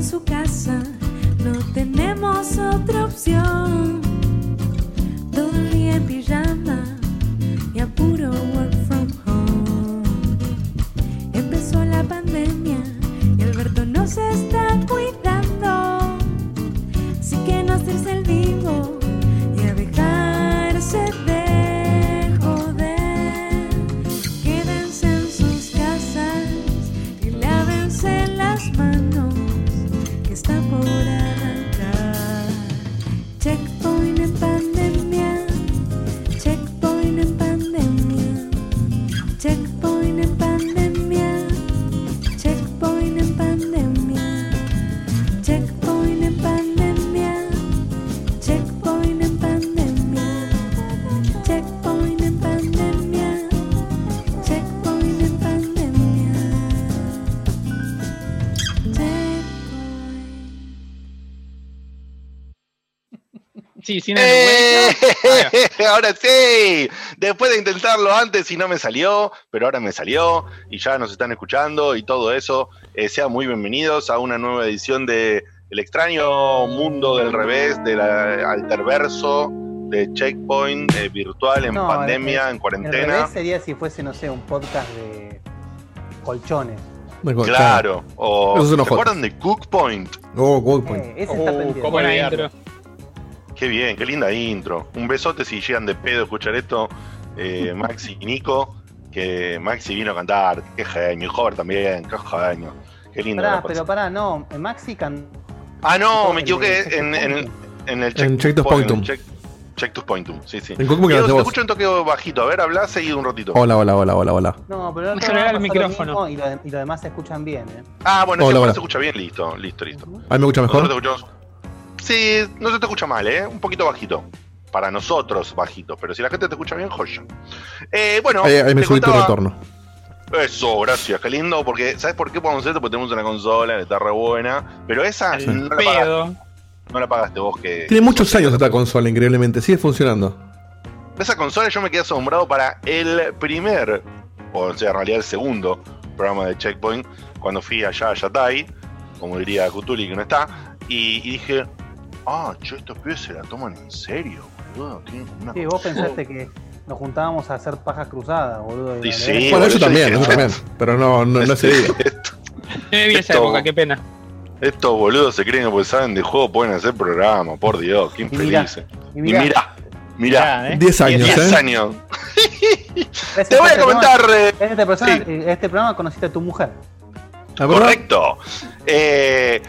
en su casa, no tenemos otra opción. Sí, sin ¡Eh! el ahora sí, después de intentarlo antes y no me salió, pero ahora me salió y ya nos están escuchando y todo eso, eh, sean muy bienvenidos a una nueva edición de El extraño mundo del revés, del alterverso, de Checkpoint eh, virtual en No, pandemia, el- en El cuarentena. revés sería si fuese, no sé, un podcast de colchones. Bueno, Claro, o ¿se acuerdan de Cook Point? Oh, good point. Eh, ese está pendiente. cómo Buena intro. Qué bien, qué linda intro. Un besote si llegan de pedo a escuchar esto, eh, Maxi y Nico, que Maxi vino a cantar, qué genio, y Hover también, qué genio. Qué lindo. Pará, pero pará, no. Maxi can... Ah, no, me equivoqué en, to en, en el En Check to point, Pointum. Check, check to Pointum, sí, sí. En Diego, quedaste te vos. escucho un toque bajito, a ver, habla seguido un ratito. Hola, hola, hola, hola, hola. No, pero En no general, el micrófono. Y lo, de- y lo demás se escuchan bien, ¿eh? Ah, bueno, Hola, se escucha bien, listo, listo, listo. ¿A mí me escucha Nosotros mejor? Sí, no se te escucha mal, ¿eh? Un poquito bajito. Para nosotros, bajito. Pero si la gente te escucha bien, joya. Eh, bueno, Ahí, ahí me subí tu retorno. Eso, gracias, qué lindo. Porque, ¿sabes por qué podemos hacer esto? Porque tenemos una consola que está re buena. Pero esa no la, pagaste, no la pagaste vos. que Tiene muchos años esta consola, increíblemente. Sigue funcionando. Esa consola yo me quedé asombrado para el primer, o sea, en realidad el segundo programa de Checkpoint, cuando fui allá a Yatay, como diría Cutuli que no está, y, y dije, ah, che, estos pibes se la toman en serio, boludo. tienen una Sí, vos consola". pensaste que nos juntábamos a hacer pajas cruzadas, boludo. Y Y sí, bueno, eso también, eso también. Pero no, no, no se diga. Esto- No viví esa época, qué pena. Estos boludos se creen que porque saben de juego pueden hacer programa, por Dios, qué infelices. Y mirá, mirá, mirá, Ya, ¿eh? 10 años, 10 ¿eh? años. Te voy a comentar, eh, En este, persona- Sí. en este programa conociste a tu mujer. Correcto. Eh,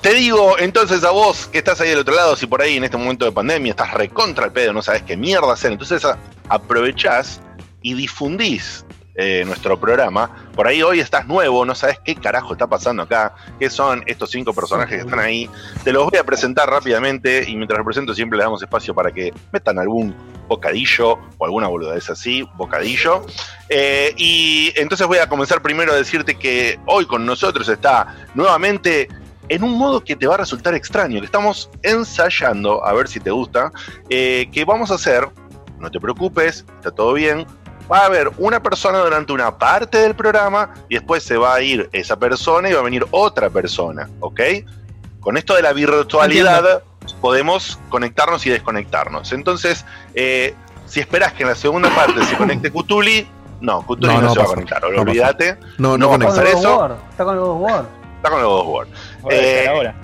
te digo entonces a vos que estás ahí del otro lado, si por ahí en este momento de pandemia estás recontra el pedo, no sabes qué mierda hacer, entonces aprovechás y difundís eh, nuestro programa. Por ahí hoy estás nuevo, no sabes qué carajo está pasando acá, qué son estos cinco personajes que están ahí. Te los voy a presentar rápidamente y mientras los presento siempre le damos espacio para que metan algún bocadillo o alguna boludez así, bocadillo. Eh, y entonces voy a comenzar primero a decirte que hoy con nosotros está nuevamente en un modo que te va a resultar extraño, que estamos ensayando, a ver si te gusta, eh, que vamos a hacer, no te preocupes, está todo bien, va a haber una persona durante una parte del programa y después se va a ir esa persona y va a venir otra persona, ¿ok? Con esto de la virtualidad podemos conectarnos y desconectarnos. Entonces, eh, si esperas que en la segunda parte se conecte Cutuli, no, Cutuli No, no, no se va a conectar, olvídate, No, no, pasar eso. Está con el War. está con el God of War. Ahora, Eh, ahora.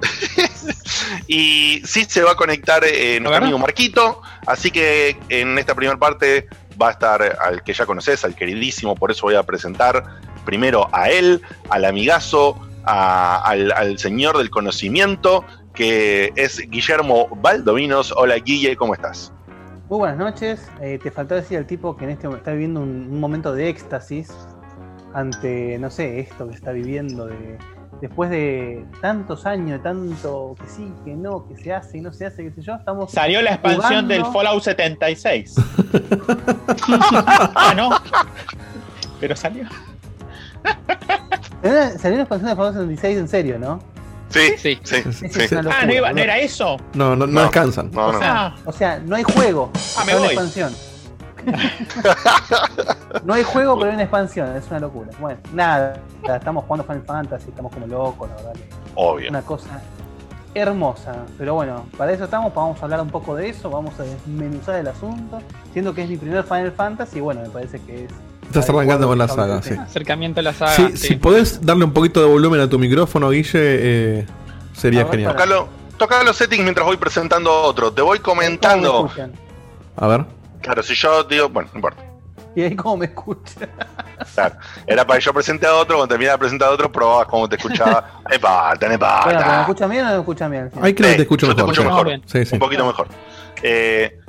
y sí se va a conectar eh, nuestro amigo Marquito, así que en esta primera parte va a estar al que ya conoces, al queridísimo, por eso voy a presentar primero a él, al amigazo, a- al, al señor del conocimiento, que es Guillermo Valdovinos. Hola Guille, ¿cómo estás? Muy buenas noches. Eh, te faltó decir al tipo que en este está viviendo un, un momento de éxtasis ante, no sé, esto que está viviendo de, después de tantos años, de tanto que sí, que no, que se hace y no se hace, qué sé yo. Estamos Salió la expansión jugando. del Fallout 76. ah, no. Pero salió. Salió una expansión de Fallout 76 en serio, ¿no? Sí, Sí. sí, locura, Ah, ¿no, iba- ¿no era eso? No, no, no No. descansan. No, no. O sea, no hay juego. Ah, me voy. expansión. No hay juego, pero hay una expansión, es una locura. Bueno, nada, estamos jugando Final Fantasy, estamos como locos, la verdad Obvio. una cosa hermosa. Pero bueno, para eso estamos, vamos a hablar un poco de eso, vamos a desmenuzar el asunto. Siendo que es mi primer Final Fantasy, y bueno, me parece que es. Estás arrancando con la saga, sí. Acercamiento a la saga. Sí, sí. Si podés darle un poquito de volumen a tu micrófono, Guille, eh, sería ver, genial. Tocalo, toca los settings mientras voy presentando otro. Te voy ¿Cómo me comentando. A ver. Claro, si yo digo, bueno, no importa. Y ahí cómo me escuchan. Claro. Era para que yo presente a otro, cuando terminaba de presentar a otro, probabas cómo te escuchaba. ¡Epata, Bueno, ¿pero ¿me epata! escuchan bien o no me escuchan bien? Ahí creo que te escucho yo te mejor. escucho sí. mejor. Sí, sí. Un poquito mejor. Eh,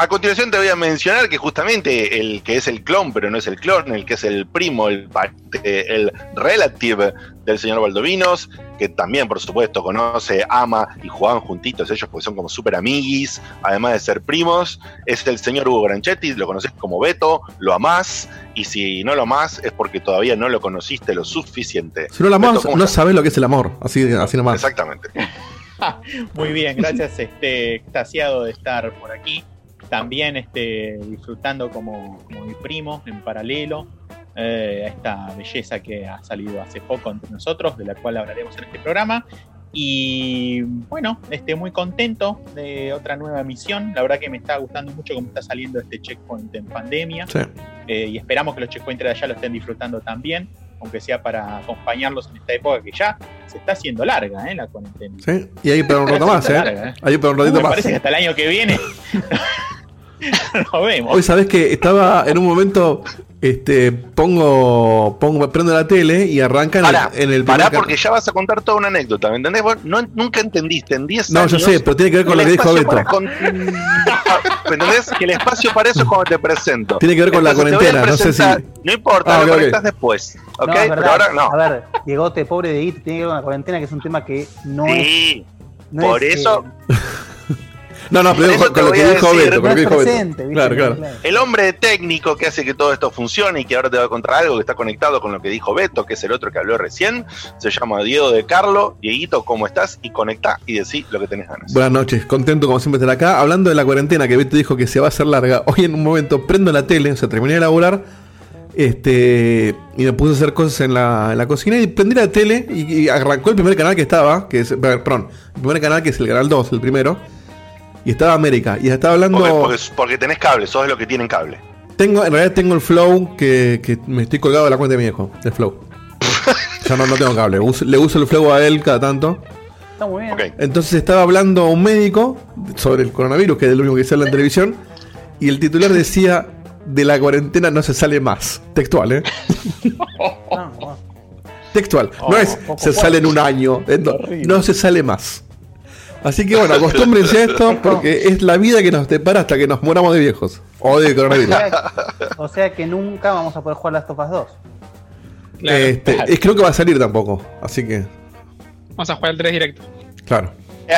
a continuación te voy a mencionar que justamente el que es el clon, pero no es el clon, el que es el primo, el, eh, el relative del señor Valdovinos, que también, por supuesto, conoce, ama y juegan juntitos ellos porque son como súper amiguis, además de ser primos, es el señor Hugo Granchetti, lo conoces como Beto, lo amás, y si no lo amás es porque todavía no lo conociste lo suficiente. Si no Beto, amás, ¿cómo no sabes lo que es el amor. Así, así nomás. Exactamente. Muy bien, gracias. Este, extasiado de estar por aquí. También este, disfrutando como, como mi primo en paralelo eh, a esta belleza que ha salido hace poco entre nosotros, de la cual hablaremos en este programa. Y bueno, este, muy contento de otra nueva misión. La verdad que me está gustando mucho cómo está saliendo este checkpoint en pandemia. Sí. Eh, y esperamos que los checkpointers de allá lo estén disfrutando también, aunque sea para acompañarlos en esta época que ya se está haciendo larga, ¿eh? La cuarentena. Sí. Y ahí para un rato más, ¿eh? larga, ¿eh? Ahí para un Uh, ratito me más. parece que hasta el año que viene nos vemos. Hoy sabés que estaba en un momento, este, pongo, pongo, prendo la tele y arranca en Pará, el, en el pará porque ya vas a contar toda una anécdota, ¿me entendés? Vos no, nunca entendiste en 10 No, años. yo sé, pero tiene que ver con lo que dijo Beto. con- ¿Me entendés? Que el espacio para eso es cuando te presento. Tiene que ver con la Entonces, cuarentena, no sé si- No importa, Ah, lo ok, ok. conectás después. ¿Ok? No, pero ahora no. A ver, Diegote, pobre de It, tiene que ver con la cuarentena, que es un tema que no es. Sí, no por es, eso- eh, No, no, pero con lo que dijo Beto, con lo que es dijo Beto. Claro, claro. el hombre técnico que hace que todo esto funcione y que ahora te va a contar algo que está conectado con lo que dijo Beto, que es el otro que habló recién, se llama Diego de Carlo. Dieguito, ¿cómo estás? Y conectá y decí lo que tenés ganas. Buenas noches, contento como siempre de estar acá. Hablando de la cuarentena que Beto dijo que se va a hacer larga, hoy en un momento prendo la tele, o sea, terminé de laburar, este, y me puse a hacer cosas en la, en la cocina y prendí la tele y, y arrancó el primer canal que estaba, que es, perdón, el primer canal que es el canal 2, el primero, y estaba América, y estaba hablando... Porque, porque, porque tenés cable, sos de los que tienen cable. Tengo, en realidad tengo el flow que, que me estoy colgado de la cuenta de mi viejo, el flow. Ya no, no tengo cable, uso- le uso el flow a él cada tanto. Está muy bien. Entonces estaba hablando un médico sobre el coronavirus, que es lo único que se habla en televisión, y el titular decía, de la cuarentena no se sale más. Textual, ¿eh? No, no. Textual. No Oh, es se sale en un año, no, no se sale más. Así que bueno, acostúmbrense a esto porque es la vida que nos depara hasta que nos moramos de viejos. O de O coronavirus. sea, o sea que nunca vamos a poder jugar las Tofas 2. Claro. Este, claro. es- creo que va a salir tampoco. Así que, Vamos a jugar el 3 directo. claro.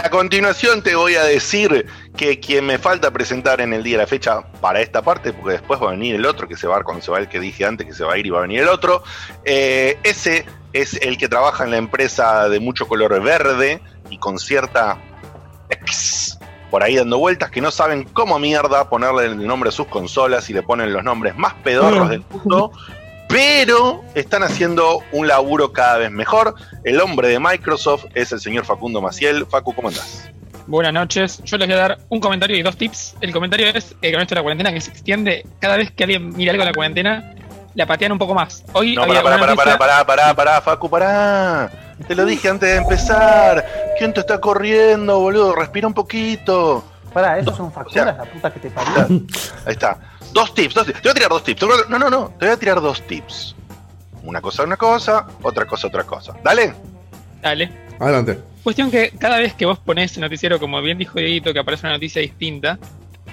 A continuación te voy a decir que quien me falta presentar en el día de la fecha para esta parte, porque después va a venir el otro, que se va a ir cuando se va el que dije antes, que se va a ir y va a venir el otro. eh, ese es el que trabaja en la empresa de mucho color verde y con cierta por ahí dando vueltas que no saben cómo mierda ponerle el nombre a sus consolas y le ponen los nombres más pedorros del mundo. Pero están haciendo un laburo cada vez mejor. El hombre de Microsoft es el señor Facundo Maciel. Facu, ¿cómo andás? Buenas noches. Yo les voy a dar un comentario y dos tips. El comentario es eh, con esto de la cuarentena que se extiende. Cada vez que alguien mira algo de la cuarentena, la patean un poco más. Hoy No, pará, pará, pará, noticia- pará, pará, pará, pará, Facu, pará. Te lo dije antes de empezar. ¿Quién te está corriendo, boludo? Respira un poquito. Pará, ¿esos son facturas? sea- la puta que te parió. Ahí está. Dos tips, dos tips. Te voy a tirar dos tips. No, no, no. Te voy a tirar dos tips. Una cosa, una cosa. Otra cosa, otra cosa. Dale. Dale. Adelante. Cuestión que cada vez que vos ponés el noticiero, como bien dijo Dieguito, que aparece una noticia distinta,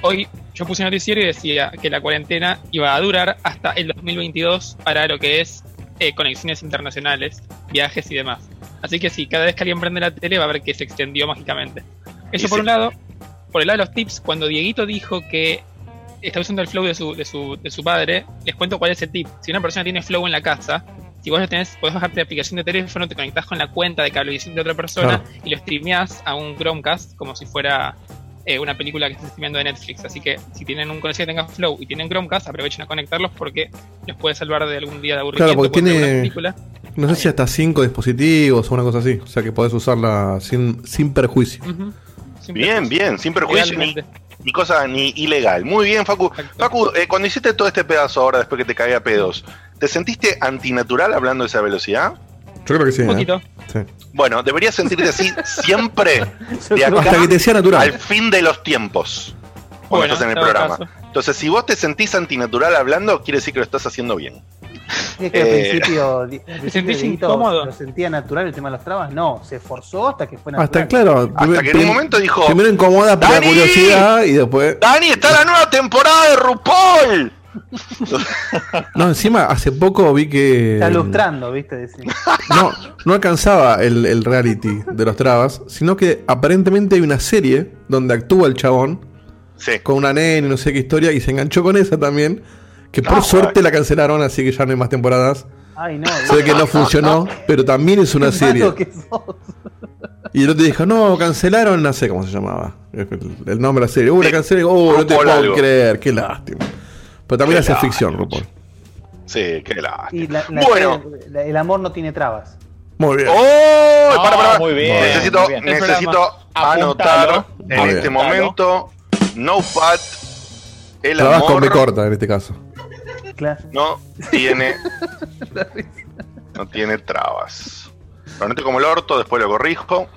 hoy yo puse noticiero y decía que la cuarentena iba a durar hasta el 2022 para lo que es eh, conexiones internacionales, viajes y demás. Así que sí, cada vez que alguien prende la tele va a ver que se extendió mágicamente. Eso por sí. un lado. Por el lado de los tips, cuando Dieguito dijo que está usando el flow de su, de su, de su padre, les cuento cuál es el tip. Si una persona tiene flow en la casa, si vos lo tenés, podés bajarte la aplicación de teléfono, te conectás con la cuenta de cablevisión de otra persona Claro. y lo streameás a un Chromecast como si fuera eh, una película que estés streameando de Netflix. Así que si tienen un conocido que tenga Flow y tienen Chromecast, aprovechen a conectarlos porque les puede salvar de algún día de aburrimiento. Claro, porque tiene- película. No sé si hasta 5 dispositivos o una cosa así. O sea que podés usarla sin, sin perjuicio. Sin Bien, perjuicio. bien, sin perjuicio ni, cosa ni ilegal. Muy bien, Facu. Exacto. Facu, eh, cuando hiciste todo este pedazo ahora, después que te caía a pedos, ¿te sentiste antinatural hablando de esa velocidad? Yo creo que sí. Un ¿eh? Sí. Bueno, deberías sentirte así siempre de acá Hasta que te sea al natural. fin de los tiempos. Cuando Bueno, estás en el programa. caso. Entonces, si vos te sentís antinatural hablando, quiere decir que lo estás haciendo bien. Es que al Eh, principio, al principio sentís Dieguito incómodo? lo sentía natural el tema de las trabas. No, se esforzó hasta que fue natural. Hasta claro. Hasta que en un momento dijo, Primero incomoda por la curiosidad y después. Dani, está la nueva temporada de RuPaul. No, encima hace poco vi que. Está lustrando, ¿viste? No, no alcanzaba el, el reality de los trabas, sino que aparentemente hay una serie donde actúa el chabón Sí. con una nena y no sé qué historia y se enganchó con esa también. Que por Ah, suerte la cancelaron, así que ya no hay más temporadas. Ay, no. Ve que no funcionó, pero también es una qué malo serie. que sos. Y el otro dijo, no, cancelaron, no sé cómo se llamaba. El, el nombre de la serie. Uh, la Sí. cancelé. Oh, no te puedo algo. creer, qué lástima. Pero también Qué hace ficción. RuPaul. Sí, qué lástima. Y la- la- Bueno. la- el amor no tiene trabas. Muy bien. ¡Oh! Para, para. muy bien, necesito muy bien. Necesito programa. anotar en Muy este momento. No pat. El Trabajo con B amor corta en este caso. Claro. no tiene. no tiene trabas. Lo anoté como el orto, después lo corrijo.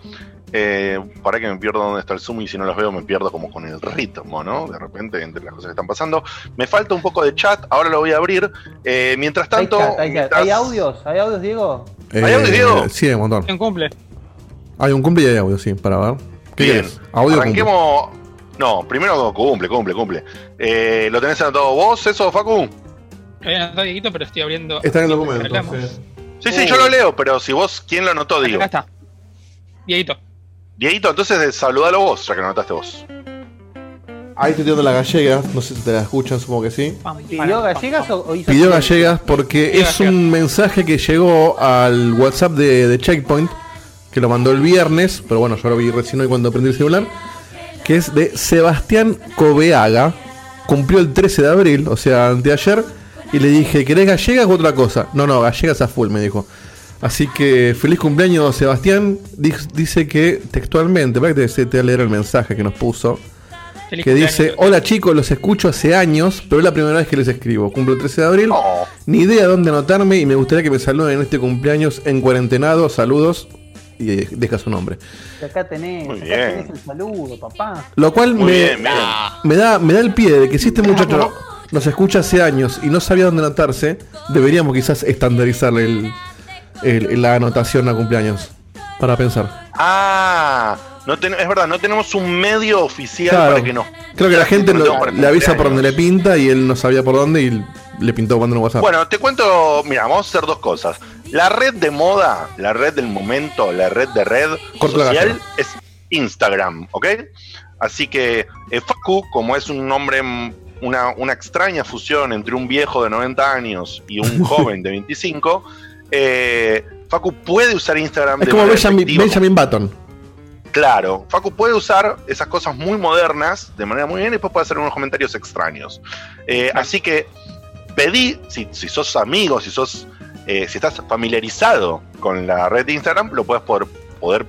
Eh, para que me pierdo dónde está el zoom y si no los veo me pierdo como con el ritmo, ¿no? De repente entre las cosas que están pasando. Me falta un poco de chat, ahora lo voy a abrir. Eh, mientras Hay tanto... chat, hay mientras- ¿Hay audios? ¿Hay audios, Diego? ¿Hay audio, Diego? Eh, Sí, hay un montón. En cumple. Hay un cumple y hay audio, sí, para ver. ¿Qué Bien. Audio o cumple. Arranquemos. No, primero cumple, cumple, cumple. Eh, ¿Lo tenés anotado vos, eso, Facu? Anotado Dieguito, pero estoy abriendo. Está en el documento. sí. Sí, yo lo leo, pero si vos, ¿quién lo anotó? Digo. Acá está. Dieguito. Dieguito, entonces eh, saludalo vos, ya que lo anotaste vos. Ahí estoy tirando las gallegas, no sé si te la escuchan, supongo que sí. ¿Pidió gallegas o, hizo Pidió gallegas porque Pidió es un mensaje que llegó al WhatsApp de, de Checkpoint, que lo mandó el viernes, pero bueno, yo lo vi recién hoy cuando prendí el celular, que es de Sebastián Cobeaga, cumplió el 13 de abril, o sea, anteayer, y le dije, ¿querés gallegas o otra cosa? No, no, gallegas a full, me dijo. Así que feliz cumpleaños, Sebastián. Dice que textualmente, para que te, te voy a leer el mensaje que nos puso Feliz que dice, hola chicos, los escucho hace años, pero es la primera vez que les escribo. Cumplo el 13 de abril, Oh, ni idea dónde anotarme y me gustaría que me saluden en este cumpleaños en cuarentenado. Saludos y eh, deja su nombre. Acá tenés, Muy acá bien. tenés el saludo, papá. Lo cual muy me, bien. me, da, me da el pie de que si este muchacho nos escucha hace años y no sabía dónde anotarse, deberíamos quizás estandarizarle el, el- la anotación a cumpleaños. Para pensar. Ah, no ten- es verdad, no tenemos un medio oficial Claro. para que nos. Creo que la gente no lo- le avisa por donde le pinta y él no sabía por dónde y le pintó cuando en WhatsApp. Bueno, te cuento, mira, vamos a hacer dos cosas. La red de moda, la red del momento, la red de red Corto social es Instagram, ¿ok? Así que eh, Facu, como es un nombre, una, una extraña fusión entre un viejo de 90 años y un joven de 25, eh, Facu puede usar Instagram es de como Benjamin. Benjamin Button. Claro, Facu puede usar esas cosas muy modernas de manera muy bien y después puede hacer unos comentarios extraños. Eh, así que pedí, si, si sos amigo, si sos, eh, si estás familiarizado con la red de Instagram, lo puedes poder, poder,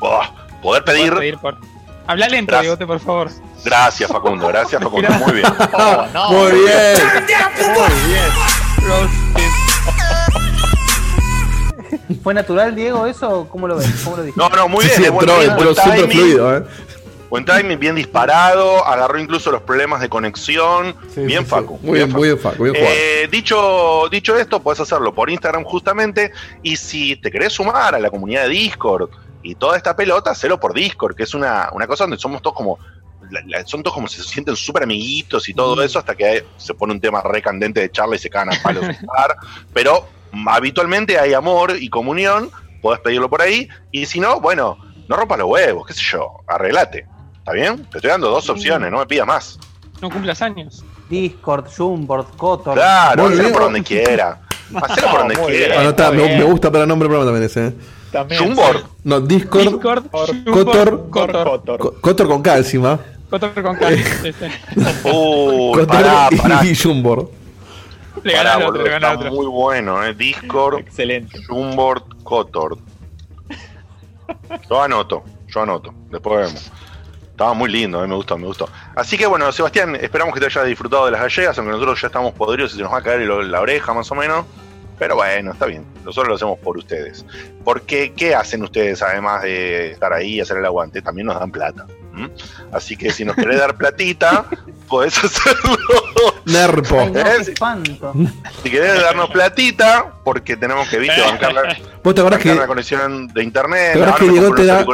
oh, poder pedir. pedir por. Habla lento, por favor. Gracias, Facundo, gracias, Facundo, muy bien. Oh, no. Muy bien. Muy bien. ¿Fue natural, Diego, eso? ¿Cómo lo ves? ¿Cómo lo dijiste? No, no, muy Sí, bien. sí, buen- entró, buen entró timing, fluido, ¿eh? Buen timing, bien disparado, agarró incluso los problemas de conexión. Sí, bien, sí, Facu. sí. Muy bien, muy bien, Facu. Bien jugado. Eh, dicho, dicho esto, puedes hacerlo por Instagram justamente. Y si te querés sumar a la comunidad de Discord y toda esta pelota, hacelo por Discord, que es una, una cosa donde somos todos como. la- la- son todos como se sienten súper amiguitos y todo eso, hasta que se pone un tema re candente de charla y se cagan a palos. Pero mm, habitualmente hay amor y comunión, podés pedirlo por ahí. Y si no, bueno, no rompas los huevos, qué sé yo, arreglate. ¿Está bien? Te estoy dando dos opciones, no me pidas más. No cumplas años. Discord, Jumboard, Kotor. Claro, hacelo bien. por donde quiera. Hacelo por donde quiera. está me, me gusta para nombre programa también ese. ¿eh? También. Jumbor. No, Discord. Discord, Cotor. Cotor, Cotor. Cotor, Cotor. Co- Cotor con K encima. Cotor con K. Sí, sí. Uy, Cotor pará, y- pará. y Jumbor. Le Pará, otro, le está otro. muy bueno, ¿eh? Discord, Excelente. Jumboard, Cotor. Yo anoto, yo anoto. Después vemos. Estaba muy lindo, eh, me gustó, me gustó. Así que bueno, Sebastián, esperamos que te hayas disfrutado de las gallegas, aunque nosotros ya estamos podridos y se nos va a caer la oreja más o menos. Pero bueno, está bien. Nosotros lo hacemos por ustedes. Porque, ¿qué hacen ustedes además de estar ahí y hacer el aguante? También nos dan plata. Así que si nos querés dar platita, podés hacerlo. Nerpo. Ay, no, Eh. Si querés darnos platita, porque tenemos que, viste, bancar la, ¿Vos te acordás que, bancar la conexión de internet. ¿Te que Diego te da-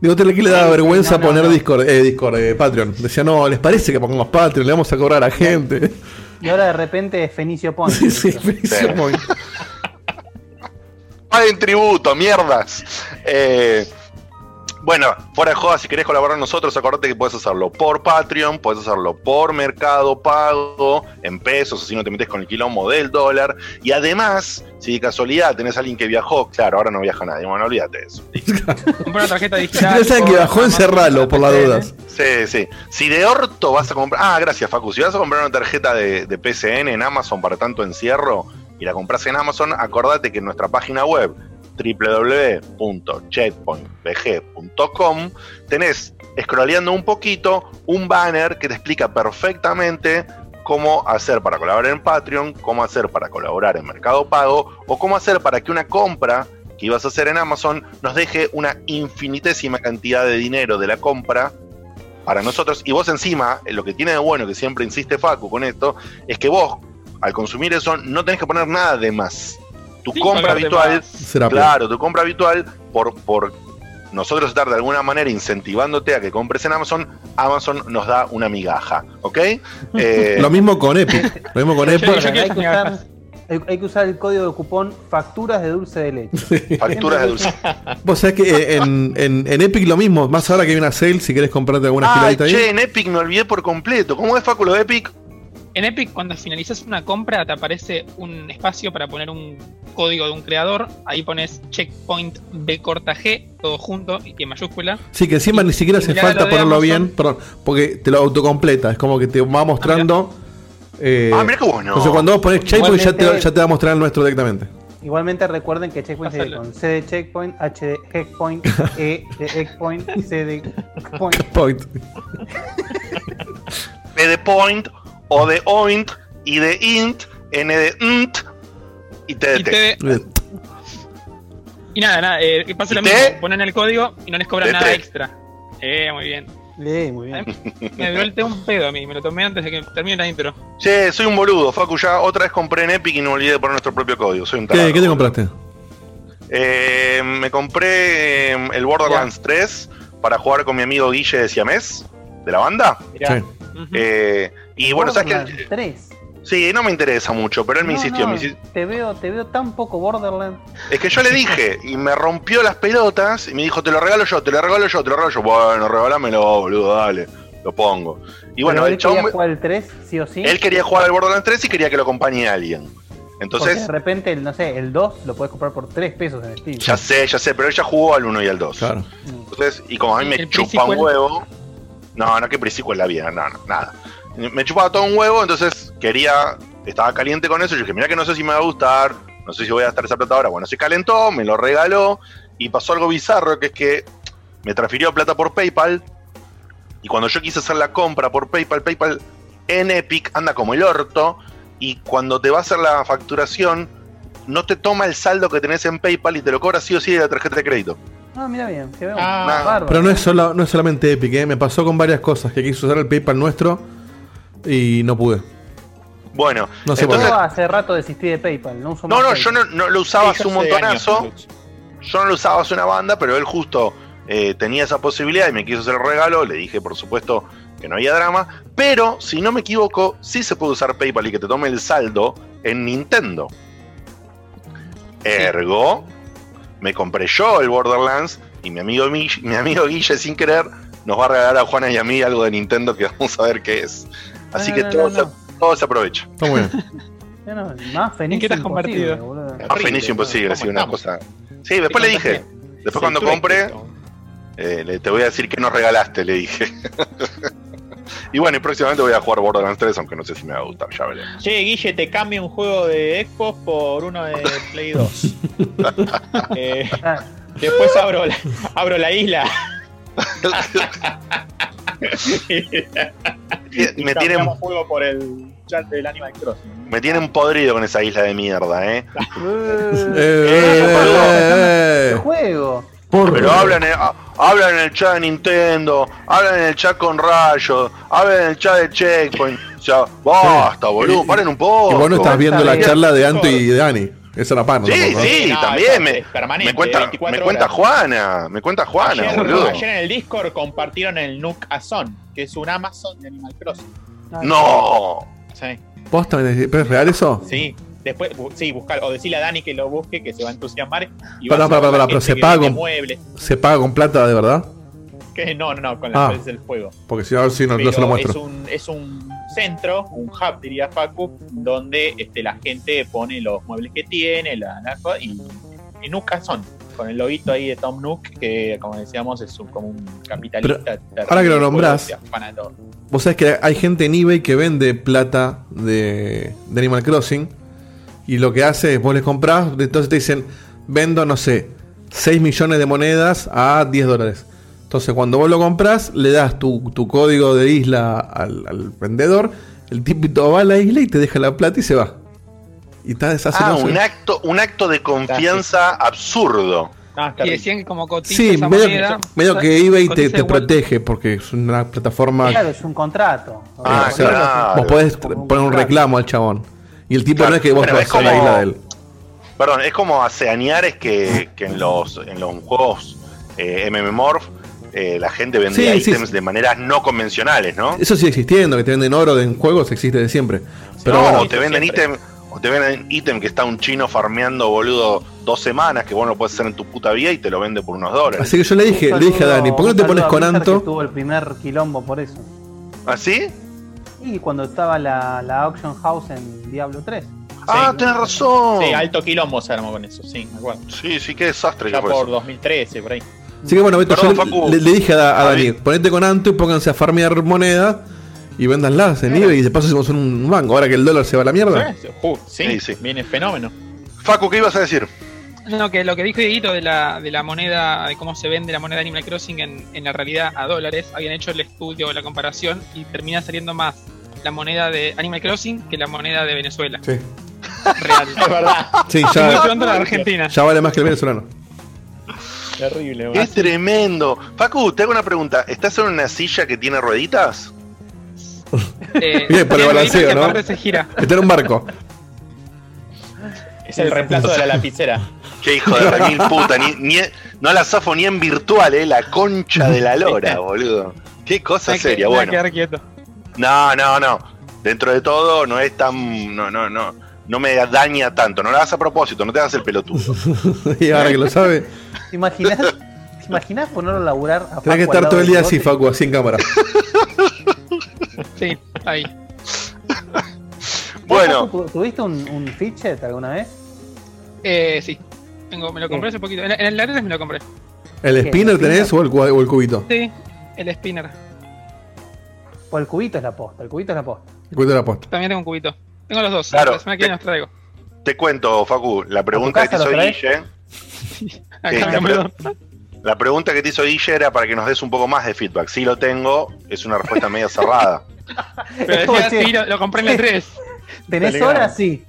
digo, te le daba vergüenza no, no, poner no. Discord, eh, Discord, eh, Patreon? Decía, no, ¿les parece que pongamos Patreon? Le vamos a cobrar a la gente. Y ahora de repente es Fenicio Point. Sí, sí, Point. Paguen tributo, mierdas. Eh, bueno, fuera de joda, si querés colaborar con nosotros, acordate que puedes hacerlo por Patreon, puedes hacerlo por Mercado Pago, en pesos, así no te metes con el quilombo del dólar. Y además, si de casualidad tenés a alguien que viajó, claro, ahora no viaja nadie, bueno, olvídate de eso. Comprar una tarjeta Si digital. tenés alguien que bajó, encerralo por las dudas. Sí, sí. Si de orto vas a comprar. Ah, gracias, Facu. Si vas a comprar una tarjeta de, de PCN en Amazon para tanto encierro y la compras en Amazon, acordate que en nuestra página web www.checkpointbg.com tenés, scrolleando un poquito, un banner que te explica perfectamente cómo hacer para colaborar en Patreon, cómo hacer para colaborar en Mercado Pago o cómo hacer para que una compra que ibas a hacer en Amazon nos deje una infinitésima cantidad de dinero de la compra para nosotros. Y vos encima, eh, lo que tiene de bueno, que siempre insiste Facu con esto, es que vos, al consumir eso, no tenés que poner nada de más. Tu Sí, compra habitual. Será claro, tu compra habitual, por, por nosotros estar de alguna manera incentivándote a que compres en Amazon, Amazon nos da una migaja, ¿ok? Eh, Lo mismo con Epic. Lo mismo con Epic. hay, que usar, migajas. hay- hay que usar el código de cupón facturas de dulce de leche. facturas de dulce. Vos sabés que eh, en, en, en Epic lo mismo, más ahora que hay una sale, si querés comprarte alguna Ay, giradita che, ahí. en Epic me olvidé por completo. ¿Cómo es Facu lo de Epic? En Epic, cuando finalizas una compra, te aparece un espacio para poner un código de un creador. Ahí pones checkpoint B corta G, todo junto y en mayúscula. Sí, que encima Y- ni siquiera hace falta ponerlo Amazon. bien, perdón, porque te lo autocompleta, es como que te va mostrando. eh, ah, mira qué bueno. entonces cuando vos pones checkpoint ya te, ya te va a mostrar el nuestro directamente. Igualmente recuerden que Checkpoint se con C de Checkpoint, H de Checkpoint, E de Checkpoint, C de Checkpoint. Point. P de point, O de oint, I de int, N de int y T de Y, T. y nada, nada, eh, pasa lo ¿Y mismo. Ponen el código y no les cobran ¿De nada extra. Eh, muy bien. Lee, muy bien. Me el té un pedo a mí, me lo tomé antes de que termine la intro. Che, soy un boludo, Facu, ya otra vez compré en Epic y no me olvidé de poner nuestro propio código. Soy un tarado. ¿Qué, qué te compraste? Eh, me compré eh, el Borderlands 3 para jugar con mi amigo Guille de Siamés, de la banda. Mirá, Sí. Eh, y bueno, ¿sabes Borderlands qué? 3. Sí, no me interesa mucho, pero él me No, insistió. no, me insi- Te veo, te veo tan poco Borderlands. Es que yo le dije y me rompió las pelotas y me dijo, te lo regalo yo, te lo regalo yo, te lo regalo yo. Bueno, regálamelo, boludo, dale, lo pongo. Y bueno, Pero el él chabón, quería jugar el 3, sí o sí. él quería jugar al Borderlands 3 y quería que lo acompañe alguien. Porque Entonces, de repente, el, no sé, el 2 lo puedes comprar por 3 pesos en Steam. ya sé, ya sé, pero él ya jugó al 1 y al 2. Claro. Entonces, y como a mí me ¿El chupa un huevo. No, no, que pre-sequel la vida, no, no, nada. Me chupaba todo un huevo, entonces quería. Estaba caliente con eso. Yo dije, mira que no sé si me va a gustar, no sé si voy a gastar esa plata ahora. Bueno, se calentó, me lo regaló y pasó algo bizarro, que es que me transfirió plata por PayPal. Y cuando yo quise hacer la compra por PayPal, PayPal en Epic anda como el orto. Y cuando te va a hacer la facturación, no te toma el saldo que tenés en PayPal y te lo cobra sí o sí de la tarjeta de crédito. Ah, mira bien, que veo. Ah, Bárbaro. Pero no es, solo, no es solamente Epic, ¿eh? me pasó con varias cosas que quise usar el PayPal nuestro y no pude. Bueno, No sé por entonces, Yo hace rato desistí de PayPal, no uso no, más no, PayPal. yo no, no lo usaba hace un montonazo. años, Yo no lo usaba hace una banda, pero él justo eh, tenía esa posibilidad y me quiso hacer el regalo. Le dije, por supuesto, que no había drama. Pero, si no me equivoco, sí se puede usar PayPal y que te tome el saldo en Nintendo. Ergo, me compré yo el Borderlands y mi amigo, Mi- mi amigo Guille, sin querer, nos va a regalar a Juana y a mí algo de Nintendo que vamos a ver qué es. Así No, que no, todo, no, se, no. todo se aprovecha. Está muy bien. No, no, más feliz qué te has imposible, Horrible, Fenicio imposible, ¿cómo sí, una cosa. Sí, después le dije, Después cuando compre, eh, le- te voy a decir que nos regalaste, le dije. y bueno, y próximamente voy a jugar Borderlands 3, aunque no sé si me va a gustar, ya veremos. Che, Guille, te cambio un juego de Xbox por uno de Play 2. Eh, Ah, después abro la, abro la isla. Y me tienen, cambiamos juego por el chat del Animal Crossing. me tienen podrido con esa isla de mierda, ¿eh? Eh, ¡Eh! eh, ¡El eh. juego! Pero hablan en, ah, hablan en el chat de Nintendo, hablan en el chat con Rayo, hablan en el chat de Checkpoint. O sea, basta, boludo, paren un poco. Y vos no estás viendo la charla de Anto y de Dani. Esa era pan. Sí, ¿no? sí, No, también. Me, es permanente, me cuenta, 24 me cuenta. Juana, me cuenta Juana, ayer, boludo. ayer en el Discord compartieron el Nook Azon, que es un Amazon de Animal Crossing. No. Sí, ¿Posta? ¿Pero es real eso? sí. Después, sí, buscar, o decirle a Dani que lo busque, que se va a entusiasmar. Y Pará, vas a pará, ver pará, la pero se paga con-. ¿Se paga con plata de verdad? Que no, no, no, con la Ah. es del juego. Porque si no, a ver si no, no se lo es muestro. un, es un centro, un hub, diría Facu, donde este, la gente pone los muebles que tiene, la, la y, y Nuka son, con el loguito ahí de Tom Nook, que como decíamos es un, como un capitalista. terrible ahora que lo nombrás. Vos sabés que hay gente en eBay que vende plata de, de Animal Crossing. Y lo que hace es vos les comprás, entonces te dicen, vendo, no sé, 6 millones de monedas a 10 dólares. Entonces cuando vos lo compras, le das tu, tu código de isla al, al vendedor, el tipito va a la isla y te deja la plata y se va. Y está Ah, deshaciendo. un acto, un acto de confianza absurdo. Ah, Y decían que como cotiza Sí, esa medio, moneda, medio que eBay te, te protege porque es una plataforma Claro, es un contrato. Ah, o sea, claro. vos podés Como poner un contrato. reclamo al chabón. Y el tipo Claro. no es que vos Bueno, vas es a la como- isla de él. Perdón, es como hace es que, que en los en los juegos eh, MMORPH eh, la gente vendía Sí, sí, ítems sí. de maneras no convencionales, ¿no? Eso sigue existiendo, que te venden oro en juegos existe de siempre. Pero no, bueno, o te venden ítem, o te venden ítem que está un chino farmeando, boludo, dos semanas, que vos no lo puedes hacer en tu puta vida y te lo vende por unos dólares. así que yo le dije, le dije a Dani, ¿por qué no te pones con Anto? que tuvo el primer quilombo por eso. ¿Así? Y cuando estaba la, la Auction House en Diablo 3. Ah, Sí. tenés razón. Sí, alto quilombo se armó con eso, sí, me acuerdo. Sí, sí, qué desastre Ya por eso. 2013, por ahí. Así que bueno, Beto, Perdón, yo Facu. le, le dije a, a A Dani, ponete con Anto y pónganse a farmear monedas y véndanlas en eBay y de paso hacemos un banco. Ahora que el dólar se va a la mierda. Sí, uh, sí, Sí, viene fenómeno. Facu, ¿qué ibas a decir? No, que lo que dijo Dieguito de la, de la moneda, de cómo se vende la moneda Animal Crossing en, en la realidad a dólares, habían hecho el estudio, la comparación, y termina saliendo más la moneda de Animal Crossing que la moneda de Venezuela. Sí, Real. Es verdad. sí Muy ya, pronto la Argentina. ya vale más que el venezolano. Terrible, Es tremendo. Facu, te hago una pregunta. ¿Estás en una silla que tiene rueditas? Eh, Bien, por el balanceo, ¿no? se gira. Está en un barco. Es el reemplazo de la lapicera. Qué hijo de remil puta. Ni, ni- no la zafo ni en virtual, eh. La concha de la lora, boludo. Qué cosa Hay que- seria. hay que Bueno. quedar quieto. No, no, no. Dentro de todo no es tan. No, no, no. No me daña tanto. No lo hagas a propósito. No te hagas el pelotudo. y ahora que lo sabe, ¿Te imaginas, ¿te imaginas ponerlo a laburar a tenés que estar todo el día así? Facu, así en cámara. Sí, ahí. ¿Vos, Bueno, Facu, ¿Tuviste un, un fidget alguna vez? Eh, sí. Tengo, me lo compré hace poquito. En, en el Laredes me lo compré. ¿El ¿Qué, spinner el tenés o el, cua- o el cubito? Sí, el spinner. O el cubito es la posta, el cubito es la posta. El cubito de la posta. También tengo un cubito. Tengo los dos. Claro. La semana que viene los traigo. te cuento, Facu. La pregunta que te hizo? Guille. Acá Sí, me compré dos. La pregunta que te hizo Guille era para que nos des un poco más de feedback. Si lo tengo, es una respuesta media cerrada. Pero decía, sí, lo, lo compré en el 3. ¿Tenés horas? Sí.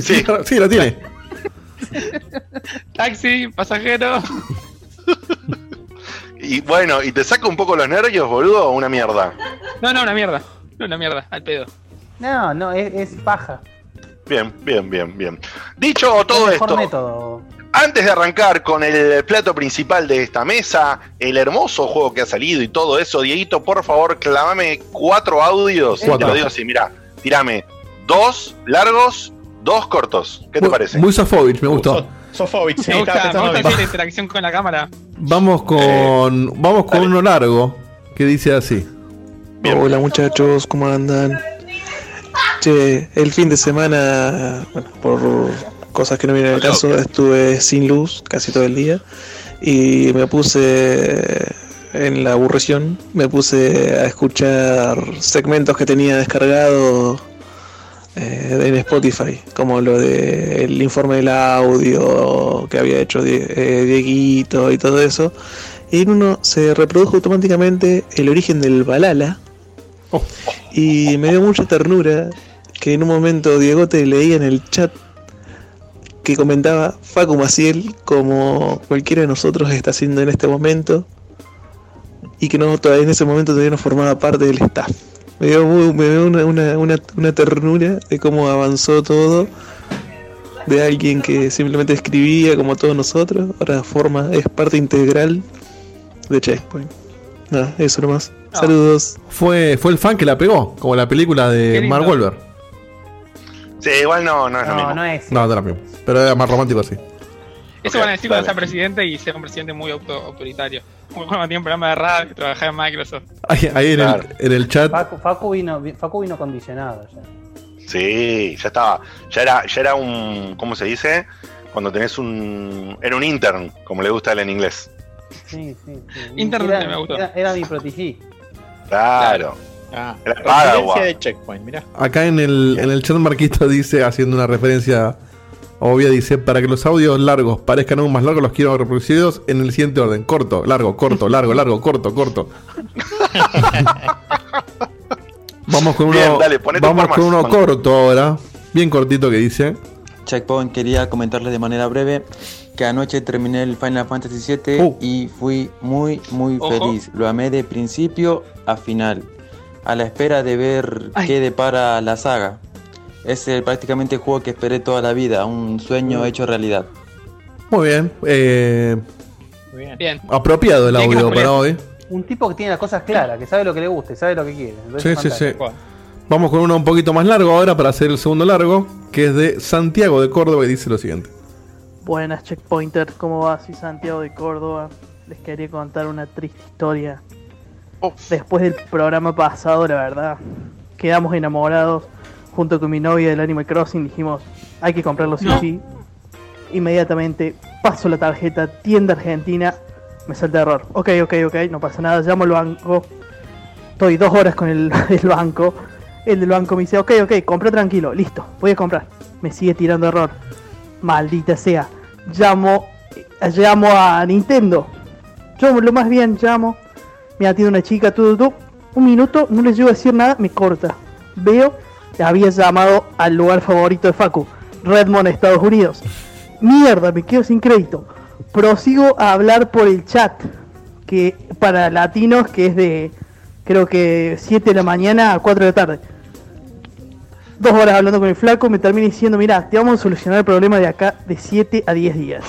Sí. sí, lo tiene. Taxi, pasajero. Y bueno, ¿y te saca un poco los nervios, boludo, o una mierda? No, no, una mierda. No, una mierda, al pedo. No, no, es, es paja. Bien, bien, bien, bien. Dicho todo es esto, método. antes de arrancar con el plato principal de esta mesa, el hermoso juego que ha salido y todo eso, Dieguito, por favor, clamame cuatro audios. Cuatro. Te lo digo así, mira, tirame dos largos, dos cortos. ¿Qué te Muy- parece? Muy Sofovich, me gustó. So- Sofovich, sí, Me gusta, me gusta la interacción con la cámara. Vamos con. vamos con dale. uno largo. Que dice así. Bien. Hola muchachos, ¿cómo andan? Che, el fin de semana, bueno, por cosas que no vienen al caso, estuve sin luz casi todo el día y me puse en la aburrición, me puse a escuchar segmentos que tenía descargado eh, en Spotify, como lo del informe del audio que había hecho Die- eh, Dieguito y todo eso. Y en uno se reprodujo automáticamente el origen del Balala. Oh. Y me dio mucha ternura que en un momento Diego te leía en el chat que comentaba Facu Maciel como cualquiera de nosotros está haciendo en este momento y que no todavía en ese momento todavía no formaba parte del staff. Me dio, muy- me dio una, una, una, una ternura de cómo avanzó todo de alguien que simplemente escribía como todos nosotros, ahora forma, es parte integral de Checkpoint. Nada, eso nomás. Ah. Saludos. Fue, fue el fan que la pegó, como la película de. Mark Wahlberg. Sí, igual no, no es lo No, mismo. no es. No, no era mismo. Pero era más romántico así. Eso Ok, van a decir cuando sea presidente y sea un presidente muy auto autoritario. Como cuando tiene un programa de radio que trabajaba en Microsoft. Ahí, ahí en, Claro. el, en el chat. Facu, Facu vino, vi- Facu vino condicionado ya. Sí, ya estaba. Ya era, ya era un. ¿Cómo se dice? Cuando tenés un. Era un intern, como le gusta a él en inglés. Sí, sí, sí. Internet era, me gustó. Era, era mi protegí. Claro. Ah, residencia Padawan. de Checkpoint, mirá. Acá en el, en el chat Marquito dice, haciendo una referencia obvia, dice, para que los audios largos parezcan aún más largos, los quiero reproducidos en el siguiente orden. Corto, largo, corto, largo, largo, corto, corto. Vamos con uno, Bien, dale, ponete vamos con uno corto ahora. Bien cortito que dice. Checkpoint quería comentarles de manera breve que anoche terminé el Final Fantasy VII Uh. y fui muy muy Ojo. feliz. Lo amé de principio a final, a la espera de ver Ay. qué depara la saga. Es el, prácticamente el juego que esperé toda la vida, un sueño hecho realidad. Muy bien. eh, Muy bien. Bien. apropiado el audio para hoy. Un tipo que tiene las cosas claras, que sabe lo que le gusta y sabe lo que quiere. Entonces Sí, sí, sí. Vamos con uno un poquito más largo ahora para hacer el segundo largo, que es de Santiago de Córdoba y dice lo siguiente. Buenas checkpointer, ¿cómo va? Soy Santiago de Córdoba. Les quería contar una triste historia. Después del programa pasado, la verdad, quedamos enamorados junto con mi novia del Animal Crossing. Dijimos, hay que comprarlo sí No. sí. Inmediatamente paso la tarjeta, tienda argentina, me salta error. Ok, ok, ok, no pasa nada, llamo al banco. Estoy dos horas con el, el banco. El del banco me dice, ok, ok, compra tranquilo, listo, voy a comprar. Me sigue tirando error. Maldita sea. Llamo, eh, llamo a Nintendo. Yo lo más bien llamo. Me atiende una chica, tú, tú, Un minuto, no les llego a decir nada, me corta. Veo había llamado al lugar favorito de Facu, Redmond, Estados Unidos. Mierda, me quedo sin crédito. Prosigo a hablar por el chat, que para latinos, que es de creo que 7 de la mañana a 4 de la tarde. Dos horas hablando con el flaco, me termina diciendo, mira, te vamos a solucionar el problema de acá de 7 a 10 días.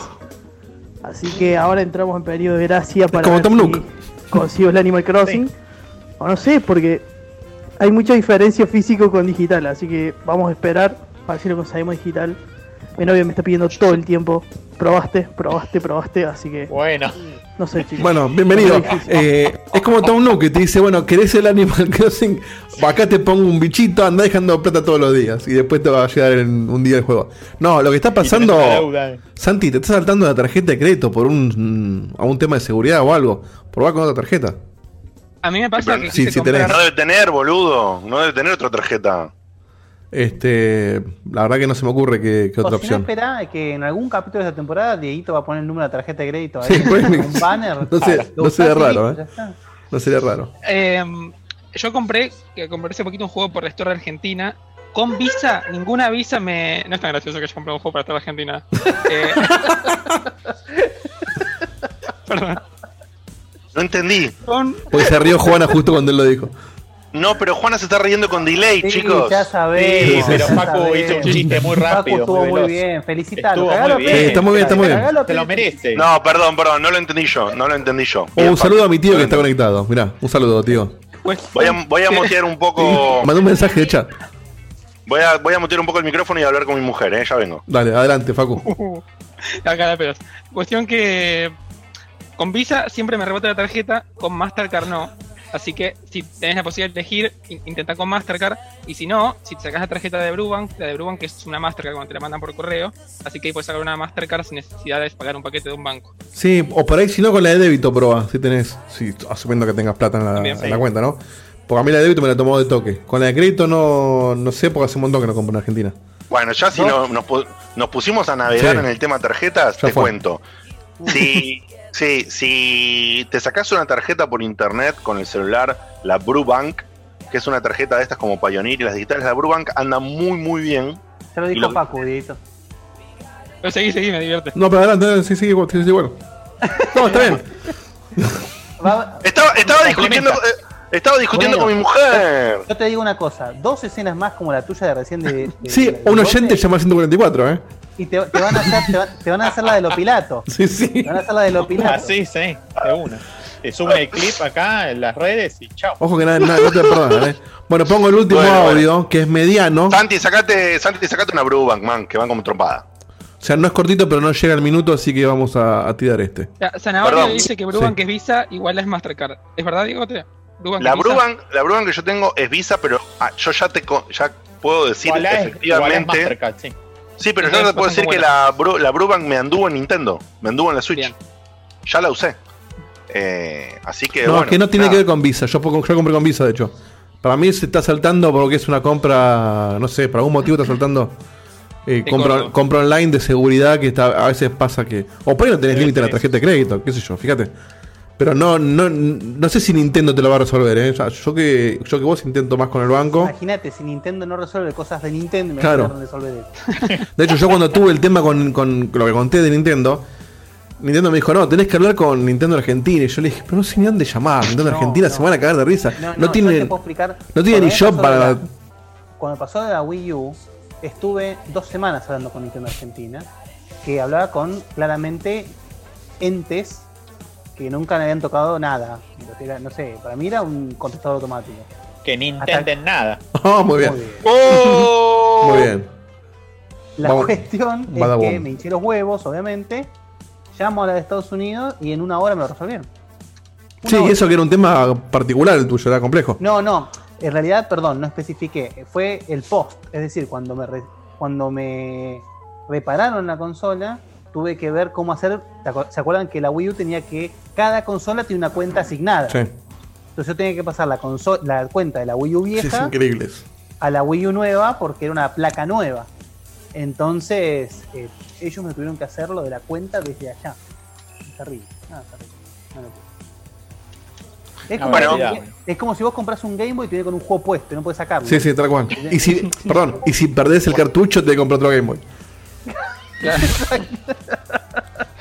Así que ahora entramos en periodo de gracia para como Tom si Nook. Consigo el Animal Crossing. O no sé, porque hay mucha diferencia físico con digital, así que vamos a esperar a ver si lo conseguimos digital. Mi novia me está pidiendo todo el tiempo, probaste, probaste, probaste, así que Bueno, no sé chicos. Bueno, bienvenido. Eh, es como Tom Nook que te dice, bueno, ¿querés el Animal Crossing? Acá te pongo un bichito, anda dejando plata todos los días. Y después te va a llegar en un día el juego. No, lo que está pasando... tenés deuda. Santi, te está saltando la tarjeta de crédito por un, a un tema de seguridad o algo. Probá con otra tarjeta. A mí me pasa que Sí, sí comprar... No debe tener, boludo. No debe tener otra tarjeta. Este, la verdad que no se me ocurre qué, qué otra no, opción. espera que en algún capítulo de esta temporada Dieguito va a poner el número de tarjeta de crédito ahí, Sí, pues, un banner. no sé- Lo no sería raro, ¿eh? está. No sería raro. Eh, yo compré, que compré hace poquito un juego por la Store Argentina. Con Visa, ninguna Visa me. No es tan gracioso que yo compré un juego para la Argentina. Eh, Perdón. No entendí. Con. Porque se rió Juana justo cuando él lo dijo. No, pero Juana se está riendo con delay, Sí, chicos. ya sabemos. Sí, pero ya Facu sabemos. hizo un chiste muy rápido, Facu estuvo muy muy, bien, felicitalo. Muy bien. Sí, está muy bien, está muy bien. Te lo merece. No, perdón, perdón, no lo entendí yo, no lo entendí yo. Bien, un saludo Facu. a mi tío que está conectado. Mirá, un saludo, tío. Voy a, voy a mutear un poco. Mandó un mensaje de chat. Voy a, voy a mutear un poco el micrófono y hablar con mi mujer, eh, ya vengo. Dale, adelante, Facu. La cara de pelos. Cuestión que con Visa siempre me rebota la tarjeta, con Mastercard no. Así que si tenés la posibilidad de elegir, in- intenta con Mastercard. Y si no, si te sacas la tarjeta de Brubank, la de Brubank es una Mastercard cuando te la mandan por correo. Así que ahí puedes sacar una Mastercard sin necesidad de pagar un paquete de un banco. Sí, o por ahí, si no, con la de débito proba, si tenés, si, asumiendo que tengas plata en la, También, en sí. la cuenta, ¿no? Porque a mí la de débito me la tomó de toque. Con la de crédito no, no sé, porque hace un montón que no compro en Argentina. Bueno, ya si ¿No? no- nos, pu- nos pusimos a navegar Sí. en el tema tarjetas, Ya te fue. cuento. Si, sí, si te sacas una tarjeta por internet con el celular, la Brubank, que es una tarjeta de estas como Pioneer y las digitales, la Brubank anda muy, muy bien. Ya lo dijo lo- Paco, Dieguito. Pero seguí, seguí, me divierte. No, pero adelante, sí, sí, sí, sí, bueno. No, está bien. Estaba, estaba discutiendo, eh, estaba discutiendo Bueno. con mi mujer. Yo te digo una cosa, dos escenas más como la tuya de recién de... de- Sí, de- un de oyente Bote, llama al 144, ¿eh? Y te, te van a hacer, te, van, te van a hacer la de lo pilato. Sí, sí. Te van a hacer la de lo pilato. Así, sí, de una. Te suben el clip acá en las redes y chao. Ojo que nada, nada, no te perdonan, ¿eh? Bueno, pongo el último Bueno, audio, que es mediano. Santi, sacate, Santi, sacate una Brubank, man, que van como trompada. O sea, no es cortito, pero no llega al minuto, así que vamos a, a tirar este. Ya, Zanahoria Perdón. dice que Brubank Sí. es Visa, igual es Mastercard. ¿Es verdad, Diego? Brubank La Visa? Brubank, la Brubank que yo tengo es Visa, pero ah, yo ya te co- ya puedo decir Igual es- igual es efectivamente. Mastercard, sí. Sí, pero yo te puedo decir que la, Bru- la Brubank me anduvo en Nintendo, me anduvo en la Switch. Bien. Ya la usé. Eh, así que no, bueno. es que no tiene nada. que ver con Visa. Yo, pongo- yo compré con Visa, de hecho. Para mí se está saltando porque es una compra, no sé, por algún motivo está saltando. Eh, compra, compra online de seguridad que está, a veces pasa que. O por ahí no tenés límite en la tarjeta de crédito, qué sé yo, fíjate. Pero no, no, no sé si Nintendo te lo va a resolver, ¿eh? O sea, yo que, yo que vos intento más con el banco. Imagínate, si Nintendo no resuelve cosas de Nintendo, Claro. imagínate resolver esto. De hecho, yo cuando tuve el tema con, con lo que conté de Nintendo, Nintendo me dijo, no, tenés que hablar con Nintendo Argentina. Y yo le dije, pero no sé ni dónde llamar. Nintendo No, Argentina no. se van a cagar de risa. No, tiene, no tiene ni me shop para. la- Cuando pasó de la Wii U, estuve dos semanas hablando con Nintendo Argentina, que hablaba con claramente entes que nunca le habían tocado nada. Era, no sé, para mí era un contestador automático. Que ni intenten nada. Oh, muy bien. Muy bien. ¡Oh! Muy bien. La Vamos- cuestión es que me hinché los huevos, obviamente. Llamo a la de Estados Unidos y en una hora me lo resolvieron. Una Sí, hora. eso que era un tema particular el tuyo, era complejo. No, no. En realidad, perdón, no especifiqué. Fue el post. Es decir, cuando me, re- cuando me repararon la consola, tuve que ver cómo hacer. ¿te acu- ¿Se acuerdan que la Wii U tenía que. Cada consola tiene una cuenta asignada? Sí, Entonces yo tenía que pasar la, conso- la cuenta de la Wii U sí, es vieja increíble. eso. a la Wii U nueva porque era una placa nueva. Entonces, eh, ellos me tuvieron que hacerlo de la cuenta desde allá. Terrible. Ah, terrible. No lo puedo. Es como, Bueno. si, es como si vos compras un Game Boy y te viene con un juego puesto y no puedes sacarlo. Sí, sí, tal cual. Y si, perdón, y si perdés el cartucho, te compro otro Game Boy.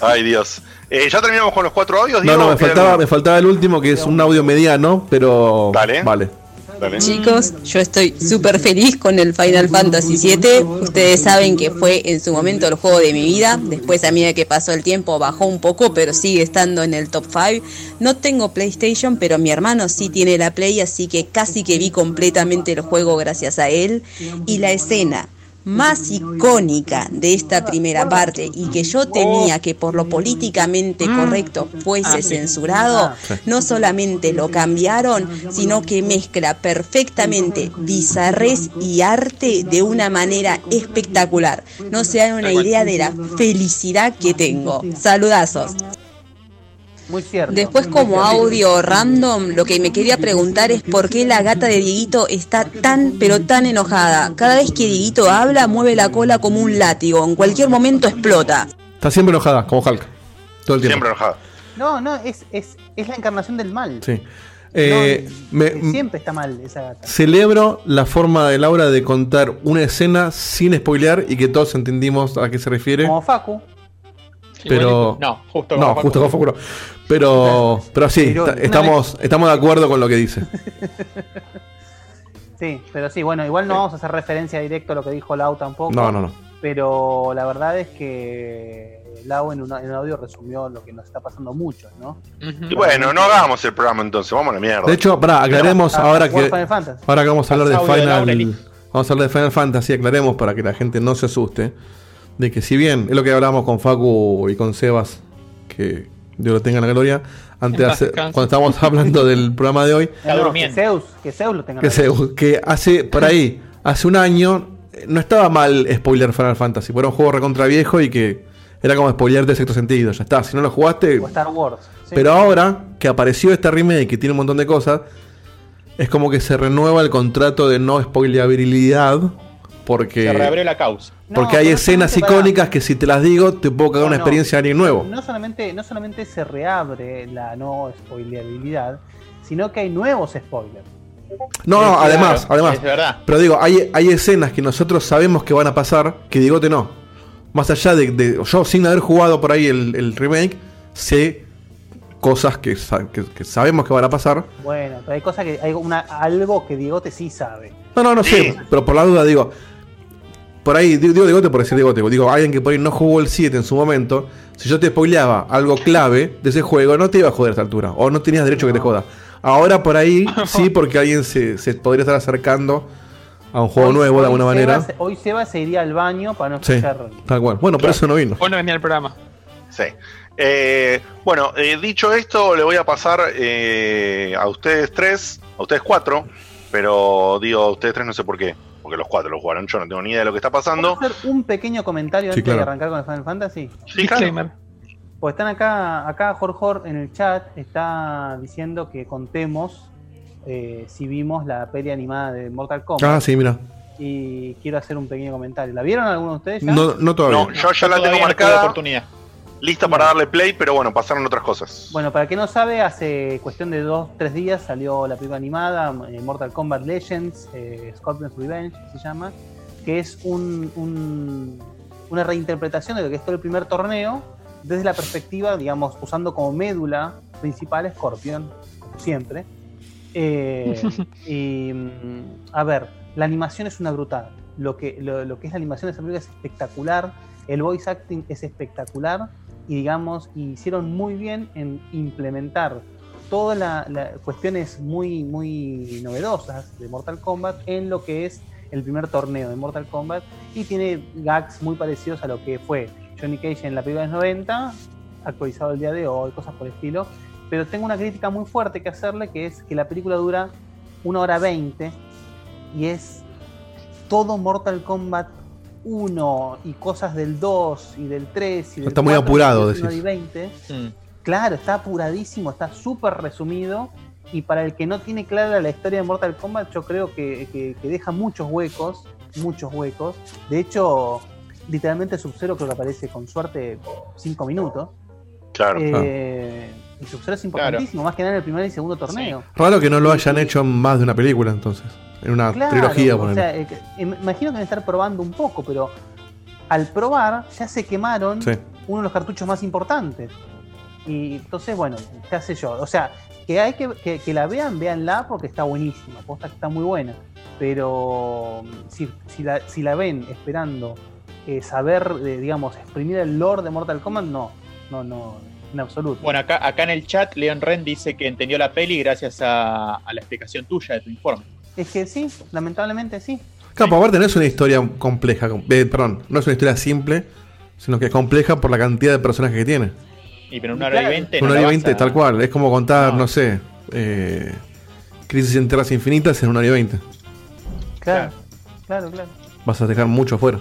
Ay, Dios. Eh, ya terminamos con los cuatro audios. No, Diego? no, me ¿Queda faltaba, me faltaba el último, que es un audio mediano, pero. Dale. Vale. Dale. Chicos, yo estoy súper feliz con el Final Fantasy VII. Ustedes saben que fue en su momento el juego de mi vida. Después, a medida que pasó el tiempo, bajó un poco, pero sigue estando en el top 5. No tengo PlayStation, pero mi hermano sí tiene la Play, así que casi que vi completamente el juego gracias a él. Y la escena más icónica de esta primera parte y que yo tenía que por lo políticamente correcto fuese censurado, no solamente lo cambiaron, sino que mezcla perfectamente bizarrez y arte de una manera espectacular. No se dan una idea de la felicidad que tengo. Saludazos. Muy cierto. Después Muy como audio random, lo que me quería preguntar es por qué la gata de Dieguito está tan pero tan enojada. Cada vez que Dieguito habla mueve la cola como un látigo, en cualquier momento explota. Está siempre enojada, como Hulk. Todo el tiempo. Siempre enojado. No, no, es, es, es la encarnación del mal. Sí. Eh, No, me- siempre está mal esa gata. celebro la forma de Laura de contar una escena sin spoilear y que todos entendimos a qué se refiere. Como Facu. Pero. No, justo No, Facu no. Pero, pero sí, Pero está- una estamos, estamos de acuerdo con lo que dice. Sí, pero sí, bueno, igual no vamos a hacer referencia directo a lo que dijo Lau tampoco. No, no, no. Pero la verdad es que Lau en un, en un audio resumió lo que nos está pasando mucho, ¿no? Y bueno, no hagamos el programa entonces, vamos a la mierda. De hecho, pará, aclaremos Ah, ahora que. Ahora que vamos a hablar de Final. Vamos a hablar de Final Fantasy, aclaremos para que la gente no se asuste. De que si bien es lo que hablamos con Facu y con Sebas, que Dios lo tenga en la gloria, antes cuando estábamos hablando del programa de hoy, No. Que Zeus, que Zeus lo tenga. que, se- que hace por ahí, hace un año, eh, no estaba mal spoiler Final Fantasy, porque era un juego recontra viejo y que era como spoiler de sexto sentido, ya está, si no lo jugaste, O Star Wars. sí. pero ahora que apareció esta remake que tiene un montón de cosas, es como que se renueva el contrato de no spoileabilidad, porque... Se reabrió la causa. No, Porque hay escenas para- icónicas que si te las digo te puedo cagar No, una no. experiencia de alguien nuevo. No solamente, no solamente se reabre la no spoileabilidad, sino que hay nuevos spoilers. No, no, Claro, además, además. Es verdad. Pero digo, hay, hay escenas que nosotros sabemos que van a pasar que Digote no. Más allá de, de- yo sin haber jugado por ahí el, el remake, sé cosas que, sa- que- que sabemos que van a pasar. Bueno, pero hay cosas que hay una, algo que Diegote sí sabe. No, no, no Sí. sé, pero por la duda digo, por ahí, digo digo Digote por decir Digote, digo, alguien que por ahí no jugó el 7 en su momento, si yo te spoileaba algo clave de ese juego, no te iba a joder a esta altura, o no tenías derecho a que te joda. Ahora por ahí sí, porque alguien se, se podría estar acercando a un juego Hoy- nuevo de hoy alguna Seba manera. se- hoy Seba se iría al baño para no Sí, escuchar. tal cual. Bueno, por Claro. eso no vino. Vos no venía al programa. Sí. Eh, bueno, eh, dicho esto, le voy a pasar eh, a ustedes tres, a ustedes cuatro, pero digo ustedes tres no sé por qué, porque los cuatro lo jugaron, yo no tengo ni idea de lo que está pasando. ¿Puedo hacer un pequeño comentario Sí, antes claro. de arrancar con el Final Fantasy? Sí, claro. Pues están acá, acá Jorjor en el chat está diciendo que contemos eh, si vimos la peli animada de Mortal Kombat. Ah, sí, mira. Y quiero hacer un pequeño comentario. ¿La vieron alguno de ustedes ya? No, no todavía. No, yo ya la tengo marcada, oportunidad. Lista para darle play, pero bueno, pasaron otras cosas. Bueno, para el que no sabe, hace cuestión de dos, tres días salió la película animada, eh, Mortal Kombat Legends, eh, Scorpion's Revenge se llama, que es un, un- una reinterpretación de lo que es todo el primer torneo, desde la perspectiva, digamos, usando como médula principal Scorpion, como siempre. Eh, y, mm, a ver, la animación es una brutal. Lo que, lo, lo que es la animación de esa película es espectacular, el voice acting es espectacular, y digamos, hicieron muy bien en implementar todas las cuestiones muy, muy novedosas de Mortal Kombat en lo que es el primer torneo de Mortal Kombat y tiene gags muy parecidos a lo que fue Johnny Cage en la película de los 90, actualizado el día de hoy, cosas por el estilo. Pero tengo una crítica muy fuerte que hacerle, que es que la película dura una hora 20 y es todo Mortal Kombat 1 y cosas del 2 y del 3 y del Está muy 4, apurado, y del 1 y decís. 20. Mm. Claro, está apuradísimo, está súper resumido. Y para el que no tiene clara la historia de Mortal Kombat, yo creo que, que- que deja muchos huecos, muchos huecos. De hecho, literalmente Sub-Zero creo que aparece con suerte 5 minutos. Claro. Eh, y Sub-Zero es importantísimo, más que nada en el primer y segundo torneo. Raro que no lo hayan hecho en más de una película entonces. En una Claro, trilogía, o sea, eh, imagino que deben estar probando un poco, pero al probar ya se quemaron Sí. uno de los cartuchos más importantes. Y entonces, bueno, qué sé yo. O sea, que hay que, que, que la vean, véanla porque está buenísima, posta que está muy buena. Pero mm, si, si, la, si la ven esperando eh, saber, eh, digamos, exprimir el lore de Mortal Kombat, no, no, no, en absoluto. Bueno, acá, acá en el chat, Leon Ren dice que entendió la peli gracias a, a la explicación tuya de tu informe. Es que sí, lamentablemente sí. Claro, aparte no es una historia compleja, com- eh, perdón, no es una historia simple, sino que es compleja por la cantidad de personajes que tiene. Y pero una hora y Claro. veinte. Una hora y veinte, a- tal cual. Es como contar, No. no, sé, eh, Crisis en Tierras Infinitas en una hora y veinte. Claro, claro, claro. Vas a dejar mucho afuera.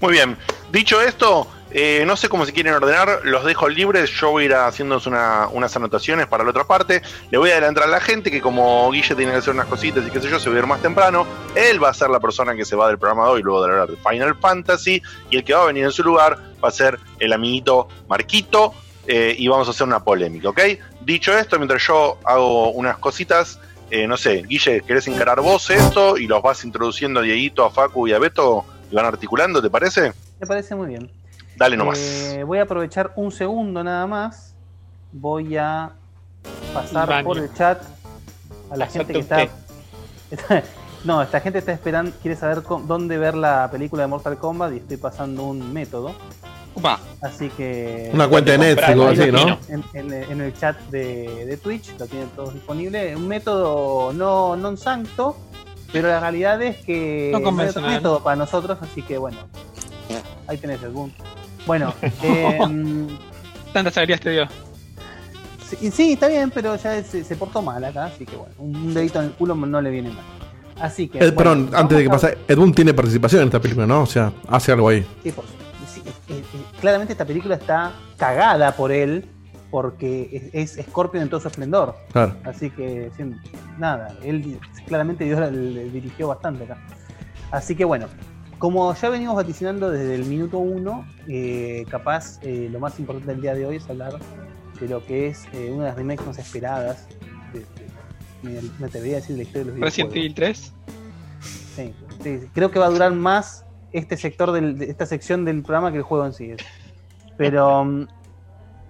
Muy bien. Dicho esto, eh, no sé cómo se quieren ordenar, los dejo libres. Yo voy a ir haciendo una- unas anotaciones para la otra parte. Le voy a adelantar a la gente que, como Guille tiene que hacer unas cositas y qué sé yo, se va a ir más temprano. Él va a ser la persona que se va del programa de hoy, luego de hablar de Final Fantasy. Y el que va a venir en su lugar va a ser el amiguito Marquito. eh, y vamos a hacer una polémica, ¿ok? Dicho esto, mientras yo hago unas cositas, eh, no sé, Guille, ¿querés encarar vos esto? Y los vas introduciendo a Dieguito, a Facu y a Beto y van articulando, ¿te parece? Me parece muy bien. Dale nomás. Eh, voy a aprovechar un segundo nada más. Voy a pasar Baño. por el chat a la gente que está, está- No, esta gente está esperando, quiere saber dónde ver la película de Mortal Kombat y estoy pasando un método. Upa. Así que. Una cuenta de Netflix o así, ¿no? En, en- en el chat de, de Twitch, lo tienen todos disponible. Un método no non santo, pero la realidad es que No no hay otro método para nosotros, así que bueno. Ahí tenés algún. Bueno, em, Tantas alegrías te dio. Sí, sí, está bien, pero ya se, se portó mal acá, así que bueno, un dedito en el culo no le viene mal. Así que. Eh, bueno, perdón, antes de que a- pase, Ed Boon tiene participación en esta película, ¿no? O sea, hace algo ahí. Sí, por- sí, eh, eh, claramente esta película está cagada por él porque es, es Scorpion en todo su esplendor. Claro. Así que, sí, nada, él claramente dio- le dirigió bastante acá. Así que bueno, como ya venimos vaticinando desde el minuto uno, eh, capaz eh, lo más importante del día de hoy es hablar de lo que es eh, una de las remakes más esperadas. de- de- me, me atrevería a decir de la historia de los Resident. Evil 3. Sí, sí, creo que va a durar más este sector del- de esta sección del programa que el juego en sí. Pero mm,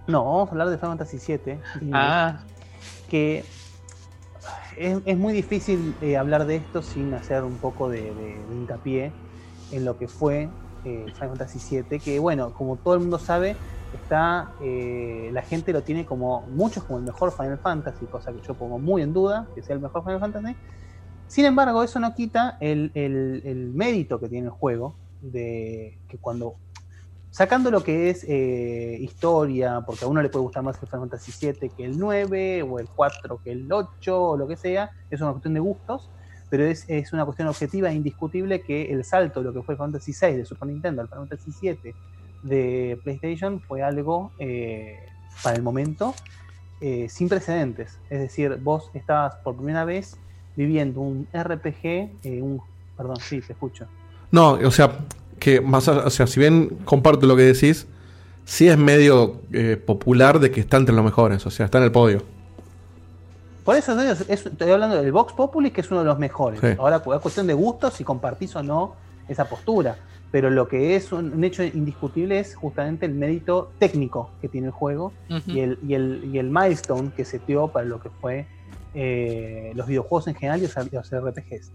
no, vamos a hablar de Final Fantasy VII. Ah, Que es, es muy difícil hablar de esto sin hacer un poco de, de- de hincapié en lo que fue eh, Final Fantasy VII. Que bueno, como todo el mundo sabe, está eh, la gente lo tiene como muchos como el mejor Final Fantasy, cosa que yo pongo muy en duda que sea el mejor Final Fantasy. Sin embargo, eso no quita el, el- mérito que tiene el juego de que cuando sacando lo que es eh, historia, porque a uno le puede gustar más el Final Fantasy VII que el 9 o el 4 que el 8 o lo que sea, es una cuestión de gustos, pero es, es una cuestión objetiva e indiscutible que el salto de lo que fue el Fantasy VI de Super Nintendo al Final Fantasy de PlayStation fue algo eh, para el momento eh, sin precedentes. Es decir, vos estabas por primera vez viviendo un RPG, eh, un... Perdón, sí, te escucho. No, o sea, que más, allá- o sea, si bien comparto lo que decís, sí es medio eh, popular de que está entre los mejores, o sea, está en el podio. Por eso es- estoy hablando del Vox Populi, que es uno de los mejores. Sí. Ahora es cuestión de gustos si compartís o no esa postura. Pero lo que es un, un hecho indiscutible es justamente el mérito técnico que tiene el juego y, el, y, el, y el milestone que se dio para lo que fue eh, los videojuegos en general y los, los RPGs.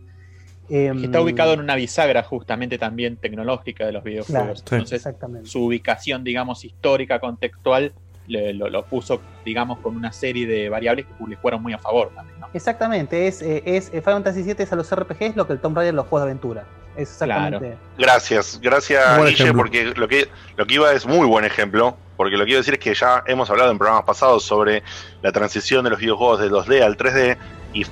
Em, está ubicado en una bisagra justamente también tecnológica de los videojuegos. Claro, Entonces, exactamente. su ubicación, digamos, histórica, contextual, le- lo, lo puso, digamos, con una serie de variables que le fueron muy a favor también, ¿no? Exactamente, es, eh, es eh, Final Fantasy VII es a los RPGs lo que el Tomb Raider a los juegos de aventura. Es exactamente. Gracias, gracias Buen Guille, ejemplo. porque lo que, lo que iba es muy buen ejemplo, porque lo que iba a decir es que ya hemos hablado en programas pasados sobre la transición de los videojuegos de 2D al 3D, y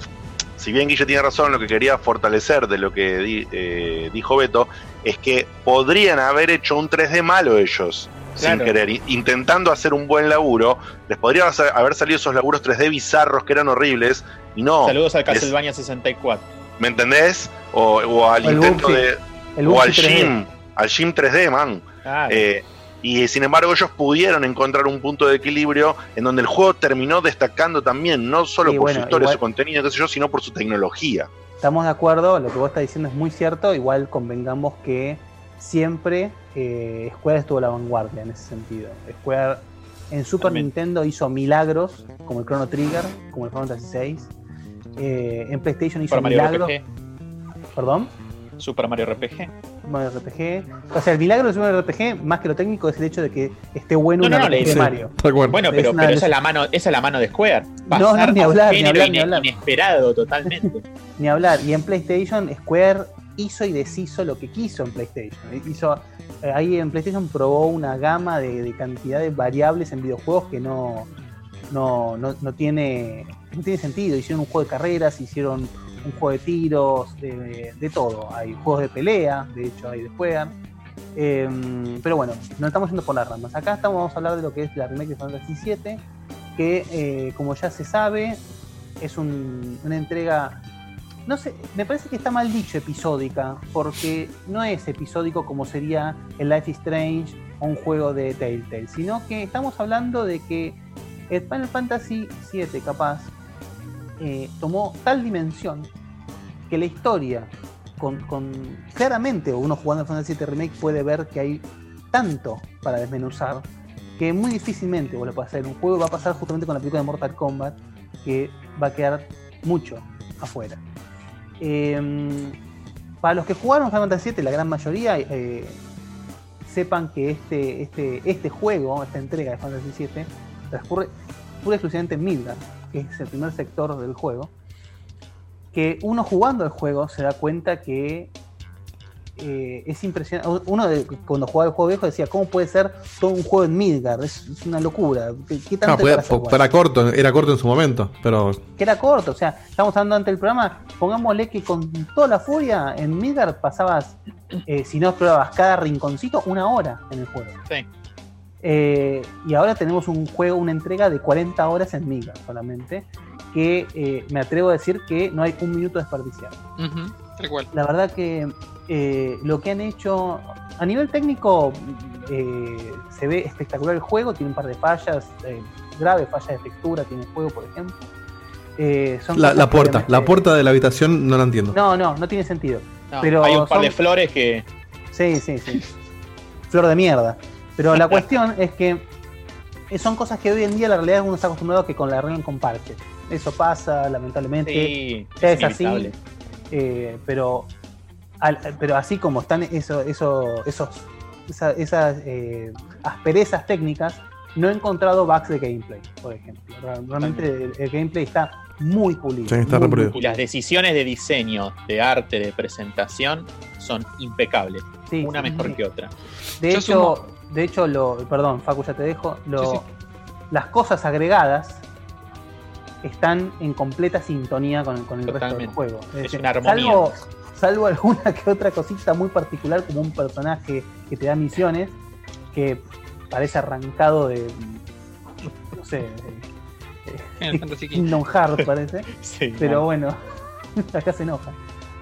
si bien Guille tiene razón, lo que quería fortalecer de lo que di- eh, dijo Beto, es que podrían haber hecho un 3D malo ellos, sin querer, intentando hacer un buen laburo, les podrían haber salido esos laburos 3D bizarros que eran horribles, y no, Saludos al Castlevania 64. ¿me entendés? O, o al el intento de... El o al Bugsy 3D. Jim, al Jim 3D, man. Ah, Eh, y sin embargo ellos pudieron encontrar un punto de equilibrio en donde el juego terminó destacando también, no solo Sí, por bueno, su historia, igual- su contenido, qué sé yo, sino por su tecnología. Estamos de acuerdo, lo que vos estás diciendo es muy cierto, igual convengamos que siempre eh, Square estuvo a la vanguardia en ese sentido. Square en Super. Nintendo hizo milagros, como el Chrono Trigger, como el Final Fantasy VI. Eh, en PlayStation hizo Mario milagros. RPG. Perdón, Super Mario RPG. Mario RPG. O sea, el milagro de Super RPG, más que lo técnico, es el hecho de que esté bueno No, un no, no, de Sí, Mario. Bueno, Es pero, una pero de esa, es la mano, esa es la mano de Square. No, no, ni hablar, ni hablar, ni hablar. inesperado totalmente. Ni hablar. Y en PlayStation, Square hizo y deshizo lo que quiso en PlayStation. Hizo, eh, ahí en PlayStation probó una gama de, de cantidad de variables en videojuegos que no, no, no, no tiene, no tiene sentido. Hicieron un juego de carreras, hicieron un juego de tiros, de, todo. Hay juegos de pelea, de hecho hay de Square. Em, pero bueno, no estamos yendo por las ramas. Acá estamos vamos a hablar de lo que es la remake de Final Fantasy VII, que eh, como ya se sabe, es un- una entrega no sé, me parece que está mal dicho episódica, porque no es episódico como sería el Life is Strange o un juego de Telltale, sino que estamos hablando de que el Final Fantasy VII capaz eh, tomó tal dimensión que la historia, con, claramente uno jugando Final Fantasy VII Remake puede ver que hay tanto para desmenuzar que muy difícilmente lo puedes hacer. Un juego va a pasar justamente con la película de Mortal Kombat, que va a quedar mucho afuera. Eh, para los que jugaron Final Fantasy VII, la gran mayoría, eh, sepan que este, este, este juego, esta entrega de Final Fantasy VII, transcurre pura exclusivamente en Midgar, que es el primer sector del juego. Que uno jugando el juego se da cuenta que eh, es impresionante. Uno de- cuando jugaba el juego viejo decía, ¿cómo puede ser todo un juego en Midgard? Es, es una locura. ¿Qué, qué tanto hay podía- para hacer era corto, era corto en su momento, pero que era corto, o sea, estamos hablando ante el programa, pongámosle que con toda la furia en Midgard pasabas, eh, si no explorabas cada rinconcito, una hora en el juego. Sí. Eh, y ahora tenemos un juego, una entrega de 40 horas en Midgard solamente, que eh, me atrevo a decir que no hay un minuto desperdiciado. Tal cual. La verdad que eh, lo que han hecho a nivel técnico eh, se ve espectacular el juego, tiene un par de fallas, eh, graves fallas de textura tiene el juego, por ejemplo. Eh, son la, puerta, la puerta de la habitación no la entiendo. No, no, no tiene sentido. No, Pero hay un par son- de flores que. Sí, sí, sí. Flor de mierda. Pero la cuestión es que son cosas que hoy en día la realidad uno está acostumbrado a que con la arreglan con parches. Eso pasa, lamentablemente. Sí, ya es es así. eh, pero, al- pero así como están eso, eso, esos, esa- esas eh, asperezas técnicas, no he encontrado bugs de gameplay, por ejemplo. Real- Realmente el, el gameplay está muy pulido. Sí, está muy, re pulido. muy Y las decisiones de diseño, de arte, de presentación son impecables. Sí, una sí, mejor sí. que otra. De Yo hecho, de hecho lo, perdón, Facu, ya te dejo. Lo, Sí, sí. Las cosas agregadas están en completa sintonía con, con el resto del juego. Es una armonía. Salvo, salvo alguna que otra cosita muy particular, como un personaje que te da misiones, que parece arrancado de. No sé. De. Kingdom Hearts parece. Sí, Pero no. bueno, acá se enoja.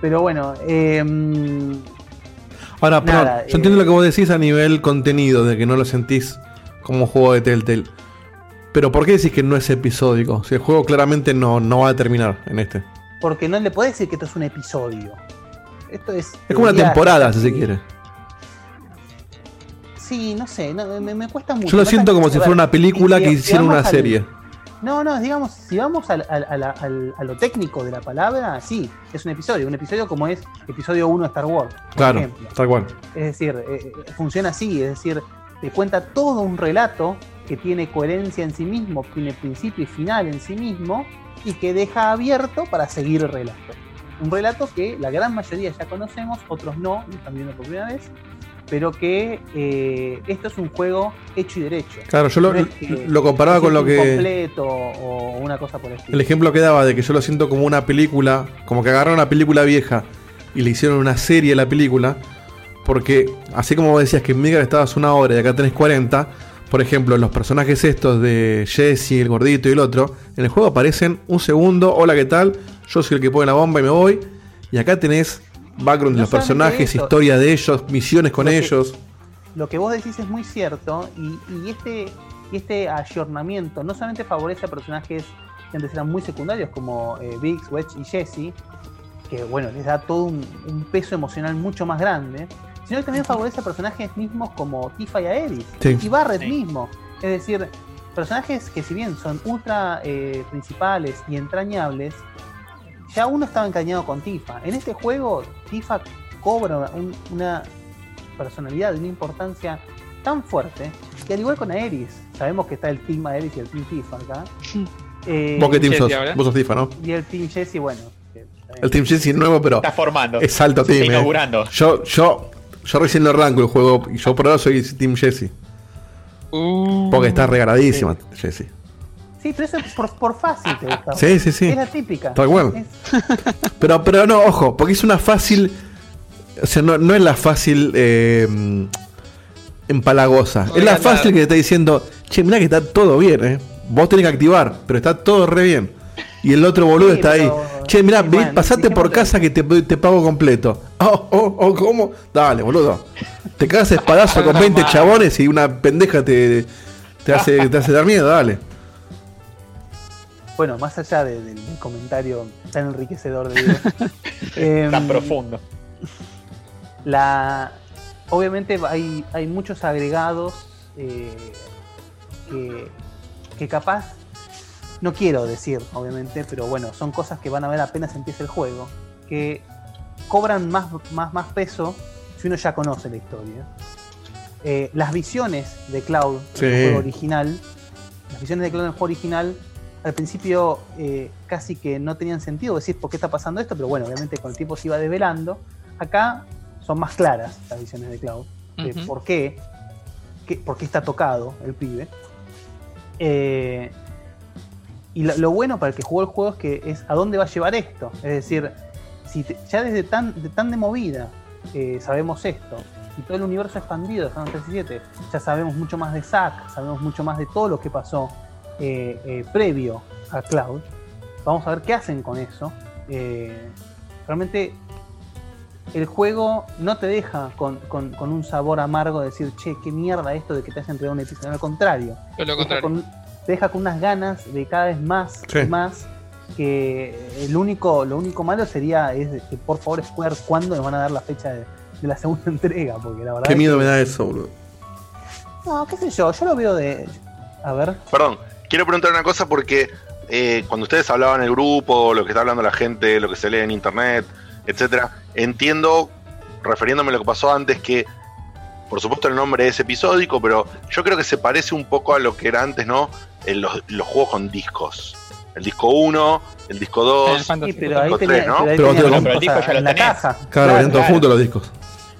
Pero bueno, eh, Ahora, perdón, yo entiendo eh, lo que vos decís a nivel contenido, de que no lo sentís como un juego de Telltale. Pero ¿por qué decís que no es episódico? Si el juego claramente no, no va a terminar en este. porque no le podés decir que esto es un episodio. Esto es. Es como una temporada, si se quiere. Sí, no sé, no, me, me cuesta mucho. Yo lo siento como si fuera una película si- que si vamos una al- serie. No, no, digamos, si vamos a, la- al- a lo técnico de la palabra, sí, es un episodio. Un episodio como es episodio 1 de Star Wars, Claro, ejemplo. tal cual. Es decir, eh, eh, funciona así, es decir, te cuenta todo un relato que tiene coherencia en sí mismo, tiene principio y final en sí mismo, y que deja abierto para seguir el relato. Un relato que la gran mayoría ya conocemos, otros no, lo están viendo por primera vez, pero que eh, esto es un juego hecho y derecho. Claro, yo lo, No es que lo comparaba con lo que. incompleto o una cosa por el estilo. El ejemplo que daba de que yo lo siento como una película, como que agarraron una película vieja y le hicieron una serie a la película, porque así como vos decías que en Midgar estabas una hora y acá tenés 40, por ejemplo, los personajes estos de Jesse, el gordito y el otro, en el juego aparecen un segundo, hola, ¿qué tal? Yo soy el que pone la bomba y me voy, y acá tenés background de los personajes, eso. historia de ellos, misiones con Lo que- ellos. lo que vos decís es muy cierto y, y este, y este ayornamiento no solamente favorece a personajes que antes eran muy secundarios como eh, Biggs, Wedge y Jesse, que bueno, les da todo un, un peso emocional mucho más grande, sino que también favorece a personajes mismos como Tifa y Aeris Sí. y Barret Sí. mismo. Es decir, personajes que si bien son ultra eh, principales y entrañables, ya uno estaba encañado con Tifa. En este juego, Tifa cobra un- una personalidad, una importancia tan fuerte que al igual con Aeris, sabemos que está el Team Aeris y el Team Tifa acá. eh, Vos qué team Jesse sos, ahora. vos sos FIFA, ¿no? y el Team Jesse, bueno. está bien. El Team Jesse es nuevo, pero Está formando. es alto Está team. eh. inaugurando. Yo, yo, yo recién lo arranco el juego y yo por ahora soy Team Jesse. Uh, Porque está regaladísima Jesse. Sí, pero eso es por, por fácil te gusta. Sí, sí, sí. Es la típica. Tal cual. Es- Pero, pero no, ojo, porque es una fácil. O sea, no, no es la fácil eh, empalagosa. Es la fácil que te está diciendo, che, mirá que está todo bien, eh. Vos tenés que activar, pero está todo re bien. Y el otro boludo Sí, está ahí. Che, mirá, sí, ve- bueno, pasate por casa que te, te pago completo. Oh, oh, oh, ¿cómo? Dale, boludo. Te cagas espadazo con 20 chabones y una pendeja te, te, hace, te hace dar miedo, dale. Bueno, más allá de- del, del comentario tan enriquecedor de Diego, em, Tan profundo. La, obviamente hay, hay muchos agregados eh, que, que capaz, no quiero decir, obviamente, pero bueno, son cosas que van a ver apenas empiece el juego, que cobran más, más, más peso si uno ya conoce la historia. Eh, las visiones de Cloud Sí. en el juego original, las visiones de Cloud en el juego original, al principio eh, casi que no tenían sentido decir por qué está pasando esto, pero bueno, obviamente con el tiempo se iba desvelando. Acá son más claras las visiones de Cloud. de. ¿Por qué? qué- ¿Por qué está tocado el pibe? Eh, y lo, lo bueno para el que jugó el juego es que es a dónde va a llevar esto. Es decir, si te- ya desde tan de, tan de movida eh, sabemos esto, y todo el universo expandido de Final Fantasy VII, ya sabemos mucho más de Zack, sabemos mucho más de todo lo que pasó eh, eh, previo a Cloud. Vamos a ver qué hacen con eso. Eh, realmente el juego no te deja con, con- con un sabor amargo de decir, che, qué mierda esto de que te haya entregado un episodio. Al contrario, lo te deja, contrario. con, te deja con unas ganas de cada vez más Sí. y más. Que el único, lo único malo sería es que por favor Square cuándo nos van a dar la fecha de, de la segunda entrega, porque la verdad Qué es miedo que- me da eso, boludo. No, qué sé yo, yo lo veo de. A ver. Perdón, quiero preguntar una cosa porque eh, cuando ustedes hablaban en el grupo, lo que está hablando la gente, lo que se lee en internet, etcétera, entiendo, refiriéndome a lo que pasó antes, que por supuesto el nombre es episódico, pero yo creo que se parece un poco a lo que era antes, ¿no? En los, los juegos con discos. El disco 1, el disco 2, Fantasy. Sí, pero ahí Disco tenía, tres, ¿no? pero Pero Pero el disco ya lo en la tenés. caja. Claro, venían todos claro. juntos los discos.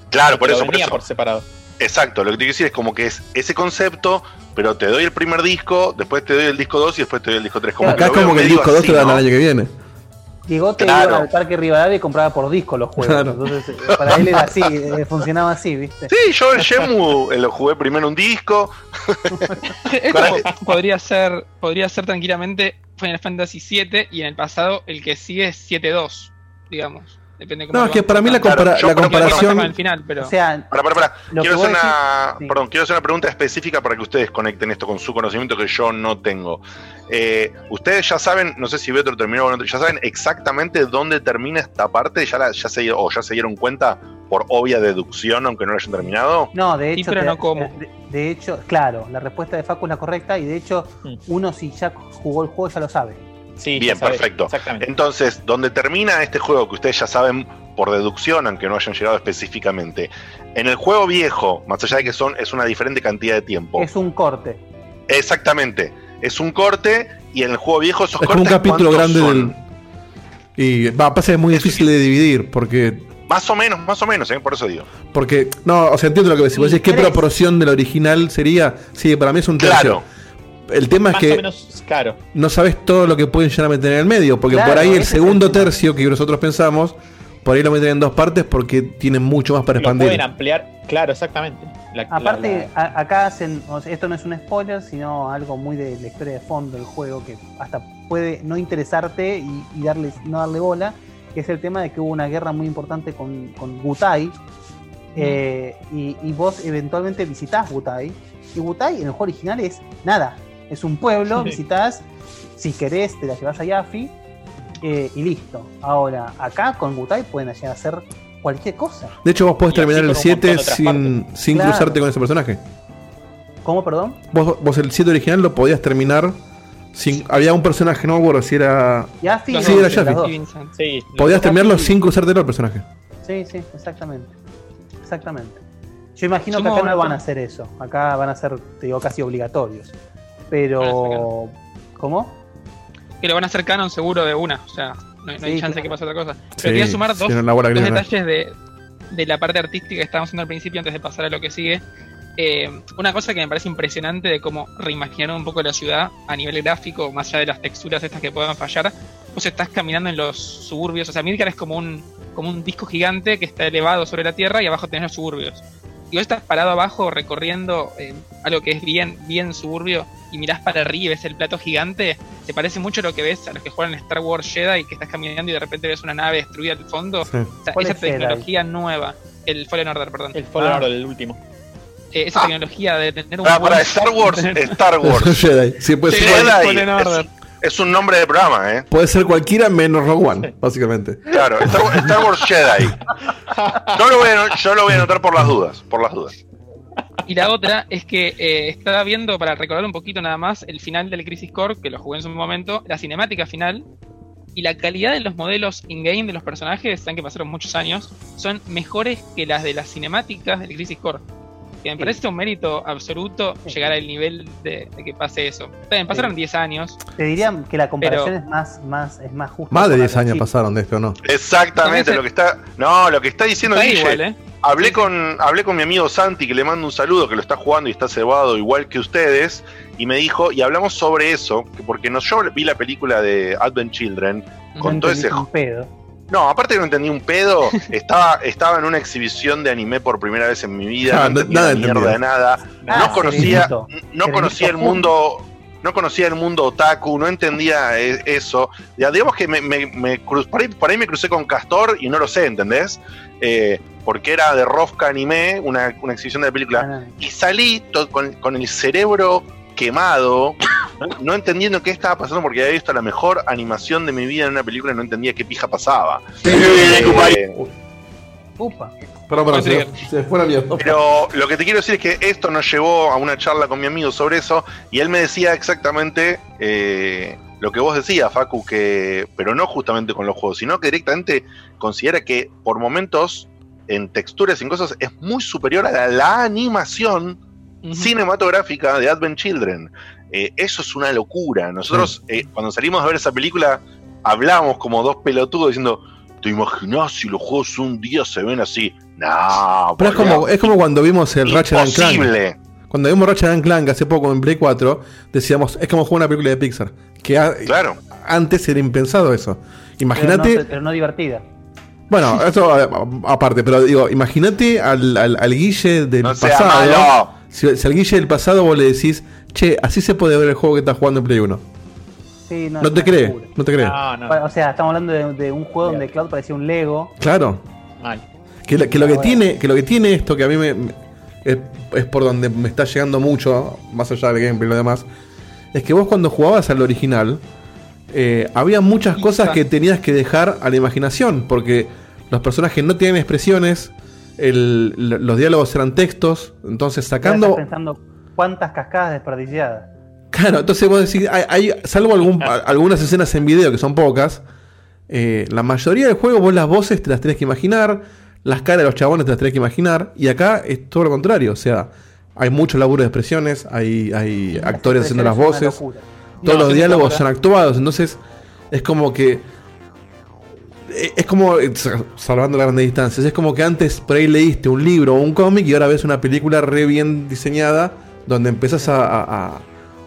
Claro, por Pero eso, por venía eso. por separado. Exacto, lo que te quiero decir es como que es ese concepto, pero te doy el primer disco, después te doy el disco 2 y después te doy el disco 3. Claro, Acá es como que el disco 2 te lo dan ¿no? el año que viene. Diego te Claro. iba al parque Rivadavia y compraba por disco los juegos. Claro. Entonces, eh, para él era así, eh, funcionaba así, ¿viste? Sí, yo el Shemu eh, lo jugué primero un disco. Es como- podría ser podría ser tranquilamente Final Fantasy VII y en el pasado el que sigue es 7-2, digamos. Depende cómo No, es que para mí la, Claro, compara- yo la comparación. con el final, pero O sea, Para, para, para. Quiero hacer una, decís, sí. perdón, quiero hacer una pregunta específica para que ustedes conecten esto con su conocimiento que yo no tengo. Eh, ustedes ya saben, no sé si Beto terminó o no, ya saben exactamente dónde termina esta parte, ya, la- ya se, o ya se dieron cuenta por obvia deducción, aunque no lo hayan terminado. no, de Sí, hecho. pero te- no cómo. De, de hecho, claro, la respuesta de Facu es la correcta y de hecho, Mm. uno si ya jugó el juego ya lo sabe. Sí, Bien, perfecto. Exactamente. Entonces, donde termina este juego, que ustedes ya saben por deducción, aunque no hayan llegado específicamente, en el juego viejo, más allá de que son, es una diferente cantidad de tiempo. Es un corte. Exactamente. Es un corte y en el juego viejo esos Es como un cortes capítulo ¿cuántos grande son? del. Y va, pasa que es muy difícil de dividir porque. Más o menos, más o menos, ¿eh? por eso digo. Porque, no, o sea, entiendo lo que decís. Vos Y decís, ¿qué proporción del original sería? Sí, para mí es un tercio. Claro. El tema es que o menos, claro. no sabes todo lo que pueden llegar a meter en el medio, porque Claro, por ahí el segundo tercio que nosotros pensamos, por ahí lo meten en dos partes porque tienen mucho más para Lo pueden expandir. ampliar, claro, exactamente. La- Aparte, la- a- acá hacen, o sea, esto no es un spoiler, sino algo muy de la historia de fondo del juego que hasta puede no interesarte y, y darle, no darle bola, que es el tema de que hubo una guerra muy importante con, con Gutai, eh, y, y vos eventualmente visitás Gutai, y Gutai en el juego original es nada, es un pueblo, Sí. visitás, si querés te la llevas a Yafi, eh, y listo. Ahora, acá con Gutai pueden llegar a hacer cualquier cosa. De hecho, vos podés Y terminar el un 7 montón de otras sin, sin Claro. cruzarte con ese personaje. ¿Cómo, perdón? Vos, vos el 7 original lo podías terminar sin. Había un personaje, no me acuerdo si era. Yafi, Los Sí, era. Vincent. sí, Podías terminarlo sí. sin cruzarte al personaje. Sí, sí, exactamente. Exactamente. Yo imagino que acá no van a hacer eso. Acá van a ser, te digo, casi obligatorios. Pero. ¿Cómo? que lo van a hacer canon seguro de una, o sea, no, no hay chance claro. que pase otra cosa. Pero Sí, quería sumar dos, detalles de, de la parte artística que estábamos haciendo al principio antes de pasar a lo que sigue. Eh, una cosa que me parece impresionante de cómo reimaginaron un poco la ciudad a nivel gráfico, más allá de las texturas estas que puedan fallar. Vos estás caminando en los suburbios, o sea, Midgar es como un, como un disco gigante que está elevado sobre la tierra y abajo tenés los suburbios. Y vos estás parado abajo recorriendo eh, algo que es bien, bien suburbio y mirás para arriba y ves el plato gigante, te parece mucho lo que ves a los que juegan Star Wars Jedi que estás caminando y de repente ves una nave destruida al fondo. Sí. O sea, ¿Cuál esa es Jedi? tecnología nueva, el Fallen Order, perdón. El Fallen Ah. Order, el último. Eh, esa Ah. tecnología de tener un Para, para Star Wars, Star Wars. Jedi. Sí, puede, Sí, ser, Jedi Fallen Order. Es, un nombre de programa, ¿eh? puede ser cualquiera menos Rogue One, básicamente. Claro, Star, Wars- Star Wars Jedi. Yo lo, voy a, yo lo voy a anotar por las dudas, por las dudas. Y la otra es que eh, estaba viendo, para recordar un poquito nada más, el final del Crisis Core, que lo jugué en su momento, la cinemática final, y la calidad de los modelos in-game de los personajes, saben que pasaron muchos años, son mejores que las de las cinemáticas del Crisis Core. Que me Sí. parece un mérito absoluto Sí. llegar al nivel de, de que pase eso. También pasaron Sí. 10 años. Te diría que la comparación Pero- es más, más, es más justa. Más de con 10 la años pasaron de esto, ¿no? Exactamente lo que está. No, lo que está diciendo Está igual, ¿eh? Hablé con, hablé con mi amigo Santi, que le mando un saludo, que lo está jugando y está cebado igual que ustedes, y me dijo, y hablamos sobre eso, que porque no, yo vi la película de Advent Children, con No todo ese... un pedo. No, aparte que no entendí un pedo, estaba, estaba en una exhibición de anime por primera vez en mi vida, Ah, no no- entendía nada mierda entendido. de nada, Ah, no conocía, no conocía el mundo, no conocía el mundo otaku, no entendía e- eso. Ya, digamos que me, me- me cru- por, ahí, por ahí me crucé con Castor y no lo sé, ¿entendés? Eh, porque era de Rofka Anime, una, una exhibición de película. Ah, no. Y salí con el cerebro quemado, no, entendiendo qué estaba pasando porque había visto la mejor animación de mi vida en una película y no entendía qué pija pasaba. Eh, Upa. Se, se fue mierda. pero lo que te quiero decir es que esto nos llevó a una charla con mi amigo sobre eso y él me decía exactamente eh, lo que vos decías, Facu, que, pero no justamente con los juegos, sino que directamente considera que por momentos en texturas y en cosas es muy superior a la, la animación cinematográfica de Advent Children. Eh, eso es una locura. Nosotros, eh, cuando salimos a ver esa película, hablamos como dos pelotudos diciendo, ¿te imaginas si los juegos un día se ven así? No, Pero es como, es como cuando vimos el Ratchet and Clank. Imposible. Cuando vimos Ratchet and Clank hace poco en Play 4, decíamos, es como jugar una película de Pixar. Que a- Claro. antes era impensado eso. Pero Imagínate. no, pero no divertida. Bueno, eso aparte, pero digo, imagínate al, al, al Guille del No sea pasado. malo. Si, si al Guille del pasado vos le decís, che, así se puede ver el juego que estás jugando en Play 1. Sí, no, te cree, no te cree. No, no, O sea, estamos hablando de, de un juego donde Cloud parecía un Lego. Claro. mal. Que, lo- que lo que Bueno. tiene, que lo que tiene esto que a mí me, me- es, es por donde me está llegando mucho, más allá del gameplay y lo demás, es que vos cuando jugabas al original, eh, había muchas cosas que tenías que dejar a la imaginación, porque los personajes no tienen expresiones, el- los diálogos eran textos, entonces sacando... estás pensando cuántas cascadas desperdiciadas. Claro, entonces vos decís, hay, hay- salvo algún- a- algunas escenas en video que son pocas, eh, la mayoría del juego vos las voces te las tenés que imaginar, las caras de los chabones te las tenés que imaginar, y acá es todo lo contrario, o sea, hay mucho laburo de expresiones, hay, hay actores haciendo las voces, todos No, los diálogos son actuados, entonces es como que... eh, Es como, eh, sa- salvando las grandes distancias, es como que antes por ahí leíste un libro o un cómic y ahora ves una película re bien diseñada donde empiezas a, a- a-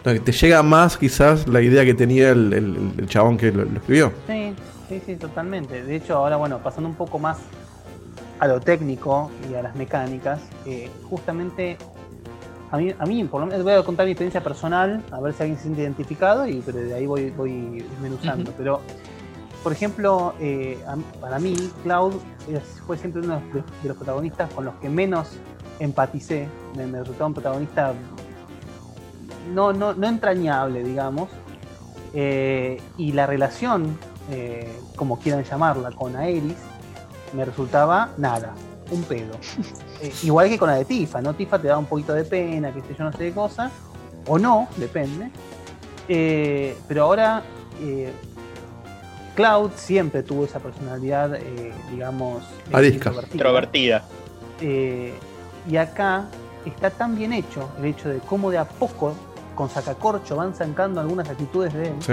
donde te llega más quizás la idea que tenía el, el- el chabón que lo, lo escribió. Sí, sí, sí, totalmente. De hecho, ahora, bueno, pasando un poco más a lo técnico y a las mecánicas, eh, justamente a mí, a mí, por lo menos, voy a contar mi experiencia personal, a ver si alguien se siente identificado, y pero de ahí voy, voy desmenuzando. Pero, por ejemplo, eh, a- para mí, Cloud es- fue siempre uno de los, de los protagonistas con los que menos empaticé. Me, me resultaba un protagonista no, no, no entrañable, digamos. Eh, y la relación, eh, como quieran llamarla, con Aeris, me resultaba nada, un pedo. Eh, igual que con la de Tifa, ¿no? Tifa te da un poquito de pena, que sé yo, no sé qué cosa, o no, depende. Eh, pero ahora, eh, Cloud siempre tuvo esa personalidad, eh, digamos, eh. Introvertida. Y acá está tan bien hecho el hecho de cómo de a poco con sacacorcho van sacando algunas actitudes de él, Sí.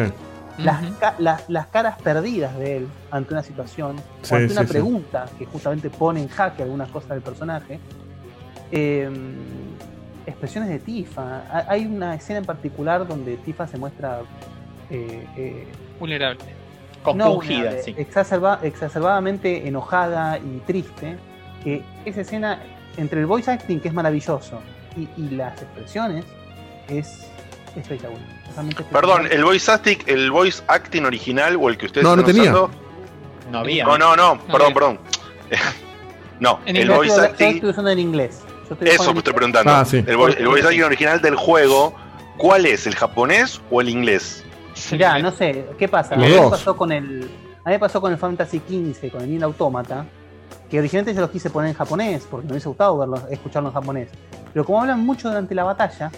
las, ca- las, las caras perdidas de él ante una situación Sí, o ante sí, una sí. pregunta que justamente pone en jaque algunas cosas del personaje. Eh, expresiones de Tifa. Ha- Hay una escena en particular donde Tifa se muestra eh, eh, Vulnerable. no Compungida, vulnerable, sí. exacerba- exacerbadamente enojada y triste, que esa escena entre el voice acting que es maravilloso y, y las expresiones es espectacular. Perdón, el voice acting, el voice acting original o el que ustedes No, no están tenía. usando. No había. No, no, no, perdón, había. perdón. no, En el inglés. Yo voice estoy- yo acting, estoy usando en inglés. Yo estoy eso en estoy preguntando. Ah, sí. el, vo- el voice acting original del juego, ¿cuál es? ¿El japonés o el inglés? Mirá, no sé, ¿qué pasa? A Los mí, me dos. pasó con el, a mí me pasó con el Fantasy XV, con el Nier Automata, que originalmente yo los quise poner en japonés, porque me hubiese gustado verlos, escucharlos en japonés. Pero como hablan mucho durante la batalla,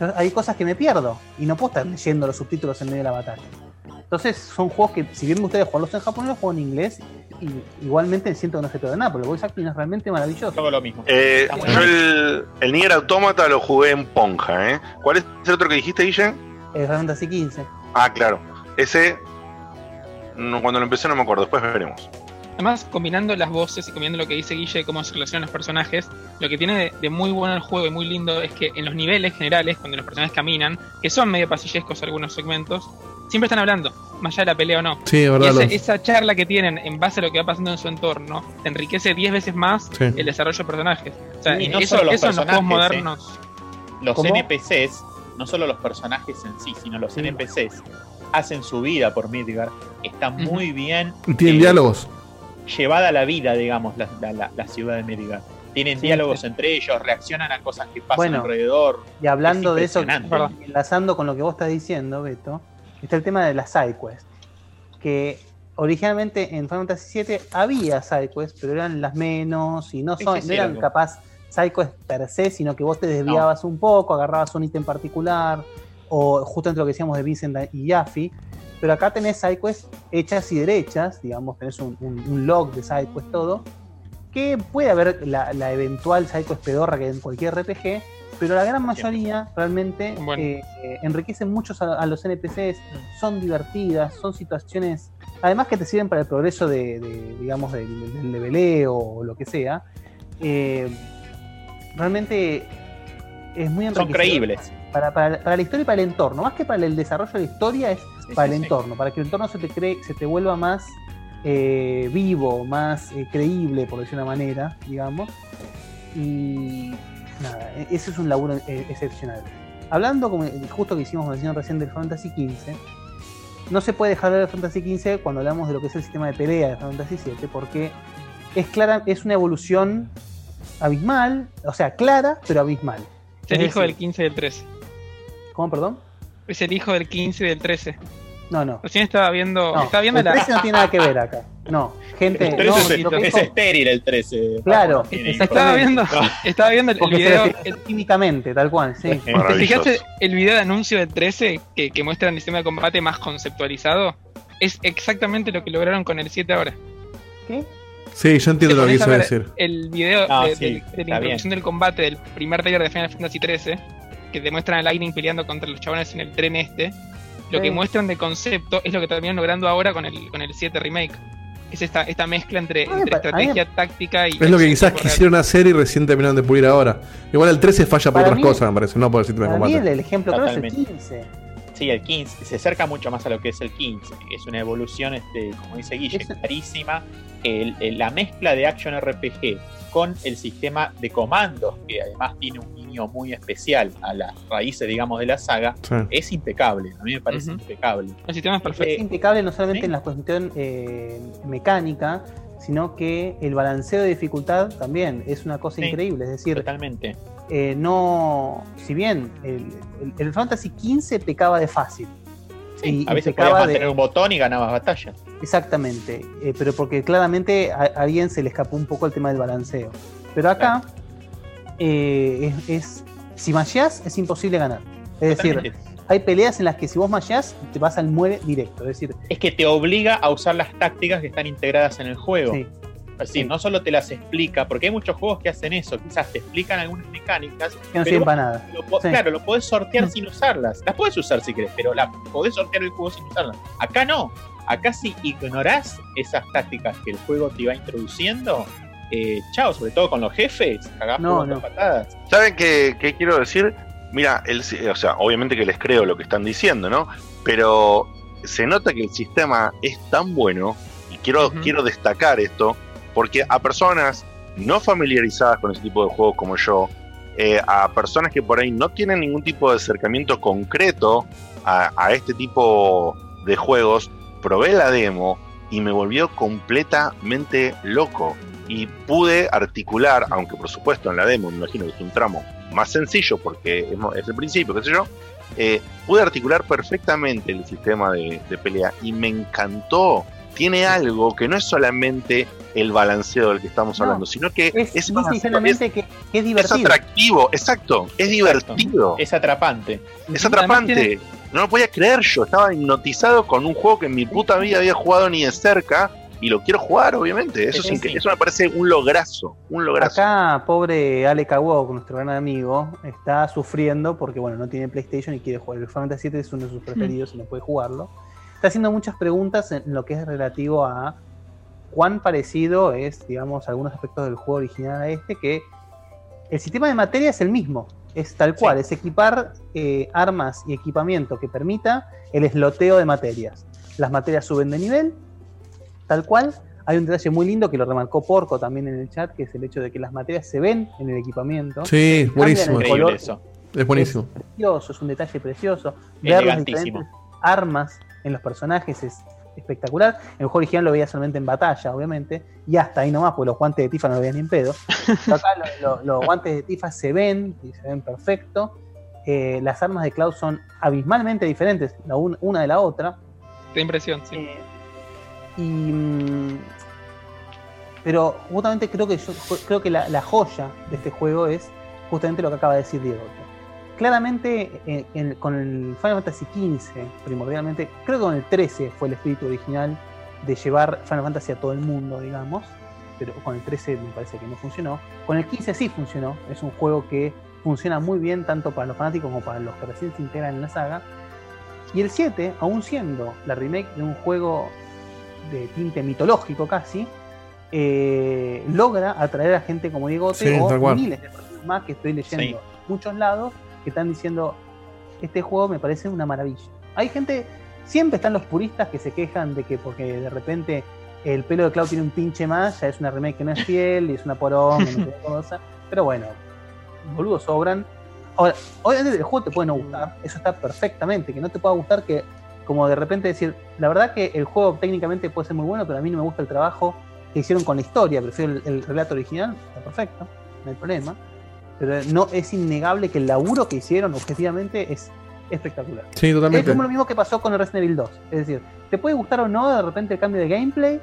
yo- hay cosas que me pierdo y no puedo estar leyendo los subtítulos en medio de la batalla. Entonces son juegos que, si bien me gustaría jugarlos en japonés, los juego en inglés y igualmente siento que no se de nada, pero el voice acting es realmente maravilloso. Todo lo mismo. Eh, yo el, el Nier Automata lo jugué en Ponja, ¿eh? ¿Cuál es el otro que dijiste, Guille? El Fantasy XV. Ah, claro. Ese, no, cuando lo empecé no me acuerdo, después veremos. Además, combinando las voces y combinando lo que dice Guille de cómo se relacionan los personajes, lo que tiene de, de muy bueno el juego y muy lindo es que en los niveles generales, cuando los personajes caminan, que son medio pasillescos algunos segmentos, siempre están hablando, más allá de la pelea o no. Sí, es verdad. Y ese- lo- esa charla que tienen en base a lo que va pasando en su entorno, te enriquece 10 veces más Sí. el desarrollo de personajes. O sea, Y no eso, solo los eso en los juegos personajes, ¿eh? modernos. Los ¿Cómo? NPCs, no solo los personajes en sí, sino los Sí. NPCs, hacen su vida por Midgar. Está muy bien Tienen eh, diálogos. Llevada a la vida, digamos, la, la- la- la ciudad de Midgar. Tienen Sí, diálogos sí. entre ellos, reaccionan a cosas que pasan Bueno. alrededor. Y hablando Es de eso, enlazando con lo que vos estás diciendo, Beto, está el tema de las sidequests. Que originalmente en Final Fantasy VII había sidequests, pero eran las menos y no, son, no eran capaz sidequests per se, sino que vos te desviabas un poco, agarrabas un ítem particular, o justo entre lo que decíamos de Vincent y Yaffe. Pero acá tenés sidequests hechas y derechas, digamos, tenés un, un- un log de sidequests todo, que puede haber la, la eventual sidequest pedorra que hay en cualquier RPG, pero la gran mayoría realmente Bueno. eh, eh, enriquecen mucho a, a los NPCs, son divertidas, son situaciones, además que te sirven para el progreso de, de, digamos, del, del leveleo o lo que sea. eh, realmente es muy Son enriquecedor creíbles. Para, para- para la historia y para el entorno, más que para el desarrollo de la historia, es para el sí. entorno, para que el entorno se te, cree, se te vuelva más eh, vivo, más eh, creíble, por decir una manera, digamos. Y nada, e- ese es un laburo eh, excepcional. Hablando, como eh, justo que hicimos mención recién del Fantasy XV, no se puede dejar de hablar del Fantasy XV cuando hablamos de lo que es el sistema de pelea de Fantasy VII, porque es clara, es una evolución abismal, o sea, clara, pero abismal. Es el hijo decir- del 15 y del 13. ¿Cómo, perdón? Es el hijo del 15 y del 13. No, no. Recién estaba viendo. No, estaba viendo el la. 13 no tiene nada que ver acá. No, gente. El 13 no, es, lo que es dijo- estéril el 13. Claro, No. Estaba viendo, estaba viendo el, porque se video. defiende químicamente, tal cual, sí. ¿Te fijaste el video de anuncio del 13 que, que muestra el sistema de combate más conceptualizado? Es exactamente lo que lograron con el 7 ahora. ¿Qué? Sí, yo entiendo lo que quiso decir. El video Ah, de, sí, de- de la introducción del combate del primer trailer de Final Fantasy 13, que te muestran a Lightning peleando contra los chabones en el tren este. Lo que muestran de concepto es lo que terminan logrando ahora con el, con el 7 Remake. Es esta, esta mezcla entre, Ah, entre estrategia, táctica y. Es lo que quizás quisieron hacer y recién terminaron de pulir ahora. Igual el 13 falla por Para otras mí- cosas, me parece, no por el sistema de combate. el ejemplo claro es el Totalmente. 15. Sí, el 15 se acerca mucho más a lo que es el 15. Es una evolución, este, como dice Guille, Es- clarísima. El- el- la mezcla de Action RPG con el sistema de comandos, que además tiene un guiño muy especial a las raíces, digamos, de la saga, Sí. es impecable. A mí me parece impecable. El sistema es perfecto. Eh, Es impecable no solamente sí. en la cuestión eh, mecánica, sino que el balanceo de dificultad también es una cosa Sí. increíble. Es decir, Totalmente. Eh, no. Si bien el, el- el Fantasy XV pecaba de fácil. Sí, y- a veces podías de- mantener un botón y ganabas batallas. Exactamente, eh, pero porque claramente a, a alguien se le escapó un poco el tema del balanceo. Pero acá eh, es, es- si masheás es imposible ganar. Es decir, hay peleas en las que si vos masheás te vas al muere directo. Es decir, Es que te obliga a usar las tácticas que están integradas en el juego. sí, decir, Sí. no solo te las explica, porque hay muchos juegos que hacen eso, quizás te explican algunas mecánicas, que no Pero sirven para nada. lo Sí. claro, lo podés sortear Mm. sin usarlas. Las podés usar si querés, pero la podés sortear el juego sin usarlas. Acá no. Acá si ignorás esas tácticas que el juego te va introduciendo, eh, chao, sobre todo con los jefes, cagás No, patadas. ¿Saben qué, qué quiero decir? Mira, el, si- o sea, obviamente que les creo lo que están diciendo, ¿no? Pero se nota que el sistema es tan bueno, y quiero, quiero destacar esto, porque a personas no familiarizadas con ese tipo de juegos como yo, eh, a personas que por ahí no tienen ningún tipo de acercamiento concreto a, este tipo de juegos, probé la demo y me volvió completamente loco. Y pude articular, aunque por supuesto en la demo me imagino que es un tramo más sencillo porque es, el principio, qué sé yo, eh, pude articular perfectamente el sistema de pelea y me encantó. Tiene algo que no es solamente el balanceo del que estamos No, hablando, sino que Es, es, y llanamente que, que es es divertido. atractivo, exacto, es Exacto. divertido, Es atrapante. es atrapante. Tiene- No lo podía creer yo, estaba hipnotizado con un juego que en mi puta vida había jugado ni de cerca y lo quiero jugar, obviamente. Eso, Sí, es eso me parece un lograzo, un lograzo. Acá, pobre Ale Kawok, nuestro gran amigo, está sufriendo porque bueno, no tiene PlayStation y quiere jugar. El Final Fantasy 7 es uno de sus preferidos y no puede jugarlo. Está haciendo muchas preguntas en lo que es relativo a cuán parecido es, digamos, algunos aspectos del juego original a este, que el sistema de materia es el mismo. Es tal cual, es equipar eh, armas y equipamiento que permita el esloteo de materias. Las materias suben de nivel, tal cual. Hay un detalle muy lindo que lo remarcó Porco también en el chat, que es el hecho de que las materias se ven en el equipamiento. Sí, buenísimo. el Increíble color. eso. Es buenísimo. Es precioso, es un detalle precioso. Ver las diferentes armas en los personajes es espectacular. En el juego original lo veía solamente en batalla, obviamente, y hasta ahí nomás, porque los guantes de Tifa no lo veían ni en pedo. Pero acá lo- lo- los guantes de Tifa se ven, y se ven perfecto. Eh, las armas de Cloud son abismalmente diferentes la un- una de la otra. Da impresión, sí. Eh, y, mm, pero justamente creo que yo creo que la, la joya de este juego es justamente lo que acaba de decir Diego. Claramente eh, en- con el Final Fantasy XV, primordialmente, creo que con el 13 fue el espíritu original de llevar Final Fantasy a todo el mundo, digamos, pero con el 13 me parece que no funcionó. Con el 15 sí funcionó, es un juego que funciona muy bien tanto para los fanáticos como para los que recién se integran en la saga. Y el 7, aún siendo la remake de un juego de tinte mitológico casi, eh, logra atraer a gente como Diego Sí, o miles de personas más que estoy leyendo Sí. en muchos lados que están diciendo este juego me parece una maravilla. Hay gente, siempre están los puristas que se quejan de que porque de repente el pelo de Cloud tiene un pinche más, ya es una remake que no es fiel y es una cosa. Pero bueno, boludos sobran. Ahora, obviamente el juego te puede no gustar, eso está perfectamente, que no te pueda gustar que como de repente decir, la verdad que el juego técnicamente puede ser muy bueno, pero a mí no me gusta el trabajo que hicieron con la historia, prefiero el, el relato original, está perfecto, no hay problema. Pero no es innegable que el laburo que hicieron objetivamente es espectacular. Sí, Es totalmente. como lo mismo que pasó con el Resident Evil 2. Es decir, te puede gustar o no de repente el cambio de gameplay,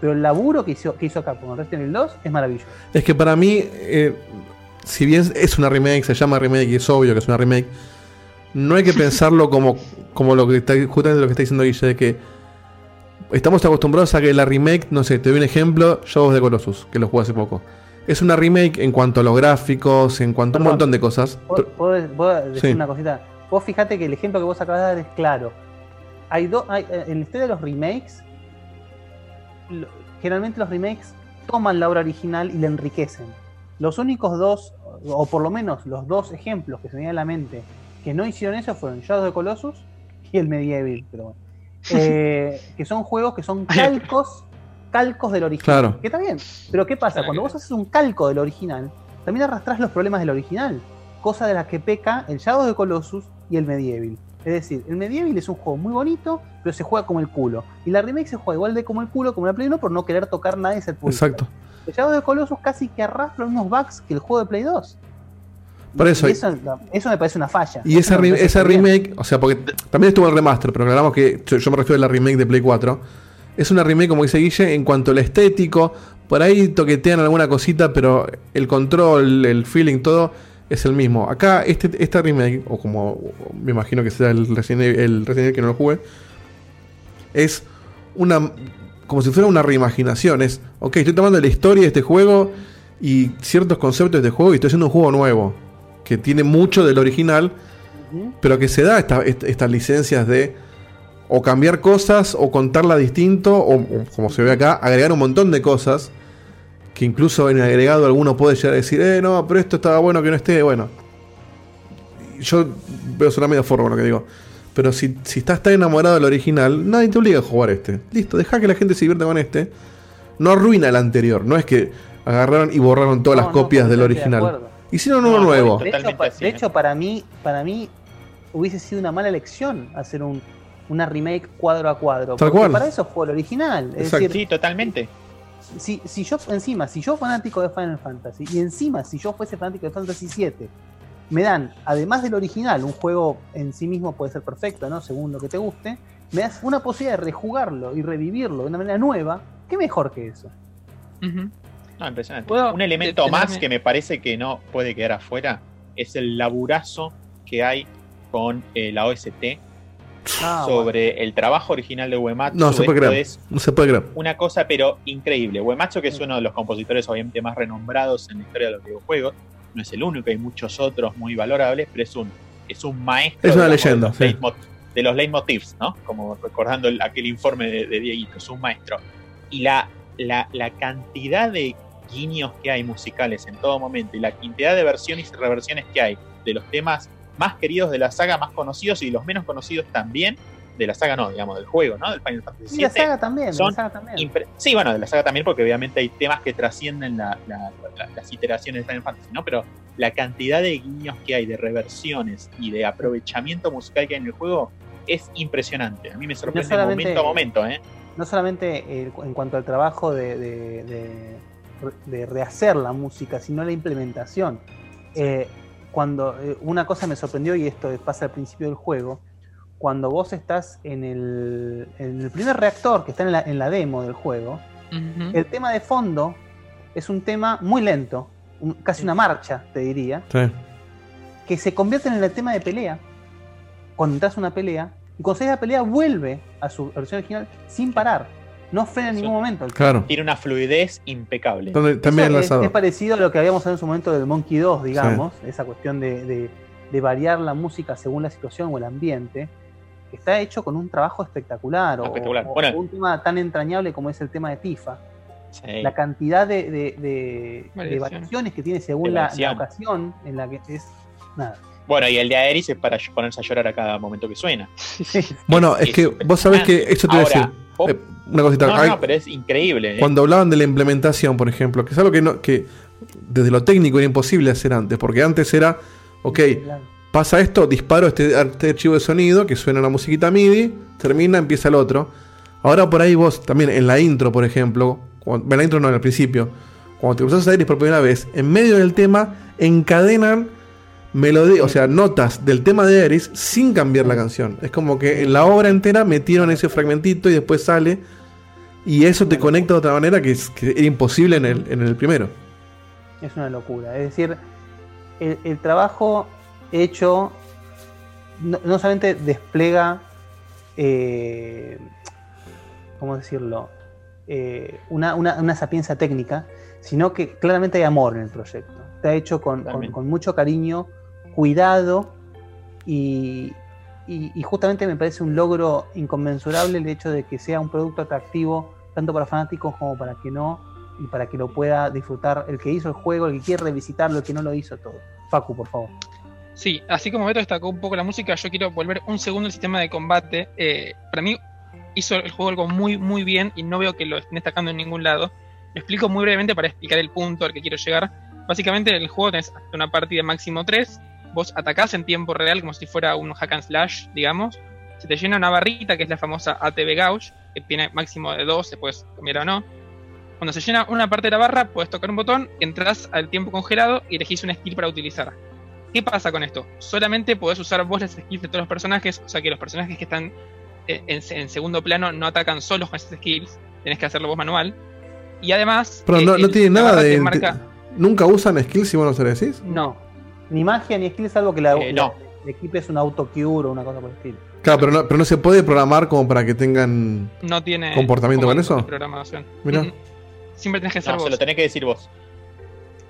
pero el laburo que hizo, que hizo acá con Resident Evil 2 es maravilloso. Es que para mí, eh, si bien es una remake, se llama remake y es obvio que es una remake, no hay que pensarlo como, como lo que está, justamente lo que está diciendo Guille, de que estamos acostumbrados a que la remake, no sé, te doy un ejemplo, Shadows de Colossus, que lo jugué hace poco. Es una remake en cuanto a los gráficos, en cuanto a un montón de cosas. ¿Puedo, decir Sí. una cosita? Vos fijate que el ejemplo que vos acabas de dar es claro. Hay dos, eh, en la historia de los remakes, lo- generalmente los remakes toman la obra original y la enriquecen. Los únicos dos, o por lo menos los dos ejemplos que se me vienen a la mente que no hicieron eso fueron Shadows de Colossus y el Medieval, pero bueno. Eh, que son juegos que son calcos, calcos del original. Claro. Que está bien. Pero ¿qué pasa? Claro Cuando vos haces un calco del original, también arrastrás los problemas del original. Cosa de las que peca el Shadows de Colossus y el Medieval. Es decir, el Medieval es un juego muy bonito, pero se juega como el culo. Y la remake se juega igual de como el culo como la Play 1 por no querer tocar nada y ser purista. Exacto. El Shadows de Colossus casi que arrastra los mismos bugs que el juego de Play 2. Por eso- Y eso, eso me parece una falla. Y esa, re- remake, o sea, porque también estuvo el remaster, pero aclaramos que yo, yo me refiero a la remake de Play 4. Es una remake, como dice Guille, en cuanto al estético. Por ahí toquetean alguna cosita, pero el control, el feeling, todo es el mismo. Acá, este, esta remake, o como me imagino que será el Resident Evil, el Resident Evil que no lo jugué, es una. como si fuera una reimaginación. Es, ok, estoy tomando la historia de este juego y ciertos conceptos de este juego y estoy haciendo un juego nuevo. Que tiene mucho del original, pero que se da esta- est- estas licencias de o cambiar cosas o contarla distinto o, o, como se ve acá, agregar un montón de cosas que incluso en el agregado alguno puede llegar a decir, eh, no, pero esto estaba bueno que no esté, bueno. Yo veo solamente forma con lo que digo. Pero si, si estás tan enamorado del original, nadie te obliga a jugar este. Listo, deja que la gente se divierta con este. No arruina el anterior. No es que agarraron y borraron todas No, las no, copias del de original. acuerdo. Hicieron uno No, no, nuevo. De hecho, de ¿eh? hecho, para mí, para mí hubiese sido una mala elección hacer un, una remake cuadro a cuadro. Tal porque cual. para eso fue el original. Es decir, Sí, totalmente. si, si yo encima, si yo fanático de Final Fantasy, y encima si yo fuese fanático de Fantasy VII, me dan, además del original, un juego en sí mismo puede ser perfecto, ¿no? Según lo que te guste, me das una posibilidad de rejugarlo y revivirlo de una manera nueva, ¿qué mejor que eso? No, impresionante. Puedo Un elemento más que me parece que no puede quedar afuera es el laburazo que hay con eh, la OST Ah, sobre el trabajo original de Uematsu. No se puede creer. es No se puede creer. una cosa pero increíble. Uematsu, que es uno de los compositores obviamente más renombrados en la historia de los videojuegos, no es el único, hay muchos otros muy valorables, pero es un, es un maestro Es una digamos, leyenda, de, los sí. de los leitmotivs, ¿no? Como recordando el- aquel informe de, de Dieguito, es un maestro. Y la la, la cantidad de guiños que hay musicales en todo momento y la cantidad de versiones y reversiones que hay de los temas más queridos de la saga, más conocidos y los menos conocidos también, de la saga no, digamos, del juego, ¿no? Del Final Fantasy Y la VII, saga también, son la saga también. Sí, bueno, de la saga también, porque obviamente hay temas que trascienden la- la- la- las iteraciones de Final Fantasy, ¿no? Pero la cantidad de guiños que hay, de reversiones y de aprovechamiento musical que hay en el juego es impresionante. A mí me sorprende solamente- momento a momento, ¿eh? no solamente en cuanto al trabajo de, de- de- de rehacer la música, sino la implementación. Eh, cuando eh, una cosa me sorprendió, y esto pasa al principio del juego, cuando vos estás en el, en el primer reactor que está en la, en la demo del juego, el tema de fondo es un tema muy lento, un- casi una marcha, te diría, Sí. que se convierte en el tema de pelea, cuando entras a una pelea, y cuando sales la pelea vuelve a su versión original sin parar, no frena en ningún momento. el Claro. Tiene una fluidez impecable. También Eso es, parecido a lo que habíamos hablado en su momento del Monkey 2, digamos, esa cuestión de, de- de variar la música según la situación o el ambiente, que está hecho con un trabajo espectacular, o- Espectacular. O, Bueno. o un tema tan entrañable como es el tema de Tifa. Sí. La cantidad de, de- de- de Variaciones. que tiene según la, la ocasión en la que es. Nada. Bueno, y el de Aeris es para ponerse a llorar a cada momento que suena. Bueno, es, es que vos sabés que eso te voy a decir. Eh, una cosita. No, no, pero es increíble. ¿eh? Cuando hablaban de la implementación, por ejemplo, que es algo que, no, que desde lo técnico era imposible hacer antes, porque antes era, ok, pasa esto, disparo este, este archivo de sonido que suena la musiquita MIDI, termina, empieza el otro. Ahora por ahí vos, también en la intro, por ejemplo, cuando- en la intro no, en el principio, cuando te cruzas a Iris por primera vez, en medio del tema encadenan melodía, o sea, notas del tema de Eris sin cambiar la canción. Es como que en la obra entera metieron ese fragmentito y después sale. Y eso te conecta de otra manera que, es, que era imposible en el, en el primero. Es una locura. Es decir, el, el trabajo hecho no, no solamente despliega, eh, ¿cómo decirlo? Eh, una, una, una sapiencia técnica, sino que claramente hay amor en el proyecto. Está hecho con, con mucho cariño, cuidado y, justamente me parece un logro inconmensurable el hecho de que sea un producto atractivo tanto para fanáticos como para que no y para que lo pueda disfrutar el que hizo el juego, el que quiere revisitarlo, el que no lo hizo todo. Facu, por favor. Sí, así como Beto destacó un poco la música, yo quiero volver un segundo al sistema de combate. Eh, para mí hizo el juego algo muy, muy bien y no veo que lo estén destacando en ningún lado. Lo explico muy brevemente para explicar el punto al que quiero llegar. Básicamente en el juego tenés una partida máximo 3, vos atacás en tiempo real como si fuera un hack and slash, digamos. Se te llena una barrita que es la famosa ATB Gauge, que tiene máximo de 2, se puedes cambiar o no. Cuando se llena una parte de la barra, puedes tocar un botón, entras al tiempo congelado y elegís un skill para utilizar. ¿Qué pasa con esto? Solamente podés usar vos las skills de todos los personajes, o sea que los personajes que están eh, en, en segundo plano no atacan solos con esas skills, tenés que hacerlo vos manual. Y además. Pero eh, no, no el- tiene nada de. marca- Nunca usan skills si vos no se lo decís. No, Ni magia ni skill, salvo que la, Eh, la- no. el equipo es un autocure o una cosa por el estilo. Claro, pero no, pero no se puede programar como para que tengan. no tiene. ¿Comportamiento con eso? programación. Mirá. Mm, Siempre tenés que ser No, se vos. lo tenés que decir vos.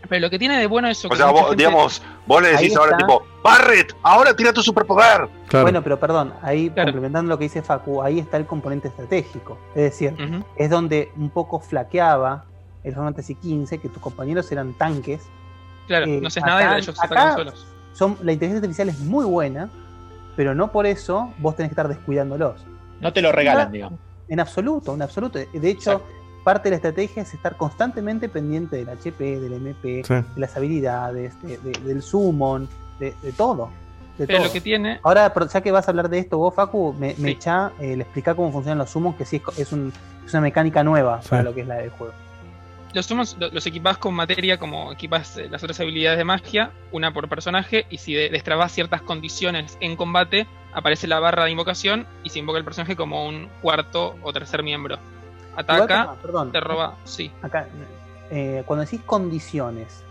Pero lo que tiene de bueno eso O que sea, vos, gente- digamos, vos le decís ahora tipo, Barret, ahora tira tu superpoder. Claro. Bueno, pero perdón, ahí Claro. complementando lo que dice Facu, ahí está el componente estratégico. Es decir, es donde un poco flaqueaba el Final Fantasy XV, que tus compañeros eran tanques. Claro, Eh, no haces nada y acá- ellos se acá- atacan solos. Son, la inteligencia artificial es muy buena, pero no por eso vos tenés que estar descuidándolos. No te lo regalan, digamos. En absoluto, en absoluto. De hecho, Exacto. parte de la estrategia es estar constantemente pendiente del HP, del MP, Sí. de las habilidades, de- de- del summon, de, de todo. de Pero todo. lo que tiene. Ahora, ya que vas a hablar de esto vos, Facu, me, me Sí. echa el explicar cómo funcionan los summons, que sí es, co- es, un- es una mecánica nueva Sí. para lo que es la del juego. Los lo- los equipás con materia como equipas eh, las otras habilidades de magia, una por personaje, y si de- destrabas ciertas condiciones en combate, aparece la barra de invocación y se invoca el personaje como un cuarto o tercer miembro. Ataca, perdón, te roba, sí. Acá, eh, cuando decís condiciones,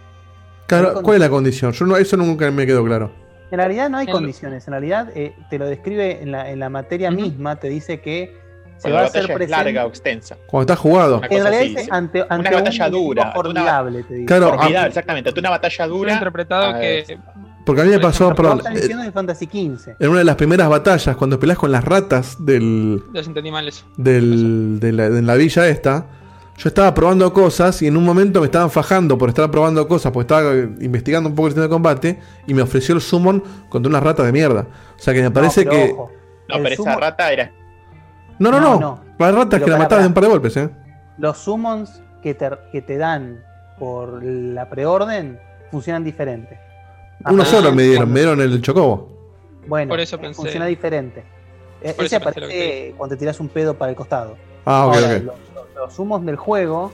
Claro, ¿Cuál es la condición? Yo no, eso nunca me quedó claro. en realidad no hay En- condiciones, en realidad eh, te lo describe en la, en la materia misma, te dice que se Cuando va a hacer presente. larga o extensa. Cuando está jugado. Una En realidad así, ante, ante Una un batalla dura, una- formidable, te dice. Claro, Formidable, ah, exactamente. Ante una batalla dura. interpretado que porque a mí me pasó, perdón, estás eh, diciendo de Fantasy XV. en una de las primeras batallas, cuando peleas con las ratas del, los eso. del, de, la, de la villa esta, yo estaba probando cosas y en un momento me estaban fajando por estar probando cosas, porque estaba investigando un poco el sistema de combate y me ofreció el summon contra una rata de mierda. O sea que me parece pero que. ojo, No, pero esa rata era. No, no, No, no. no. La rata es Pero que la matabas de un par de golpes, ¿eh? Los summons que te, que te dan por la preorden funcionan diferente. Uno Ajá. solo me dieron, me dieron el chocobo. Bueno, Por eso pensé- funciona diferente. E- Por Ese aparece cuando te tiras un pedo para el costado. Ah, ok, Ahora. Los, los- los humos del juego,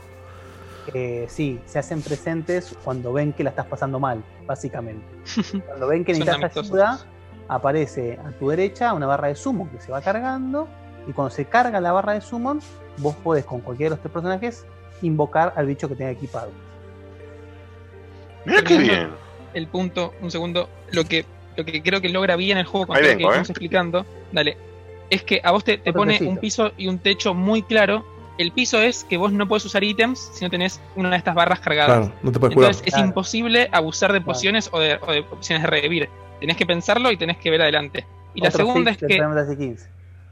eh, sí, se hacen presentes cuando ven que la estás pasando mal, básicamente. Cuando ven que necesitas ayuda, aparece a tu derecha una barra de summon que se va cargando. Y cuando se carga la barra de summon, vos podés con cualquiera de los tres personajes invocar al bicho que tenga equipado. Mira qué bien. El punto, un segundo, lo que, lo que creo que logra bien el juego con lo vengo, que eh. estamos explicando, dale, es que a vos te, te pone un piso y un techo muy claro. El piso es que vos no puedes usar ítems si no tenés una de estas barras cargadas. Claro, no te puedes curar. Entonces es Claro. imposible abusar de pociones o, de, o de opciones de revivir. Tenés que pensarlo y tenés que ver adelante. Y la segunda es que.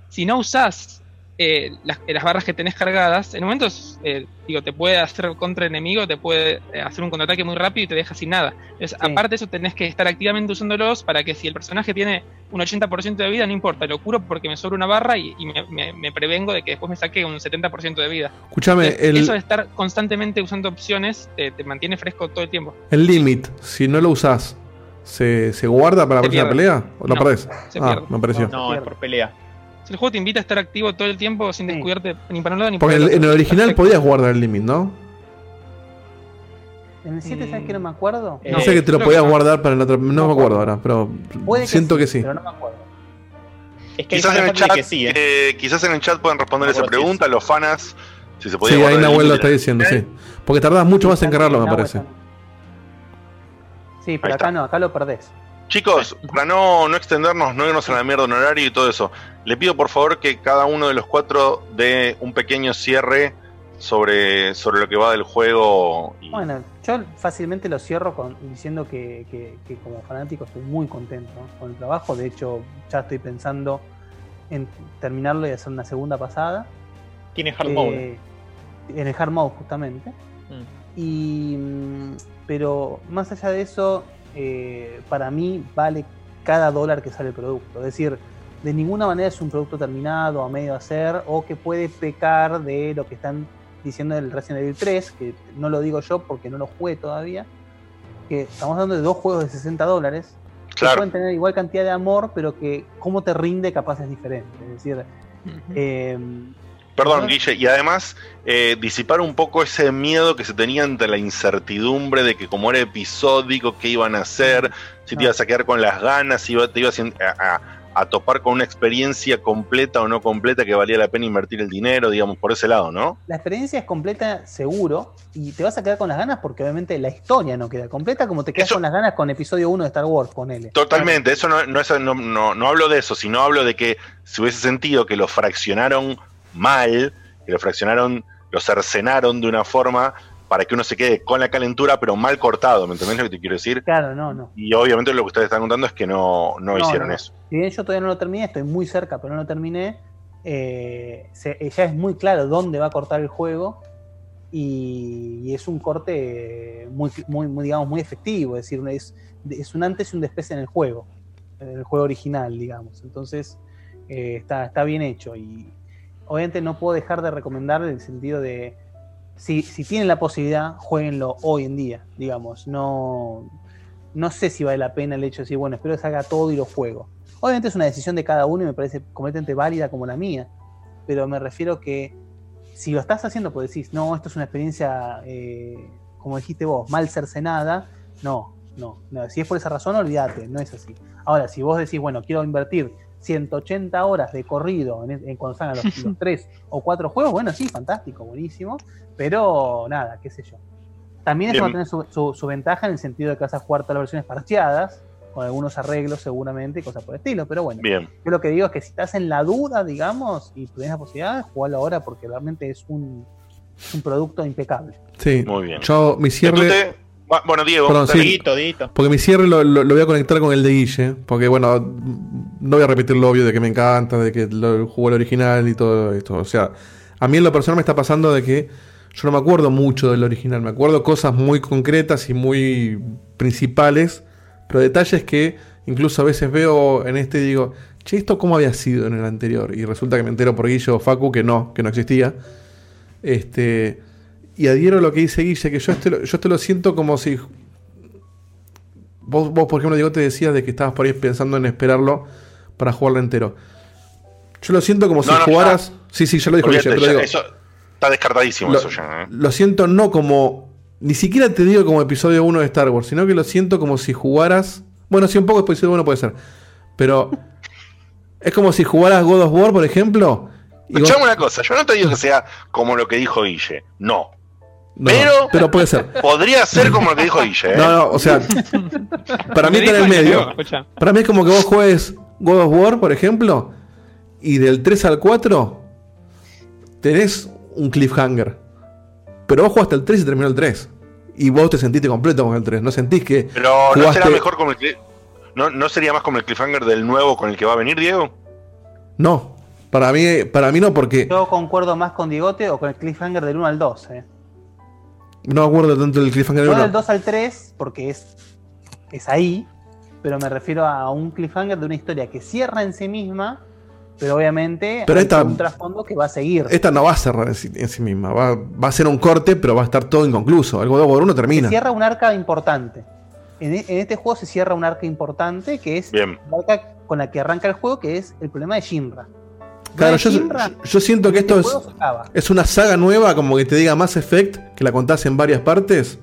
Si no usás eh, las, las barras que tenés cargadas, en momentos, eh, digo, te puede hacer contra enemigo, te puede eh, hacer un contraataque muy rápido y te deja sin nada. Entonces, Sí. aparte de eso, tenés que estar activamente usándolos para que si el personaje tiene un 80% de vida, no importa, lo curo porque me sobra una barra y, y me, me- me prevengo de que después me saque un 70% de vida. Escúchame, el, Eso de estar constantemente usando opciones te, te mantiene fresco todo el tiempo. el limit, si no lo usás, ¿se, se guarda para la Se próxima pierde. pelea? ¿O lo No, perdés? se ah, pierde. me pareció. No, es por pelea. El juego te invita a estar activo todo el tiempo sin Sí. descuidarte ni para un lado ni Porque para en el el, en otro. el original Perfecto. podías guardar el limit, ¿no? En el 7, ¿sabes Mm. que no me acuerdo? Eh, No sé que te lo podías no. guardar para el otro. No, No me acuerdo acuerdo. ahora, pero Puede que siento sí, que sí. Pero no me acuerdo. Es que hay Quizás en, el chat, Fantasy que sí, ¿eh? eh, quizás en el chat pueden responder No esa pregunta, los fanas, si se podía Sí, ahí Nahuel lo límite está diciendo, sí. Porque tardás mucho más en cargarlo, me parece. Sí, pero acá no, acá lo perdés. Chicos, para no, no extendernos, no irnos a la mierda en horario y todo eso, le pido por favor que cada uno de los cuatro dé un pequeño cierre sobre, sobre lo que va del juego. Y, Bueno, yo fácilmente lo cierro con, diciendo que, que- que como fanático estoy muy contento con el trabajo. De hecho, ya estoy pensando en terminarlo y hacer una segunda pasada. Tiene hard Eh, mode. En el hard mode, justamente. Mm. Y, mm, pero más allá de eso, eh, para mí vale cada dólar que sale el producto. Es decir, de ninguna manera es un producto terminado, a medio hacer, o que puede pecar de lo que están diciendo del Resident Evil 3, que no lo digo yo porque no lo jugué todavía, que estamos hablando de dos juegos de 60 dólares, que pueden tener igual cantidad de amor, pero que cómo te rinde capaz es diferente. Es decir, eh, Perdón. Guille, y además eh, disipar un poco ese miedo que se tenía ante la incertidumbre de que como era episódico, qué iban a hacer, si te ibas a quedar con las ganas, si te ibas a, a- a topar con una experiencia completa o no completa que valía la pena invertir el dinero, digamos, por ese lado, ¿no? La experiencia es completa, seguro, y te vas a quedar con las ganas porque obviamente la historia no queda completa como te quedas Eso- con las ganas con episodio 1 de Star Wars, ponele. Totalmente, eso no, no, no, no- no hablo de eso, sino hablo de que si hubiese sentido que lo fraccionaron mal, que lo fraccionaron, lo cercenaron de una forma para que uno se quede con la calentura, pero mal cortado, ¿me entendés lo que te quiero decir? Claro, no, no. Y obviamente lo que ustedes están contando es que no, no, No, hicieron no. eso. Si bien yo todavía no lo terminé, estoy muy cerca, pero no lo terminé, eh, se- eh, ya es muy claro dónde va a cortar el juego y, y es un corte muy, muy, muy, digamos, muy efectivo, es decir, es, es un antes y un después en el juego, en el juego original, digamos. Entonces, eh, está, está bien hecho y obviamente no puedo dejar de recomendar en el sentido de, si, si tienen la posibilidad, jueguenlo hoy en día, digamos, no, no sé si vale la pena el hecho de decir, bueno, espero que salga todo y lo juego. Obviamente es una decisión de cada uno y me parece completamente válida como la mía, pero me refiero que si lo estás haciendo porque decís, no, esto es una experiencia, eh, como dijiste vos, mal cercenada, no, no, no, si es por esa razón, olvídate, no es así. Ahora, si vos decís, bueno, quiero invertir 180 horas de corrido en, en cuando salgan los, los tres o cuatro juegos, bueno, sí, fantástico, buenísimo, pero nada, qué sé yo. También eso va a tener su, su- su ventaja en el sentido de que vas a jugar todas las versiones parcheadas, con algunos arreglos seguramente y cosas por el estilo, pero bueno. Bien, Yo lo que digo es que si estás en la duda, digamos, y tienes la posibilidad, jugalo ahora porque realmente es un, un producto impecable. Sí. muy bien. Yo, mi cierre. Bueno, Diego, Perdón, sí. dale. Dito, Dito. Porque mi cierre lo, lo- lo voy a conectar con el de Guille. Porque, bueno, no voy a repetir lo obvio de que me encanta, de que lo, jugó el original y todo esto. O sea, a mí en lo personal me está pasando de que yo no me acuerdo mucho del original, me acuerdo cosas muy concretas y muy principales, pero detalles que incluso a veces veo en este y digo, che, ¿esto cómo había sido en el anterior? Y resulta que me entero por Guillo o Facu que no, que no existía. Este, y adhiero a lo que dice Guille, que yo este, lo- yo este lo siento como si... Vos, vos, por ejemplo, Diego, te decías de que estabas por ahí pensando en esperarlo para jugarlo entero. Yo lo siento como si No, no, jugaras... Sí, sí, ya lo dijo Guille, pero ya, digo... eso está descartadísimo Lo- eso ya. ¿eh? Lo siento no como. Ni siquiera te digo como episodio 1 de Star Wars, sino que lo siento como si jugaras. Bueno, si un poco episodio 1 puede ser. Pero. es como si jugaras God of War, por ejemplo. Escuchame una cosa, yo no te digo que sea como lo que dijo Guille, no. No, pero- pero puede ser. Podría ser como lo que dijo Guille, ¿eh? No, no, o sea. para mí está en el medio. Para mí es como que vos juegues God of War, por ejemplo. Y del 3 al 4. Tenés un cliffhanger. Pero vos jugaste el 3 y terminó el 3. Y vos te sentiste completo con el 3. No sentís que. Pero ¿no jugaste- será mejor como el cli- ¿No, ¿No sería más como el cliffhanger del nuevo con el que va a venir, Diego? No, para mí, para mí no, porque Yo concuerdo más con Diegote o con el cliffhanger del 1 al 2. Eh. No me acuerdo tanto del cliffhanger No uno. del 2 al 3, porque es, es ahí, pero me refiero a un cliffhanger de una historia que cierra en sí misma, pero obviamente Pero hay esta- un trasfondo que va a seguir. Esta no va a cerrar en sí, en sí misma, va, va a ser un corte, pero va a estar todo inconcluso. El God of War 1 Se termina. cierra un arca importante. En, e- en este juego se cierra un arca importante que es Bien. la arca con la que arranca el juego, que es el problema de Shinra. Claro, de yo, siento que esto este es, es una saga nueva, como que te diga Mass Effect, que la contás en varias partes.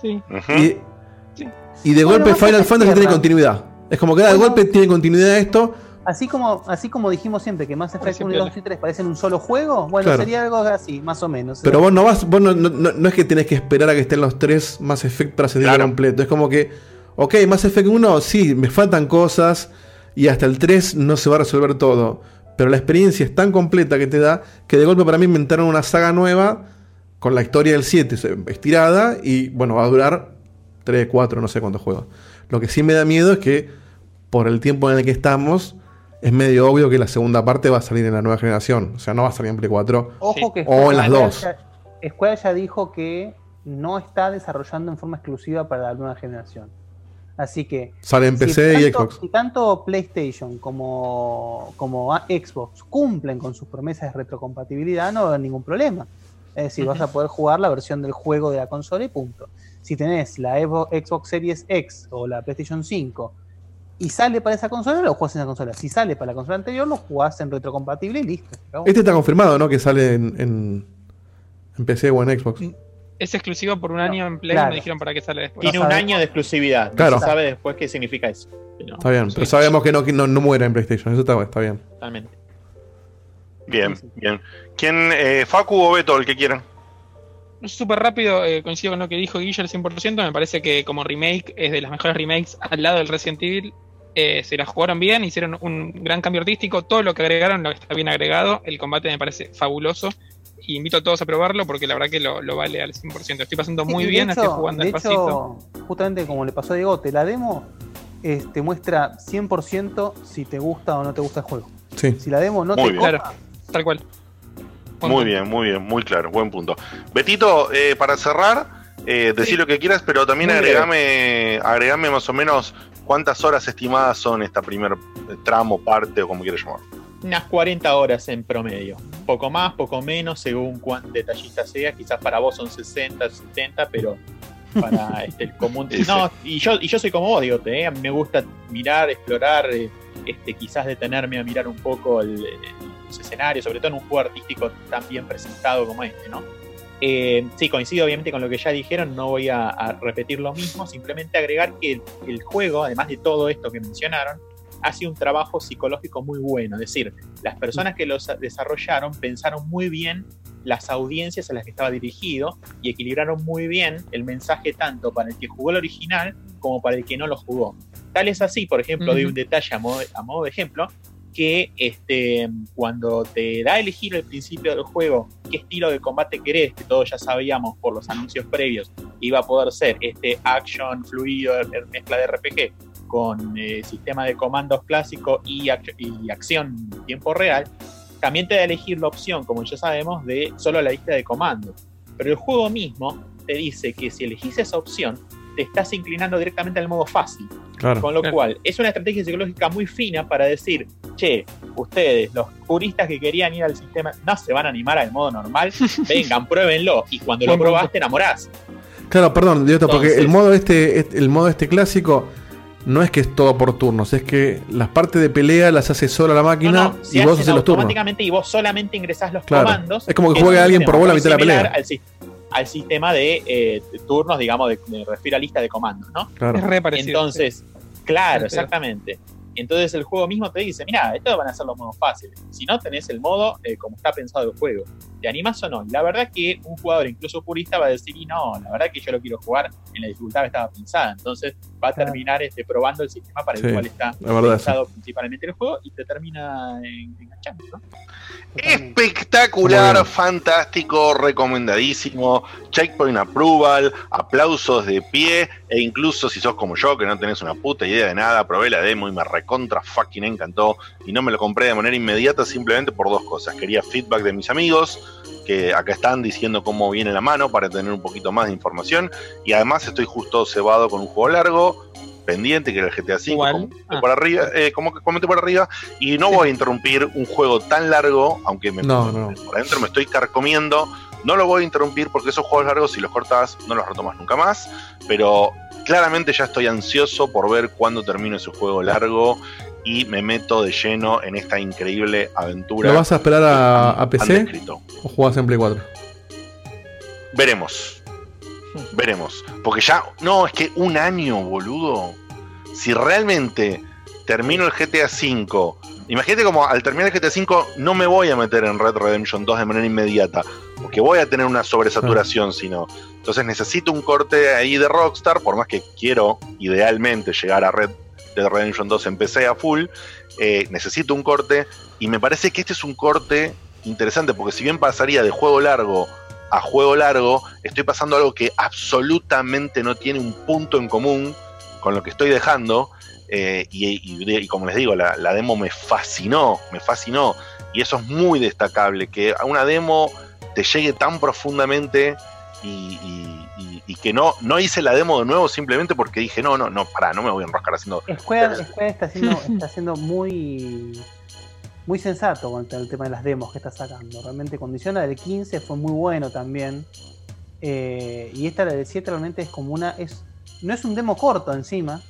Sí. Y, Sí. y de Bueno, golpe Final Fantasy tiene continuidad. Es como que Bueno. golpe tiene continuidad esto. Así como, así como dijimos siempre que Mass Effect Parece 1 y piola. 2 y 3 parecen un solo juego, bueno, Claro. sería algo así, más o menos. Pero vos no vas, vos no, no- no- no es que tenés que esperar a que estén los tres Mass Effect para sentirlo Claro. completo. Es como que, ok, Mass Effect 1, sí, me faltan cosas y hasta el 3 no se va a resolver todo. Pero la experiencia es tan completa que te da que de golpe para mí inventaron una saga nueva con la historia del 7 se- estirada y bueno, va a durar 3, 4, no sé cuántos juegos. Lo que sí me da miedo es que por el tiempo en el que estamos, es medio obvio que la segunda parte va a salir en la nueva generación. O sea, no va a salir en Play 4. Ojo que O en las dos. ya- Square ya dijo que no está desarrollando en forma exclusiva para la nueva generación. Así que. Sale en si PC y tanto- Xbox. Si tanto PlayStation como, como Xbox cumplen con sus promesas de retrocompatibilidad, no va a haber ningún problema. Es decir, vas a poder jugar la versión del juego de la consola y punto. Si tenés la Evo- Xbox Series X o la PlayStation 5 y sale para esa consola, lo jugás en esa consola. Si sale para la consola anterior, lo jugás en retrocompatible y listo. Este está confirmado, ¿no? Que sale en, en, en PC o en Xbox. Es exclusivo por un año en Play claro. y me dijeron para qué sale después. Tiene No un año de exclusividad. No Claro. se sabe después qué significa eso. Pero, Está bien, Sí. pero sabemos que no, no, no muere en PlayStation. Eso está, está bien. totalmente. Bien, bien. ¿Quién, eh, Facu o Beto, el que quieran? Súper rápido, eh, coincido con lo que dijo Guille al 100%. Me parece que como remake es de las mejores remakes al lado del Resident Evil. Eh, se la jugaron bien, hicieron un gran cambio artístico. Todo lo que agregaron lo está bien agregado. El combate me parece fabuloso. Y invito a todos a probarlo porque la verdad que lo, lo vale al 100%. Estoy pasando muy bien, hecho- estoy jugando de despacito. hecho, justamente como le pasó a Diego, te la demo eh, te muestra 100% si te gusta o no te gusta el juego. Sí. Si la demo no Muy te bien. copa, Claro. Tal cual. Muy bien, muy bien, muy claro, buen punto. Betito, eh, para cerrar, eh, decir Sí. lo que quieras, pero también Muy agregame, agregame más o menos cuántas horas estimadas son esta primer eh, tramo, parte o como quieras llamar. Unas 40 horas en promedio. Poco más, poco menos, según cuán detallista sea. Quizás para vos son 60, 70, pero para este, el común. No, y yo, y yo soy como vos, digo, ¿eh? me gusta mirar, explorar, eh, este, quizás detenerme a mirar un poco el- el- los escenarios, sobre todo en un juego artístico tan bien presentado como este, ¿no? Eh, sí, coincido obviamente con lo que ya dijeron, no voy a, a repetir lo mismo, simplemente agregar que el, el juego, además de todo esto que mencionaron, hace un trabajo psicológico muy bueno, es decir, las personas que los desarrollaron pensaron muy bien las audiencias a las que estaba dirigido y equilibraron muy bien el mensaje tanto para el que jugó el original como para el que no lo jugó. Tal es así, por ejemplo, de un detalle a modo, a modo de ejemplo, que este, cuando te da a elegir al principio del juego qué estilo de combate querés, que todos ya sabíamos por los anuncios previos, iba a poder ser este action fluido, er- mezcla de RPG, con eh, sistema de comandos clásico y, ac- y acción en tiempo real, también te da a elegir la opción, como ya sabemos, de solo la lista de comandos. Pero el juego mismo te dice que si elegís esa opción, te estás inclinando directamente al modo fácil. Claro. Con lo Claro. cual, es una estrategia psicológica muy fina para decir, che, ustedes, los puristas que querían ir al sistema, no se van a animar al modo normal, vengan, pruébenlo. Y cuando lo probás, te enamorás. Claro, perdón, Diegote, porque el modo este, este- el modo este clásico no es que es todo por turnos, es que las partes de pelea las hace sola la máquina No, no, se y vos haces los turnos. automáticamente y vos solamente ingresás los Claro. comandos. Es como que juegue alguien por vos la mitad de la pelea. Al, sis- al sistema de, eh, de turnos, digamos, de, me refiero a lista de comandos, ¿no? Claro. Es re parecido. Entonces, claro, exactamente. Entonces el juego mismo te dice, mira, estos van a ser los modos fáciles. Si no, tenés el modo eh, como está pensado el juego. ¿Te animas o no? Y la verdad que un jugador incluso purista va a decir, y no, la verdad que yo lo quiero jugar en la dificultad que estaba pensada. Entonces va a terminar este, probando el sistema para Sí, el cual está pensado principalmente el juego y te termina en- enganchando, ¿no? Espectacular, fantástico, recomendadísimo. Checkpoint approval, aplausos de pie. E incluso si sos como yo, que no tenés una puta idea de nada, probé la demo y me recontra fucking encantó. Y no me lo compré de manera inmediata simplemente por dos cosas. Quería feedback de mis amigos, que acá están diciendo cómo viene la mano para tener un poquito más de información. Y además estoy justo cebado con un juego largo. Pendiente, que era el GTA V, como comenté Ah. por arriba, eh, como que comenté por arriba, y no voy a interrumpir un juego tan largo, aunque me, No, no. por adentro me estoy carcomiendo. No lo voy a interrumpir porque esos juegos largos, si los cortas, no los retomas nunca más. Pero claramente ya estoy ansioso por ver cuándo termino ese juego largo y me meto de lleno en esta increíble aventura. ¿Lo vas a esperar a, PC o jugás en Play 4? Veremos. Veremos. Porque ya. No, es que un año, boludo. Si realmente termino el GTA V. Imagínate como al terminar el GTA V no me voy a meter en Red Redemption 2 de manera inmediata. Porque voy a tener una sobresaturación, si no. Entonces necesito un corte ahí de Rockstar. Por más que quiero idealmente llegar a Red Dead Redemption 2 en PC a full. eh, necesito un corte. Y me parece que este es un corte interesante. Porque si bien pasaría de juego largo a juego largo, estoy pasando algo que absolutamente no tiene un punto en común con lo que estoy dejando. eh, y, como les digo, la, demo me fascinó, me fascinó. Y eso es muy destacable, que a una demo te llegue tan profundamente y- y- que no, no hice la demo de nuevo simplemente porque dije, no, no, no, pará, no me voy a enroscar haciendo... Square, Square está siendo, está siendo muy muy sensato con el tema de las demos que está sacando. Realmente condiciona del 15 fue muy bueno también. Eh, y esta la del 7 realmente es como una. es No es un demo corto encima.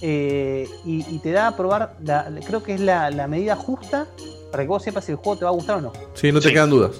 eh, y, y te da a probar, la- creo que es la, la medida justa para que vos sepas si el juego te va a gustar o no. Sí, no te Sí. quedan dudas.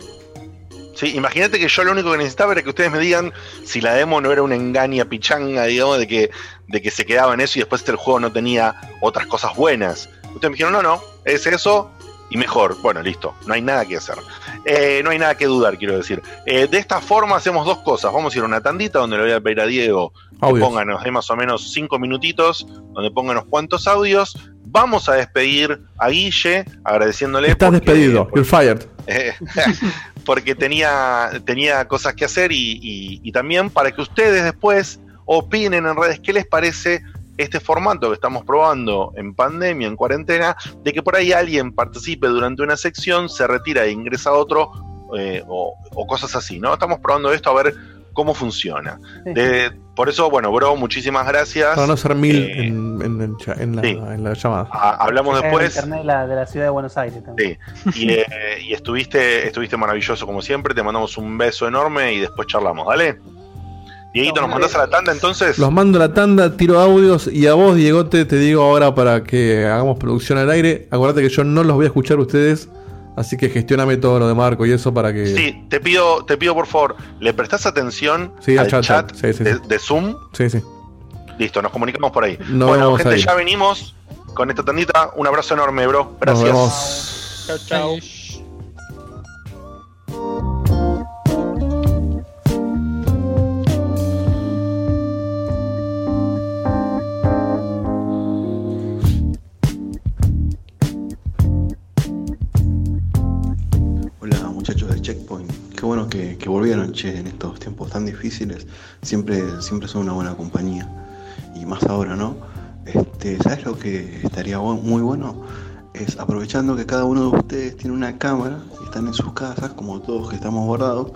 Sí, imagínate que yo lo único que necesitaba era que ustedes me digan si la demo no era una engaña pichanga, digamos, de que, de que se quedaba en eso y después el juego no tenía otras cosas buenas. Ustedes me dijeron, no, no, es eso y mejor. Bueno, listo, no hay nada que hacer. Eh, no hay nada que dudar, quiero decir. Eh, de esta forma hacemos dos cosas. Vamos a ir a una tandita donde le voy a pedir a Diego que Audios. ponga, nos dé más o menos cinco minutitos, donde ponga unos cuantos audios. Vamos a despedir a Guille, agradeciéndole. Estás porque- despedido. You're fired. porque tenía, tenía cosas que hacer y, y- y también para que ustedes después opinen en redes qué les parece este formato que estamos probando en pandemia, en cuarentena, de que por ahí alguien participe durante una sección, se retira e ingresa a otro eh, o, o cosas así, ¿no? Estamos probando esto a ver cómo funciona. De- por eso, bueno, bro, muchísimas gracias. Para no ser mil Eh, en, la, sí. en la llamada. a- hablamos después. internet de la, de la ciudad de Buenos Aires también. Sí, y, eh, y estuviste, estuviste maravilloso como siempre. Te mandamos un beso enorme y después charlamos, ¿dale? Dieguito, ¿nos mandás a la tanda entonces? Los mando a la tanda, tiro audios y a vos, Diegote, te digo ahora para que hagamos producción al aire. Acuérdate que yo no los voy a escuchar ustedes, así que gestioname todo lo de Marco y eso para que. Sí, te pido, te pido por favor, ¿le prestás atención Sí, al chat, chat, sí, sí, de, sí. de Zoom? Sí, sí. Listo, nos comunicamos por ahí. Nos bueno, vemos gente, ahí. ya venimos con esta tandita. Un abrazo enorme, bro. Nos Gracias. vemos. Chao, chao. Que, que volvieron en estos tiempos tan difíciles, siempre, siempre son una buena compañía y más ahora, ¿no? Este, ¿Sabes lo que estaría muy bueno? es aprovechando que cada uno de ustedes tiene una cámara y están en sus casas, como todos que estamos guardados,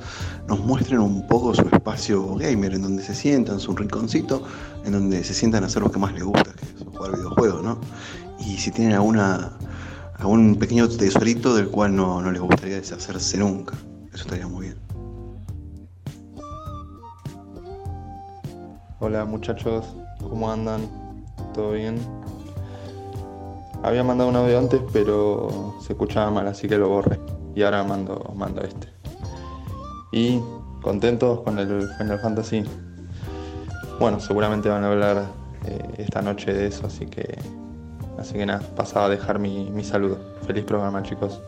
nos muestren un poco su espacio gamer, en donde se sientan, su rinconcito, en donde se sientan a hacer lo que más les gusta, que es jugar videojuegos, ¿no? Y si tienen alguna, algún pequeño tesorito del cual no, no les gustaría deshacerse nunca, eso estaría muy bien. Hola muchachos, ¿cómo andan? ¿Todo bien? Había mandado un audio antes, pero se escuchaba mal, así que lo borré. Y ahora mando, mando este. Y contentos con el Final Fantasy. Bueno, seguramente van a hablar eh, esta noche de eso, así que. Así que nada, pasaba a dejar mi, mi saludo. Feliz programa, chicos.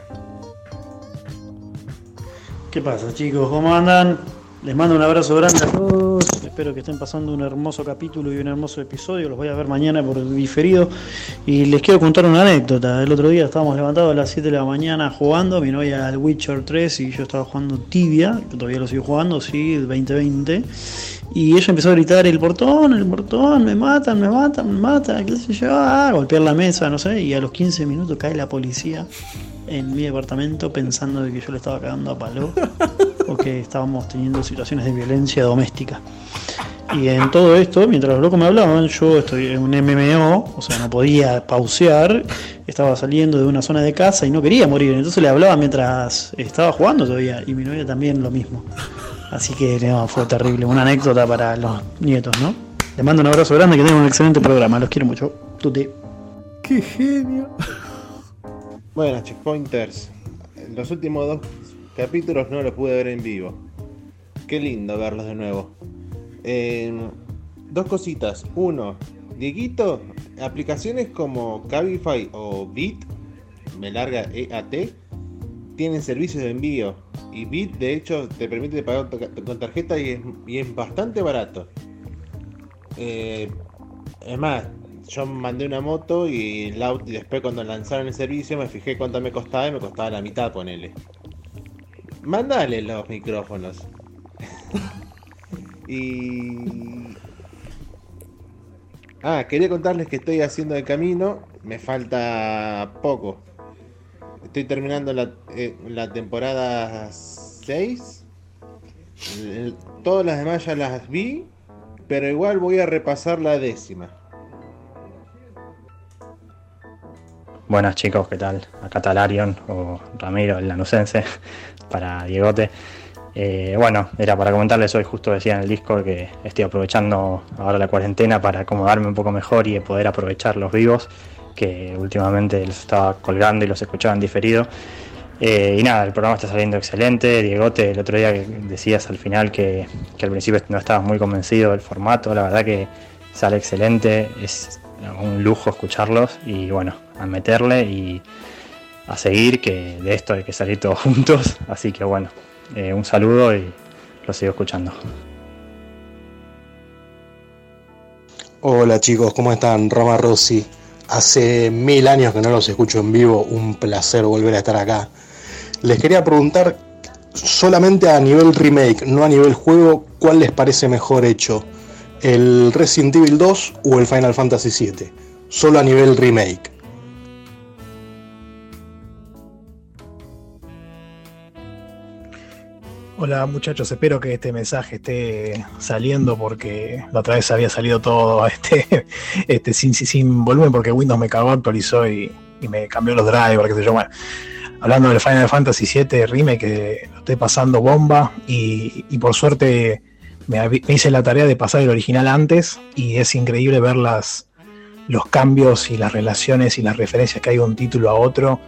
¿Qué pasa chicos? ¿Cómo andan? Les mando un abrazo grande a todos. Espero que estén pasando un hermoso capítulo y un hermoso episodio. Los voy a ver mañana por diferido. Y les quiero contar una anécdota. El otro día estábamos levantados a las 7 de la mañana jugando. Mi novia al Witcher 3 y yo estaba jugando Tibia, que todavía lo sigo jugando, sí, el 2020. Y ella empezó a gritar: el portón, el portón, me matan, me matan, me matan, qué sé yo, ah, golpear la mesa, no sé. Y a los 15 minutos cae la policía en mi departamento pensando de que yo le estaba cagando a palo o que estábamos teniendo situaciones de violencia doméstica. Y en todo esto, mientras los locos me hablaban, yo estoy en un MMO, o sea, no podía pausear, estaba saliendo de una zona de casa y no quería morir, entonces le hablaba mientras estaba jugando todavía, y mi novia también lo mismo. Así que no, fue terrible, una anécdota para los nietos, ¿no? Les mando un abrazo grande, que tengan un excelente programa, los quiero mucho. Tuti. ¡Qué genio! Bueno, checkpointers. Los últimos dos capítulos no los pude ver en vivo. Qué lindo verlos de nuevo. Eh, dos cositas. Uno, Dieguito, aplicaciones como Cabify o Bit, me larga EAT, tienen servicios de envío. Y Bit, de hecho, te permite pagar con tarjeta y es, y es bastante barato. Eh, es más, yo mandé una moto y el y después cuando lanzaron el servicio me fijé cuánto me costaba y me costaba la mitad, ponele. Mandale los micrófonos. y... Ah, quería contarles que estoy haciendo el camino, me falta poco. Estoy terminando la, eh, temporada 6. El- Todas las demás ya las vi, pero igual voy a repasar la décima. Buenas chicos, ¿qué tal? Acá está Larion o Ramiro, el lanucense, para Diegote. Eh, bueno, era para comentarles hoy, justo decía en el disco que estoy aprovechando ahora la cuarentena para acomodarme un poco mejor y poder aprovechar los vivos, que últimamente los estaba colgando y los escuchaba en diferido. Eh, y nada, el programa está saliendo excelente. Diegote, el otro día decías al final que, que al principio no estabas muy convencido del formato, la verdad que sale excelente, es un lujo escucharlos y bueno, a meterle y a seguir, que de esto hay que salir todos juntos. Así que bueno, eh, un saludo y lo sigo escuchando. Hola chicos, ¿cómo están? Roma Rossi. Hace mil años que no los escucho en vivo, un placer volver a estar acá. Les quería preguntar, solamente a nivel remake, no a nivel juego, ¿cuál les parece mejor hecho? ¿El Resident Evil 2 o el Final Fantasy VII? Solo a nivel remake. Hola muchachos, espero que este mensaje esté saliendo porque la otra vez había salido todo este, este sin, sin- volumen porque Windows me cagó, actualizó y, y me cambió los drivers, qué sé yo. Bueno, hablando del Final Fantasy VII Remake, que estoy pasando bomba y, y por suerte me, me hice la tarea de pasar el original antes y es increíble ver las, los cambios y las relaciones y las referencias que hay de un título a otro.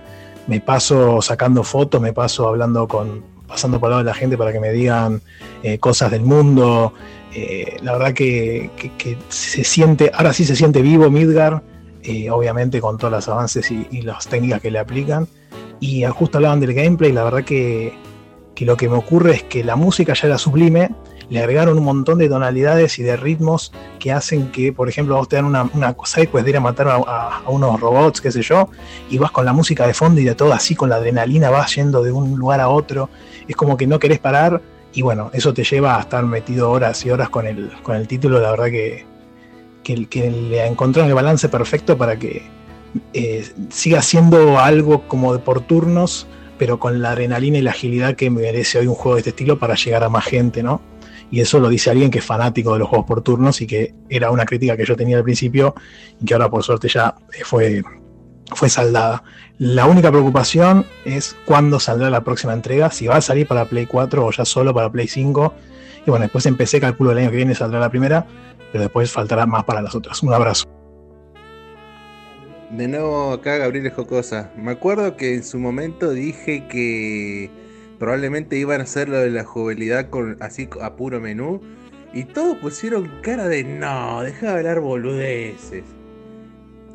Me paso sacando fotos, me paso hablando con, pasando por lado la gente para que me digan eh, cosas del mundo. Eh, la verdad que, se siente, ahora sí se siente vivo Midgar, eh, obviamente con todos los avances y, las técnicas que le aplican. Y justo hablaban del gameplay, la verdad que, que lo que me ocurre es que la música ya era sublime, le agregaron un montón de tonalidades y de ritmos que hacen que, por ejemplo, vos te dan una, una cosa pues de ir a matar a unos robots, qué sé yo, y vas con la música de fondo y de todo así, con la adrenalina, vas yendo de un lugar a otro, es como que no querés parar, y bueno, eso te lleva a estar metido horas y horas con el, con el título, la verdad que, que, que le encontraron el balance perfecto para que, eh, siga siendo algo como de por turnos, pero con la adrenalina y la agilidad que merece hoy un juego de este estilo para llegar a más gente, ¿no? Y eso lo dice alguien que es fanático de los juegos por turnos y que era una crítica que yo tenía al principio y que ahora por suerte ya eh, fue, fue saldada. La única preocupación es cuándo saldrá la próxima entrega, si va a salir para Play 4 o ya solo para Play 5. Y bueno, después empecé, calculo el año que viene saldrá la primera, pero después faltará más para las otras. Un abrazo. De nuevo acá Gabriel Jocosa. Me acuerdo que en su momento dije que probablemente iban a hacer lo de la jugabilidad con así a puro menú. Y todos pusieron cara de no, deja de hablar boludeces.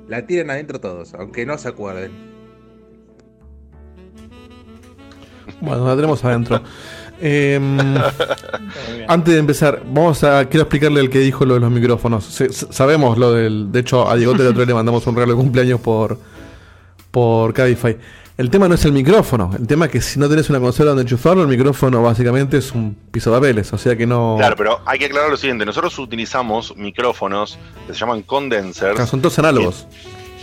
La tiran adentro todos, aunque no se acuerden. Bueno, la tenemos adentro. Em, antes de empezar, vamos a. Quiero explicarle el que dijo lo de los micrófonos. Se- sabemos lo del. De hecho, a Diego el otro día le mandamos un regalo de cumpleaños por. Por Cabify. El tema no es el micrófono. El tema es que si no tenés una consola donde enchufarlo, el micrófono básicamente es un piso de papeles. O sea que no. Claro, pero hay que aclarar lo siguiente. Nosotros utilizamos micrófonos que se llaman condensers. Claro, son todos análogos.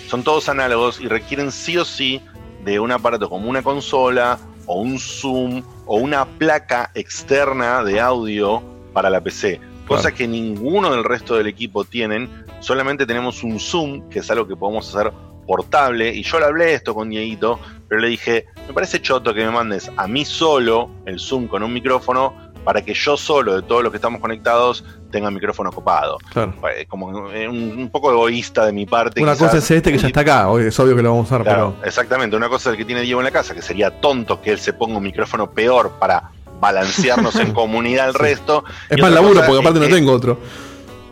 Son todos análogos y requieren sí o sí de un aparato como una consola o un Zoom o una placa externa de audio para la PC. Cosa Claro. que ninguno del resto del equipo tienen. Solamente tenemos un Zoom, que es algo que podemos hacer portable. Y yo le hablé esto con Dieguito, pero le dije, me parece choto que me mandes a mí solo el Zoom con un micrófono para que yo solo, de todos los que estamos conectados, tenga micrófono copado. Claro. Eh, Como eh, un, un poco egoísta de mi parte. Una quizás. cosa es este que ya está acá. Es obvio que lo vamos a usar, Claro, pero. exactamente. Una cosa es el que tiene Diego en la casa, que sería tonto que él se ponga un micrófono peor para balancearnos en comunidad al resto. Es más laburo porque es aparte no tengo otro.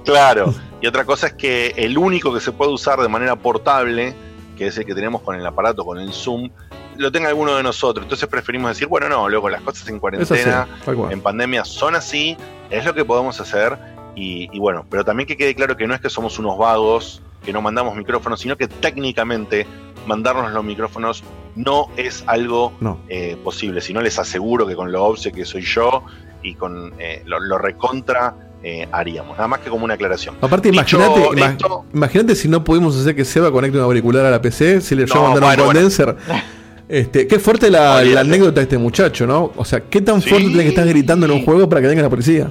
Claro. Y otra cosa es que el único que se puede usar de manera portable, que es el que tenemos con el aparato, con el Zoom, lo tenga alguno de nosotros. Entonces preferimos decir, bueno, no, luego las cosas en cuarentena, así, en pandemia son así, es lo que podemos hacer. Y, y bueno, pero también que quede claro que no es que somos unos vagos, que no mandamos micrófonos, sino que técnicamente mandarnos los micrófonos no es algo No. eh, posible. Si no, les aseguro que con lo obse que soy yo y con eh, lo, lo recontra eh, haríamos. Nada más que como una aclaración. Aparte, imagínate si no pudimos hacer que Seba conecte un auricular a la PC, si le No, yo mandar bueno, un bueno. Este, qué fuerte la, la anécdota de este muchacho, ¿no? O sea, qué tan Sí. fuerte tiene que estar gritando en un juego para que venga la policía.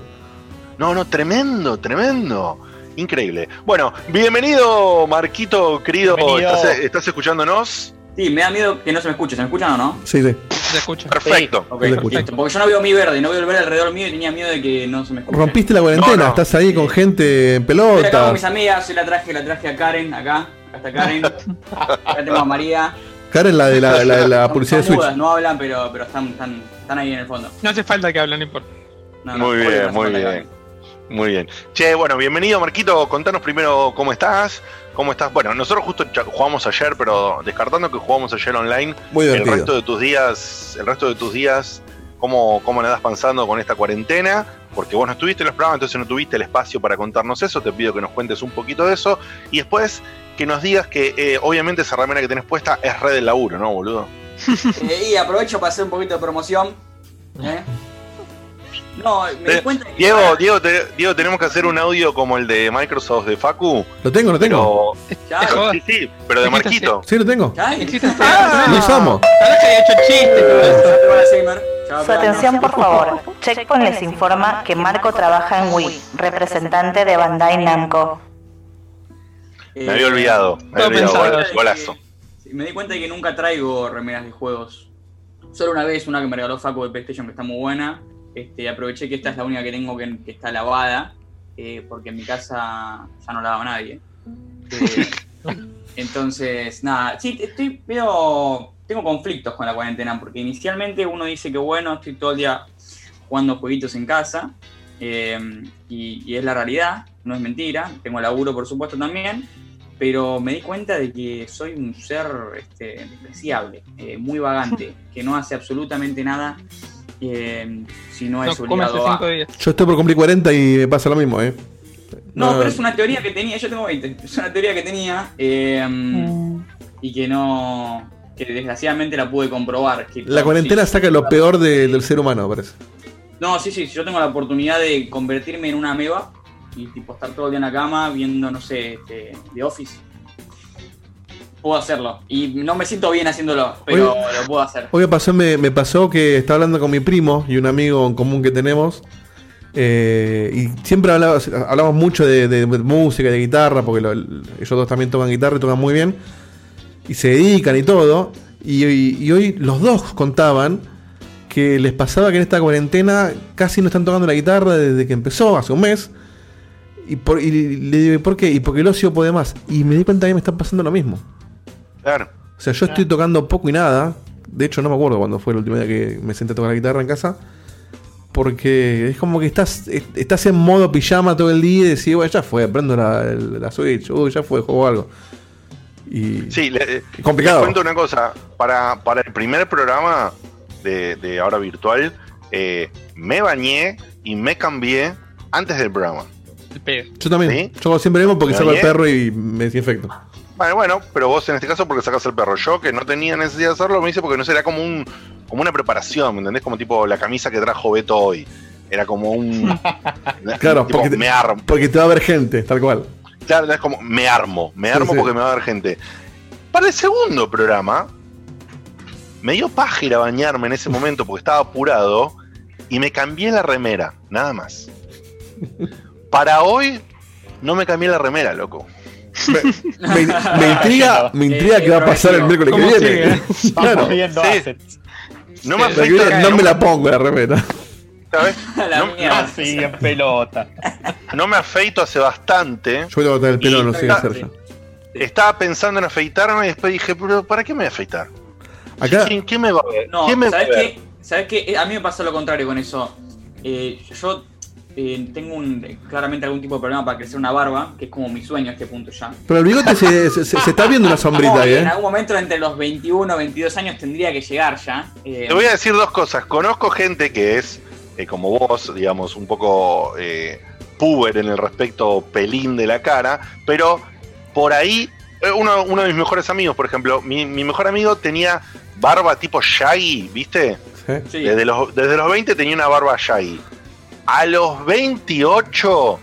No, no, tremendo, tremendo. Increíble. Bueno, bienvenido, Marquito, querido. Bienvenido. ¿Estás, estás escuchándonos? Sí, me da miedo que no se me escuche. ¿Se me escuchan o no? Sí, sí. Se escucha. Perfecto. Se escucha. perfecto. Porque yo no veo mi verde, no veo el verde alrededor mío y tenía miedo de que no se me escuche. Rompiste la cuarentena, No, no. estás ahí con gente en Estoy acá con pelota. mis amigas, yo la traje, la traje a Karen, acá. Acá está Karen. acá tengo a María. Karen, la de la, la, de la publicidad de Switch. mudas, no hablan, pero, pero están, están, están ahí en el fondo. No hace falta que hablen, no importa. No, no, muy bien, muy bien. Muy bien. Che, bueno, bienvenido, Marquito. Contanos primero cómo estás. ¿Cómo estás? Bueno, nosotros justo jugamos ayer, pero descartando que jugamos ayer online, Muy el resto de tus días, el resto de tus días, ¿cómo, cómo la das pensando con esta cuarentena? Porque vos no estuviste en los programas, entonces no tuviste el espacio para contarnos eso. Te pido que nos cuentes un poquito de eso. Y después que nos digas que eh, obviamente esa remera que tenés puesta es red del laburo, ¿no, boludo? Eh, y aprovecho para hacer un poquito de promoción. ¿eh? No, me di Eh, cuenta que. Diego, Diego, te- Diego, tenemos que hacer un audio como el de Microsoft de Facu. Lo tengo, lo tengo. Pero, sí, sí, pero de Marquito. Sí, lo tengo. ya, Lo usamos. Esto. Su atención, por favor. Checkpoint les informa que Marco trabaja en Wii, representante de Bandai Namco. Me había olvidado. Me había olvidado. Golazo. Me di cuenta de que nunca traigo remeras de juegos. Solo una vez, una que me regaló Facu de PlayStation que está muy buena. Este, aproveché que esta es la única que tengo que, que está lavada, eh, porque en mi casa ya no lava nadie. Eh, entonces, nada, sí, estoy, veo, tengo conflictos con la cuarentena, porque inicialmente uno dice que bueno, estoy todo el día jugando jueguitos en casa, eh, y, y es la realidad, no es mentira, tengo laburo por supuesto también, pero me di cuenta de que soy un ser este, despreciable, eh, muy vagante, que no hace absolutamente nada eh, si no No es obligado a... Yo estoy por cumplir 40 y me pasa lo mismo, ¿eh? No, pero es una teoría que tenía, yo tengo 20, es una teoría que tenía eh, y que no, que desgraciadamente la pude comprobar. Que La cuarentena sí. saca lo peor de- del ser humano, me parece. No, sí, sí, yo tengo la oportunidad de convertirme en una ameba y tipo estar todo el día en la cama viendo, no sé, este, The Office. puedo hacerlo. Y no me siento bien haciéndolo, pero lo puedo hacer. Hoy pasó, me, me pasó que estaba hablando con mi primo y un amigo en común que tenemos. eh, y siempre hablaba- hablamos mucho de, de- de música, de guitarra, porque lo- ellos dos también tocan guitarra y tocan muy bien. Y se dedican y todo. Y, y- y hoy los dos contaban que les pasaba que en esta cuarentena casi no están tocando la guitarra desde que empezó, hace un mes. Y, por, y le digo, ¿y por qué? Y porque el ocio puede más. Y me di cuenta que me está pasando lo mismo. Claro. O sea, yo estoy tocando poco y nada. De hecho, no me acuerdo cuándo fue la última vez que me senté a tocar la guitarra en casa. Porque es como que estás, estás en modo pijama todo el día y decís, bueno, ya fue, prendo la, la Switch, uy, ya fue, juego algo. Y Sí, le, Complicado. les cuento una cosa. Para, para el primer programa de, de ahora virtual, eh, me bañé y me cambié antes del programa. yo también. Yo hago siempre mismo porque ¿Me saco al perro y me desinfecto. Vale, bueno, pero vos en este caso porque sacas el perro. Yo que no tenía necesidad de hacerlo, me hice porque no sería como un como una preparación, ¿me entendés? Como tipo la camisa que trajo Beto hoy. Era como un. Claro, tipo, porque te, me armo. porque te va a ver gente, tal cual. Claro, es como me armo, me Sí, armo sí. porque me va a ver gente. Para el segundo programa, me dio página bañarme en ese momento porque estaba apurado y me cambié la remera, nada más. Para hoy, no me cambié la remera, loco. Me, me intriga, me intriga qué va a pasar el miércoles que ¿Cómo viene. sigue? Claro. No me afecta. no me la pongo la remera. ¿sabes? La No, mierda. no, Sí, en pelota. no me afeito hace bastante. Yo voy a botar el pelo, no sé qué hacer. Estaba pensando en afeitarme y después dije, pero ¿para qué me voy a afeitar? Acá- ¿Quién, quién me va a ver? No, ¿Quién me va a ¿sabes ver? qué? ¿Sabes qué? A mí me pasa lo contrario con eso. Eh, yo eh, tengo un, claramente algún tipo de problema para crecer una barba, que es como mi sueño a este punto ya. Pero el bigote se, se- se- se está viendo una sombrita No, ahí, y En ¿eh? algún momento entre los 21 o 22 años tendría que llegar ya. Eh, Te voy a decir dos cosas. Conozco gente que es, eh, como vos, digamos, un poco eh, puber en el respecto pelín de la cara, pero por ahí, eh, uno, uno de mis mejores amigos, por ejemplo, mi, mi mejor amigo tenía barba tipo Shaggy, ¿viste? Sí. Desde, los, desde los 20 tenía una barba Shaggy. A los 28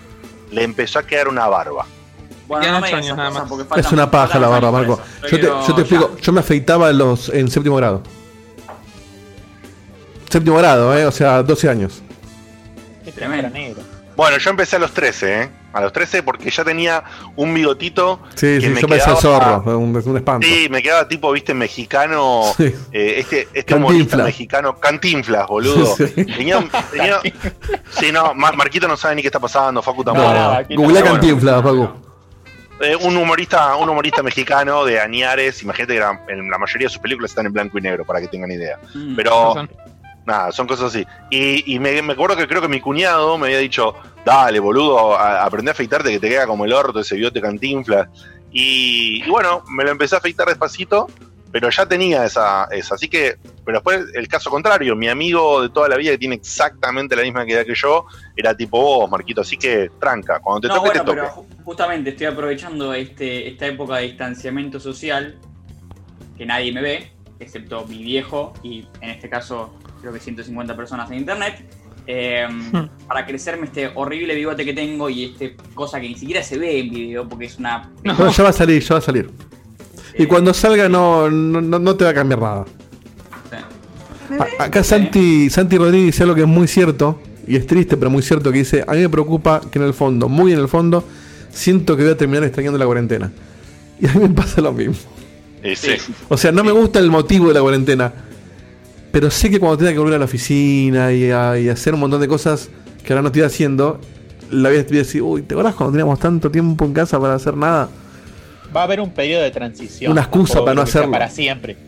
le empezó a quedar una barba. bueno, no me Es una paja la barba, Marco. Yo te, yo te explico, yo me afeitaba en los, en séptimo grado. Séptimo grado, ¿eh? O sea, 12 años. Tremendo. Bueno, yo empecé a los 13, ¿eh? A los 13 porque ya tenía un bigotito. Sí, que sí, me yo quedaba- zorro, un, un espanto. Sí, me quedaba tipo, viste, mexicano. Sí. eh, este este Cantinflas. humorista mexicano, cantinflas, boludo. Sí. Tenía, tenía- sí, no, Mar- Marquito no sabe ni qué está pasando, Facu tampoco. no, bueno, cantinflas, Paco. eh, un humorista, un humorista mexicano de Añares, imagínate que la, en la mayoría de sus películas están en blanco y negro, para que tengan idea. Mm, Pero razón. Nada, son cosas así. Y, y me, me acuerdo que creo que mi cuñado me había dicho, dale, boludo, a- aprende a afeitarte que te queda como el orto ese biote cantinflas. Y, y bueno, me lo empecé a afeitar despacito, pero ya tenía esa, esa. Así que, pero después el caso contrario, mi amigo de toda la vida que tiene exactamente la misma edad que yo, era tipo vos, Marquito. Así que tranca, cuando te No, toque, bueno, te toque. pero ju- justamente estoy aprovechando este, esta época de distanciamiento social, que nadie me ve, excepto mi viejo y en este caso creo que 150 personas en internet, eh, para crecerme este horrible bigote que tengo y este cosa que ni siquiera se ve en video porque es una... No, ya va a salir, ya va a salir. Y cuando salga no, no, no- te va a cambiar nada. A- acá Santi, Santi Rodríguez dice algo que es muy cierto, y es triste, pero muy cierto, que dice, a mí me preocupa que en el fondo, muy en el fondo, siento que voy a terminar extrañando la cuarentena. Y a mí me pasa lo mismo. Sí. O sea, no me gusta el motivo de la cuarentena, pero sé que cuando tenga que volver a la oficina y, a, y hacer un montón de cosas que ahora no estoy haciendo, la voy a voy a decir, uy, ¿te acuerdas cuando teníamos tanto tiempo en casa para hacer nada? Va a haber un periodo de transición. Una excusa para no hacerlo. Para siempre.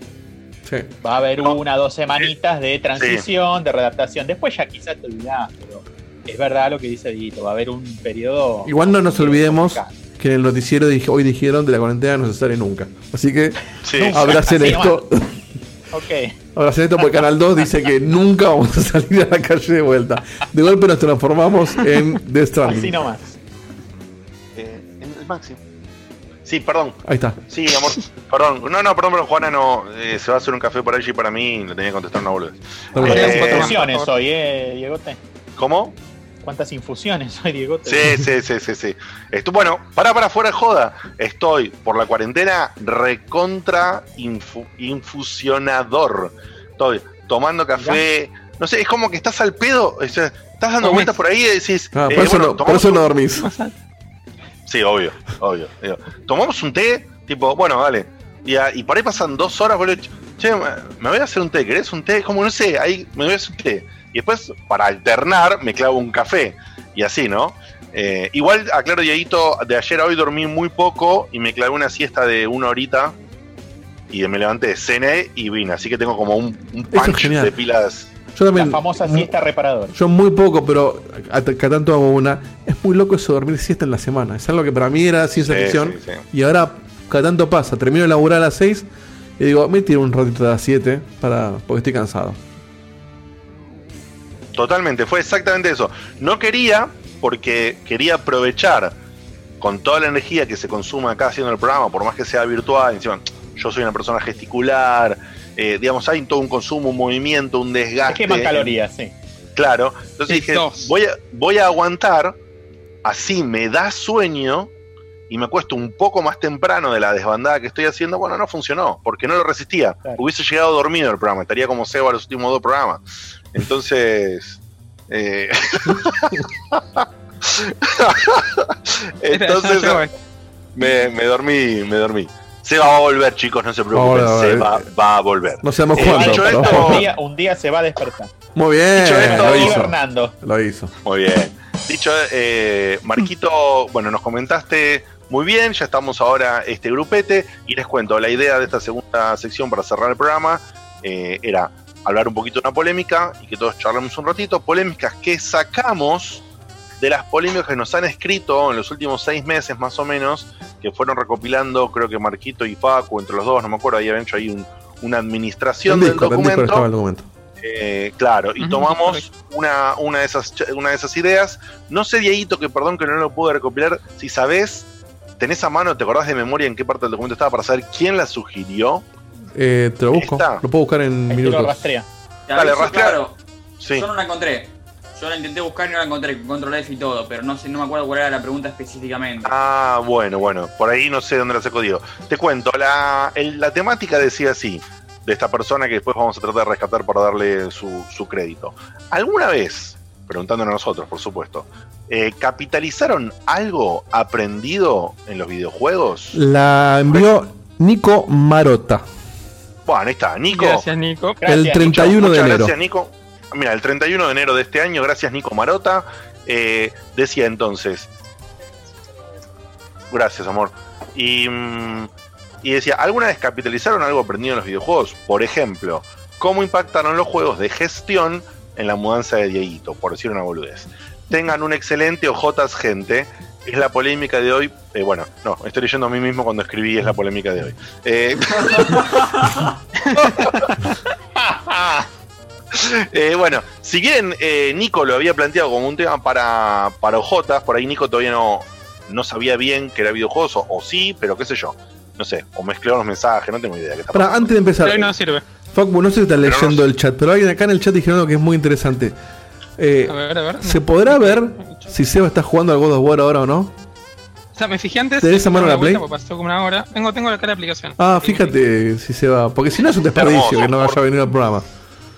Sí. Va a haber una o dos semanitas de transición, de readaptación. Después ya quizás te olvidás, pero es verdad lo que dice Dito. Va a haber un periodo. Igual no nos olvidemos que en el noticiero dije- hoy dijeron de la cuarentena no se sale nunca. Así que Sí. abracen esto. Ok. Abracen esto porque Canal 2 dice que nunca vamos a salir a la calle de vuelta. De golpe nos transformamos en The Stranding. Así nomás. Eh, en el máximo. Sí, perdón. Ahí está. Sí, amor. Perdón. No, no, perdón, pero Juana no. eh, se va a hacer un café por allí para mí y le tenía que contestar una boludez. Eh, hoy, ¿eh, Diegote? ¿Cómo? ¿Cuántas infusiones hay, Diego? Sí, sí, sí, sí, sí. Esto, bueno, para para fuera de joda. Estoy por la cuarentena recontra infu- infusionador. Estoy tomando café. No sé, es como que estás al pedo. o sea, estás dando vueltas por ahí y decís. Ah, eh, por, eso bueno, no, por tomamos eso no un- dormís. Sí, obvio, obvio. Tomamos un té, tipo, bueno, dale. Y, a- y por ahí pasan dos horas, boludo. Che, me voy a hacer un té, ¿querés un té? Como no sé, ahí me voy a hacer un té. Y después, para alternar, me clavo un café. Y así, ¿no? Eh, igual, aclaro, Dieguito, de ayer a hoy dormí muy poco y me clavé una siesta de una horita. Y me levanté, cené y vine. Así que tengo como un, un es punch de pilas. Yo también. La famosa siesta reparadora. Yo muy poco, pero a- cada tanto hago una. Es muy loco eso dormir siesta en la semana. Es algo que para mí era ciencia Sí, ficción. sí, sí. Y ahora cada tanto pasa. Termino de laburar a las 6 y digo, me tiro un ratito de las 7 para, porque estoy cansado. Totalmente, fue exactamente eso. No quería, porque quería aprovechar con toda la energía que se consume acá haciendo el programa, por más que sea virtual, encima yo soy una persona gesticular, eh, digamos, hay todo un consumo, un movimiento, un desgaste. queman calorías, sí. Claro, entonces dije, voy a, voy a aguantar, así me da sueño y me acuesto un poco más temprano de la desbandada que estoy haciendo. Bueno, no funcionó, porque no lo resistía. Hubiese llegado dormido el programa, estaría como Seba los últimos dos programas. Entonces... eh, Entonces me, me dormí, me dormí. Seba va a volver, chicos, no se preocupen. Va a volver. Seba va a volver. No sabemos Eh, cuándo. dicho pero- esto- Un día, un día se va a despertar. Muy bien, Dicho esto, lo hizo. Fernando. Lo hizo. Muy bien. Dicho, eh, Marquito, bueno, nos comentaste muy bien, ya estamos ahora este grupete y les cuento, la idea de esta segunda sección para cerrar el programa eh, era hablar un poquito de una polémica y que todos charlemos un ratito, polémicas que sacamos de las polémicas que nos han escrito en los últimos seis meses más o menos, que fueron recopilando, creo que Marquito y Paco, entre los dos, no me acuerdo, ahí habían hecho ahí un- una administración del documento. estaba el documento. Eh, claro, y tomamos una, una, de esas, ch- una de esas ideas. No sé, Dieguito, que perdón que no lo pude recopilar. Si sabés, tenés a mano, te acordás de memoria en qué parte del documento estaba para saber quién la sugirió. Eh, te lo busco. Lo puedo buscar en Ahí te lo minutos. rastrea. Dale, rastrea. claro, Sí. Yo no la encontré. Yo la intenté buscar y no la encontré, con control F y todo, pero no sé, no me acuerdo cuál era la pregunta específicamente. Ah, bueno, bueno, por ahí no sé dónde la sacó Diego. Te cuento, la, el- la temática decía así, de esta persona que después vamos a tratar de rescatar para darle su, su crédito. ¿Alguna vez, preguntándonos a nosotros, por supuesto, eh, capitalizaron algo aprendido en los videojuegos? La envió Nico Marota. Bueno, ahí está, Nico. Gracias, Nico. el 31 de Muchas enero. Gracias, Nico. Mira, el 31 de enero de este año, gracias, Nico Marota. eh, decía entonces. Gracias, amor. Y, mm, y decía, ¿alguna vez capitalizaron algo aprendido en los videojuegos? Por ejemplo, ¿cómo impactaron los juegos de gestión en la mudanza de Dieguito? Por decir una boludez. Tengan un excelente ojotas, gente. Es la polémica de hoy. Eh, bueno, no, estoy leyendo a mí mismo cuando escribí es la polémica de hoy. Eh, Eh, bueno, si bien eh, Nico lo había planteado como un tema para, para Ojotas, por ahí Nico todavía no, no sabía bien que era videojuegos, o, o sí, pero qué sé yo. No sé, o mezcló los mensajes, no tengo idea. qué está Para, antes de empezar, no sirve. No sé si estás leyendo el chat, pero alguien acá en el chat dijeron algo que es muy interesante. Eh, A ver, a ver. ¿Se podrá ver si Seba está jugando al God of War ahora o no? O sea, me fijé antes. ¿Tenés a mano no la Play? Pasó como una hora. Tengo, tengo acá la aplicación. Ah, fíjate si se va. Porque si no es un desperdicio que no vaya a venir al programa.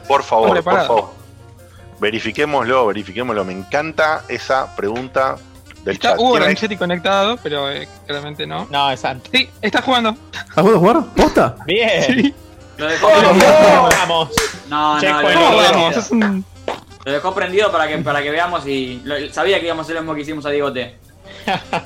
Por favor, por favor. Verifiquémoslo, verifiquémoslo. Me encanta esa pregunta del Está chat. Ranchetti conectado, pero eh, claramente no. No, es Santo. Sí, está jugando. ¿A God of War? ¿Posta? Bien. Sí. Lo dejó ¿Cómo prendido. vamos? No, no, Checkpoint lo dejó ¿Cómo Bueno, vamos? prendido. Es un- Lo dejó prendido para que, para que veamos y lo- sabía que íbamos a hacer lo mismo que hicimos a Diegote.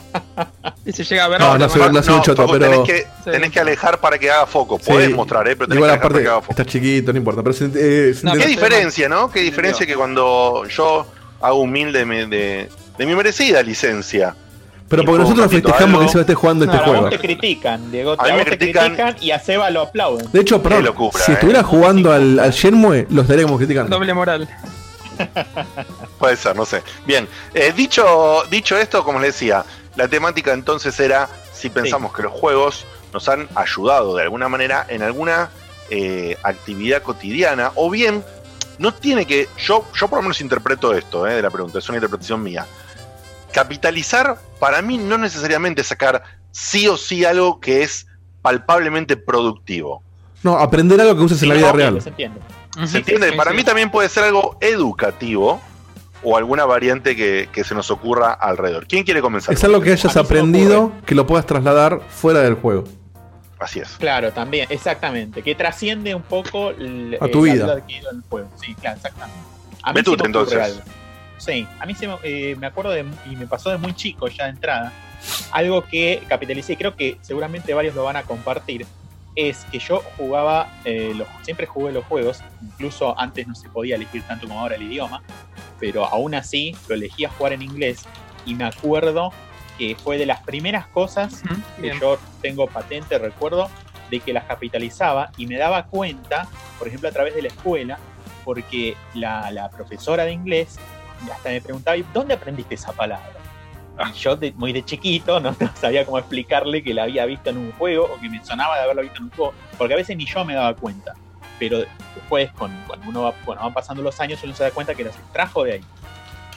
Y se llega a ver. No, no se no se un choto, pero. tenés, que, Sí. tenés que alejar para que haga foco. Sí. Podés mostrar, ¿eh? pero tenés Igual que alejar para aparte que haga foco. está chiquito, no importa. Pero se, eh, se No, Qué diferencia, ¿no? Qué diferencia que cuando yo hago humilde de, mi- de, de mi merecida licencia. pero porque nosotros festejamos algo. que Seba esté jugando este No, a juego. vos te critican, Diego. A mí A me te critican. critican y a Seba lo aplauden. De hecho, perdón, locura, si eh. estuviera jugando al, al Shenmue, lo estaríamos criticando. Doble moral. Puede ser, no sé. Bien, eh, dicho, dicho esto, como les decía, la temática entonces era si pensamos que los juegos nos han ayudado de alguna manera en alguna eh, actividad cotidiana o bien no tiene que. Yo, yo por lo menos interpreto esto, eh, de la pregunta, es una interpretación mía. Capitalizar, para mí, no necesariamente sacar sí o sí algo que es palpablemente productivo. No, aprender algo que uses en la vida real. Se entiende. ¿Se entiende? Para mí también puede ser algo educativo o alguna variante que, que se nos ocurra alrededor. ¿Quién quiere comenzar? Es algo que hayas aprendido que lo puedas trasladar fuera del juego. Así es. Claro, también, exactamente. Que trasciende un poco el, A tu el vida. valor adquirido en el juego. Sí, claro, exactamente. A mí Betute, se me entonces. algo. Sí, a mí se me, eh, me acuerdo de, y me pasó de muy chico ya de entrada, algo que capitalicé y creo que seguramente varios lo van a compartir, es que yo jugaba, eh, los, siempre jugué los juegos, incluso antes no se podía elegir tanto como ahora el idioma, pero aún así lo elegía jugar en inglés y me acuerdo que fue de las primeras cosas que bien. yo tengo patente, recuerdo, de que las capitalizaba y me daba cuenta, por ejemplo, a través de la escuela, porque la, la profesora de inglés hasta me preguntaba, "¿Y ¿dónde aprendiste esa palabra? Yo, muy de chiquito, ¿no? sabía cómo explicarle que la había visto en un juego o que me sonaba de haberla visto en un juego, porque a veces ni yo me daba cuenta. Pero después, con, cuando uno va, bueno, van pasando los años, uno se da cuenta que las extrajo de ahí.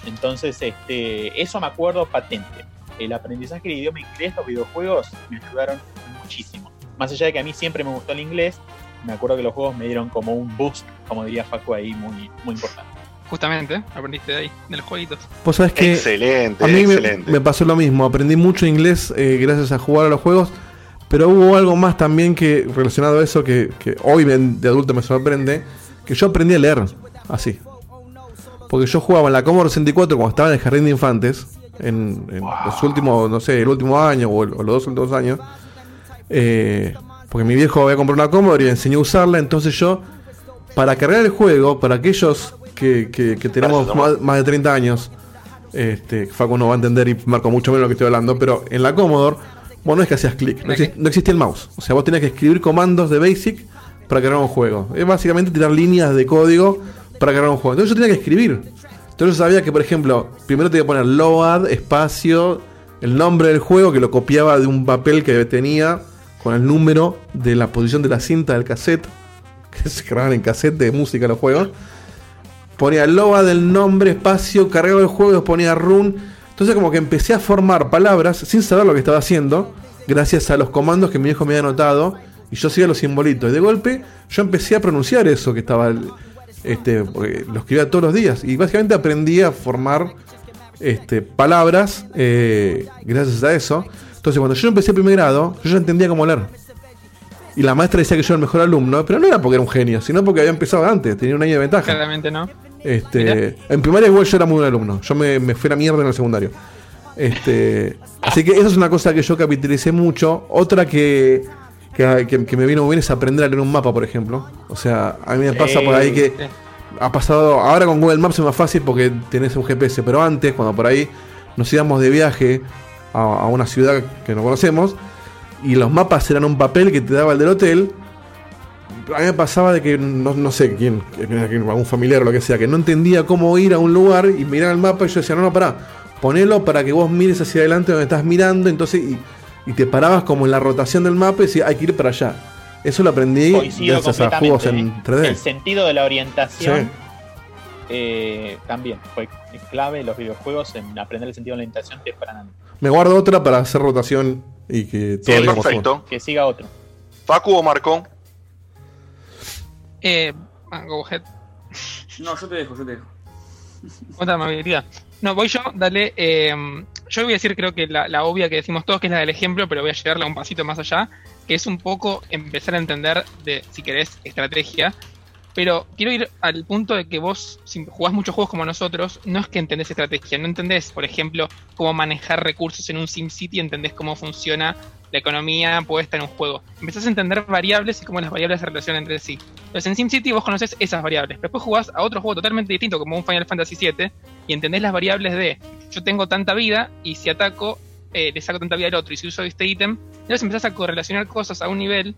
Entonces, este, eso me acuerdo patente. El aprendizaje del idioma inglés, los videojuegos, me ayudaron muchísimo. Más allá de que a mí siempre me gustó el inglés, me acuerdo que los juegos me dieron como un boost, como diría Facu ahí, muy, muy importante. Justamente, aprendiste de ahí, de los jueguitos. Vos sabés que Excelente, a mí me, excelente. me pasó lo mismo. Aprendí mucho inglés eh, gracias a jugar a los juegos. Pero hubo algo más también que relacionado a eso que, que hoy de adulto me sorprende. Que yo aprendí a leer así. Porque yo jugaba en la Commodore 64 cuando estaba en el jardín de infantes. En, en los últimos, no sé, el último año o, el- o los dos últimos años. Eh, porque mi viejo había comprado una Commodore y me enseñó a usarla. Entonces yo, para cargar el juego, para aquellos que, que- que tenemos más, más de 30 años, este, Facu no va a entender y Marco mucho menos lo que estoy hablando, pero en la Commodore, vos no es que hacías clic, no, exi- no existía el mouse. O sea, vos tenías que escribir comandos de Basic para cargar un juego. Es básicamente tirar líneas de código para cargar un juego. Entonces yo tenía que escribir. Entonces yo sabía que, por ejemplo, primero tenía que poner load, espacio, el nombre del juego, que lo copiaba de un papel que tenía con el número de la posición de la cinta del cassette, que se cargaban en cassette de música los juegos ponía loba del nombre, espacio, cargaba el juego, ponía run. Entonces como que empecé a formar palabras sin saber lo que estaba haciendo, gracias a los comandos que mi viejo me había anotado, y yo hacía los simbolitos. Y de golpe yo empecé a pronunciar eso que estaba, este, lo escribía todos los días, y básicamente aprendí a formar este, palabras eh, gracias a eso. Entonces cuando yo empecé primer grado, yo ya entendía cómo leer. Y la maestra decía que yo era el mejor alumno, pero no era porque era un genio, sino porque había empezado antes, tenía un año de ventaja. Claramente no. Este, en primaria igual yo era muy buen alumno. Yo me, me fui a la mierda en el secundario. Este, así que esa es una cosa que yo capitalicé mucho. Otra que, que, que- que me vino muy bien es aprender a leer un mapa, por ejemplo. O sea, a mí me pasa por ahí que ha pasado. Ahora con Google Maps es más fácil porque tenés un GPS, pero antes, cuando por ahí nos íbamos de viaje a, a una ciudad que no conocemos y los mapas eran un papel que te daba el del hotel. A mí me pasaba de que no, no sé quién, que- que- algún familiar o lo que sea, que no entendía cómo ir a un lugar y mirar el mapa y yo decía, no, no, pará, ponelo para que vos mires hacia adelante donde estás mirando, entonces y, y te parabas como en la rotación del mapa y decías, hay que ir para allá. Eso lo aprendí Coincido gracias a juegos en completamente. ¿eh? 3D. El sentido de la orientación Sí. eh, también fue clave en los videojuegos en aprender el sentido de la orientación tempranamente. Me guardo otra para hacer rotación y que todo. Que siga otro. Facu o Marco. Eh, ah, go ahead. No, yo te dejo, yo te dejo. Otra amabilidad. No, voy yo, dale. eh, yo voy a decir, creo que la, la obvia que decimos todos, que es la del ejemplo, pero voy a llevarla un pasito más allá, que es un poco empezar a entender de, si querés, estrategia. Pero quiero ir al punto de que vos, si jugás muchos juegos como nosotros, no es que entendés estrategia, no entendés, por ejemplo, cómo manejar recursos en un SimCity, entendés cómo funciona la economía puesta en un juego. Empezás a entender variables y cómo las variables se relacionan entre sí. Entonces en SimCity vos conoces esas variables, pero después jugás a otro juego totalmente distinto, como un Final Fantasy VII, y entendés las variables de yo tengo tanta vida y si ataco eh, le saco tanta vida al otro y si uso este ítem, entonces empezás a correlacionar cosas a un nivel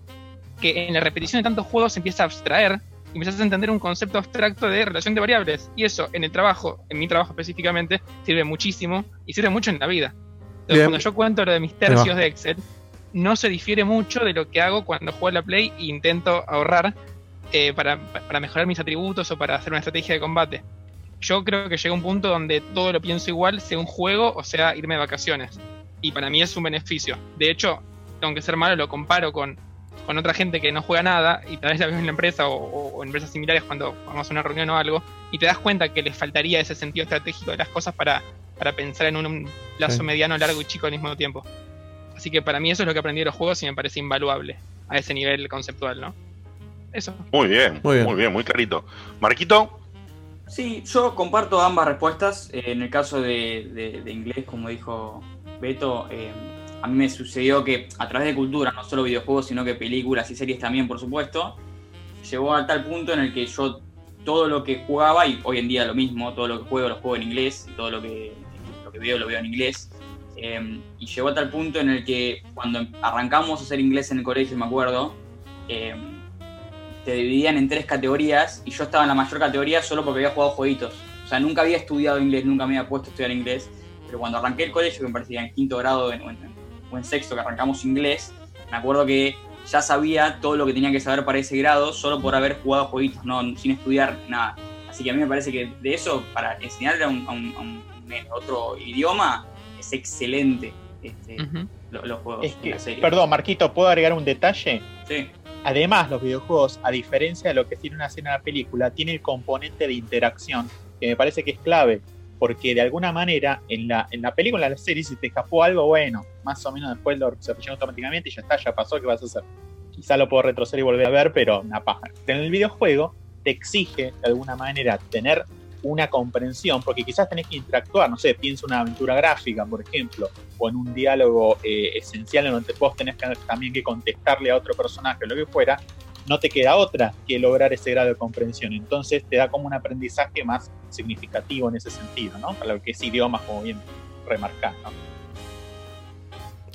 que en la repetición de tantos juegos se empieza a abstraer y empezás a entender un concepto abstracto de relación de variables. Y eso en el trabajo, en mi trabajo específicamente, sirve muchísimo y sirve mucho en la vida. Entonces, Bien. cuando yo cuento lo de mis tercios de Excel, no se difiere mucho de lo que hago cuando juego a la Play e intento ahorrar. eh, para, para mejorar mis atributos o para hacer una estrategia de combate. Yo creo que llega un punto donde todo lo pienso igual, sea un juego o sea irme de vacaciones. Y para mí es un beneficio. De hecho, aunque ser malo, lo comparo con, con otra gente que no juega nada y tal vez la ves en la empresa o, o- o en empresas similares cuando vamos a una reunión o algo y te das cuenta que les faltaría ese sentido estratégico de las cosas para, para pensar en un, un plazo Sí. mediano, largo y chico al mismo tiempo. Así que para mí eso es lo que aprendí de los juegos y me parece invaluable a ese nivel conceptual, ¿no? Eso. Muy bien, Muy muy bien. bien, muy, clarito. Marquito, Sí, yo comparto ambas respuestas. Eh, en el caso de, de- de inglés, como dijo Beto, eh, a mí me sucedió que a través de cultura, no solo videojuegos, sino que películas y series también, por supuesto, llegó a tal punto en el que yo todo lo que jugaba, y hoy en día lo mismo, todo lo que juego lo juego en inglés, todo lo que, veo lo veo en inglés. Eh, y llegó a tal punto en el que cuando arrancamos a hacer inglés en el colegio, me acuerdo, eh, te dividían en tres categorías y yo estaba en la mayor categoría solo porque había jugado jueguitos. O sea, nunca había estudiado inglés, nunca me había puesto a estudiar inglés, pero cuando arranqué el colegio, que me parecía en quinto grado en, o en sexto que arrancamos inglés, me acuerdo que ya sabía todo lo que tenía que saber para ese grado solo por haber jugado jueguitos, no, sin estudiar nada. Así que a mí me parece que de eso, para enseñarle a un, a un- a un- a otro idioma, es excelente este, lo- los juegos. Es que, la serie. perdón, Marquito, ¿puedo agregar un detalle? Sí. Además, los videojuegos, a diferencia de lo que tiene una escena de la película, tiene el componente de interacción, que me parece que es clave, porque de alguna manera en la, en la película, en la serie, si te escapó algo bueno, más o menos después lo se automáticamente y ya está, ya pasó, ¿qué vas a hacer? Quizá lo puedo retroceder y volver a ver, pero una paja. En el videojuego te exige de alguna manera tener una comprensión, porque quizás tenés que interactuar, no sé, piensa una aventura gráfica, por ejemplo, o en un diálogo eh, esencial en donde vos tenés que, también que contestarle a otro personaje o lo que fuera, no te queda otra que lograr ese grado de comprensión. Entonces te da como un aprendizaje más significativo en ese sentido, ¿no? Para lo que es idiomas, como bien remarcás, ¿no?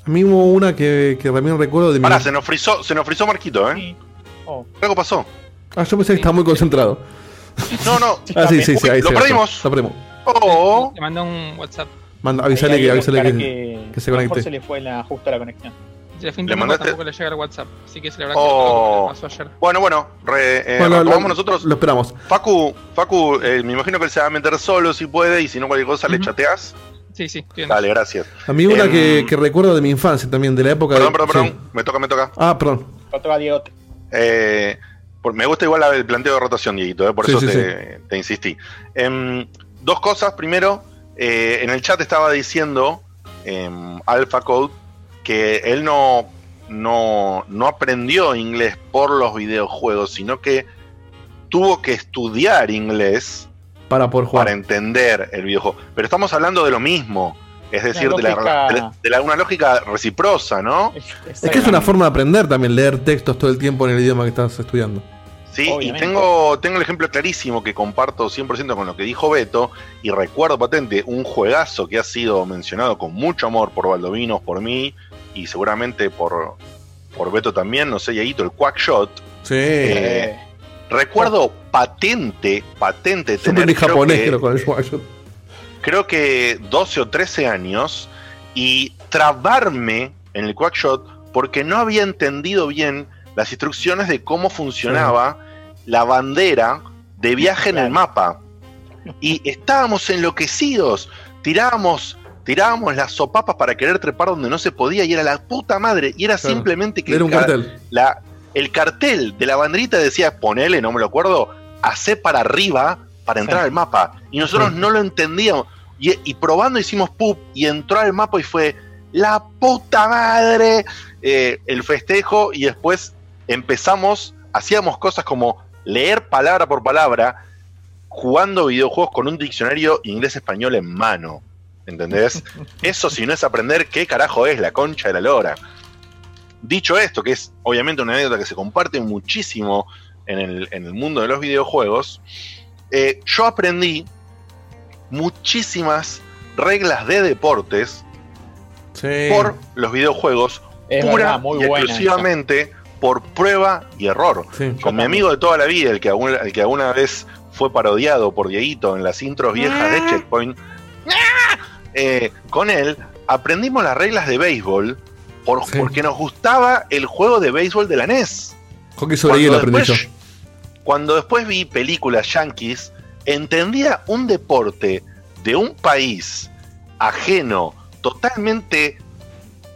A mí hubo una que, que también recuerdo de mi. Pará, se nos frizó, se nos frizó Marquito, ¿eh? Oh. Algo pasó. Ah, yo pensé que estaba muy concentrado. No, no. Ah, sí, sí, sí, ahí Lo se perdimos. Lo perdimos. Oh. Te mandó un WhatsApp. Manda, avisale que, avisale que, que, que se lo conecte. se le fue la, justo la conexión. Si le fue ¿Le internet mandaste? tampoco le llega el WhatsApp. Así que se le habrá Oh. cortado lo que pasó ayer. Bueno, bueno, re, eh, Bueno, retomamos lo- nosotros. Lo esperamos. Facu, Facu, eh, me imagino que él se va a meter solo si puede y si no cualquier cosa le chateás. Sí, sí, Dale, gracias. A mí una Em, que, que recuerdo de mi infancia también, de la época Perdón, de. perdón, perdón. sí. Me toca, me toca. Ah, perdón. Otro a Diego. Eh, por- me gusta igual el planteo de rotación, Dieguito, eh, por Sí, eso sí, te, te insistí. Em, dos cosas. Primero, eh, en el chat estaba diciendo em, Alpha Code que él no, no, no aprendió inglés por los videojuegos, sino que tuvo que estudiar inglés Para poder jugar. para entender el videojuego. Pero estamos hablando de lo mismo. Es decir, de, la, lógica- de la- de la- una lógica reciprosa, ¿no? Es que es una forma de aprender también, leer textos todo el tiempo en el idioma que estás estudiando. Sí, Obviamente. y tengo, tengo el ejemplo clarísimo que comparto 100% con lo que dijo Beto y recuerdo patente un juegazo que ha sido mencionado con mucho amor por Baldovinos, por mí y seguramente por, por Beto también, no sé, Yaito, el Quackshot. Sí. Eh, recuerdo patente, patente tener creo japonés, que- creo, con el Shot. creo que 12 o 13 años y trabarme en el Quackshot porque no había entendido bien las instrucciones de cómo funcionaba la bandera de viaje en el mapa. Y estábamos enloquecidos, tirábamos, tirábamos las sopapas para querer trepar donde no se podía y era la puta madre. Y era Claro. simplemente que Era un el, ca- cartel. la- el cartel de la banderita decía, ponele, no me lo acuerdo, hace para arriba para entrar al mapa. Y nosotros no lo entendíamos. Y, y probando hicimos pup y entró al mapa y fue la puta madre eh, el festejo y después empezamos, hacíamos cosas como leer palabra por palabra, jugando videojuegos con un diccionario inglés-español en mano. ¿Entendés? Eso si no es aprender qué carajo es la concha de la lora. Dicho esto, que es obviamente una anécdota que se comparte muchísimo en el, en el mundo de los videojuegos, eh, yo aprendí muchísimas reglas de deportes Sí. por los videojuegos, Es pura verdad, muy y exclusivamente por prueba y error. Sí. Con mi amigo de toda la vida, el que, alguna, el que alguna vez fue parodiado por Dieguito en las intros viejas de Checkpoint, eh, con él aprendimos las reglas de béisbol por- porque nos gustaba el juego de béisbol de la NES. Hockey sobre Cuando hielo aprendí yo. después- cuando después vi películas yankees, entendía un deporte de un país ajeno, totalmente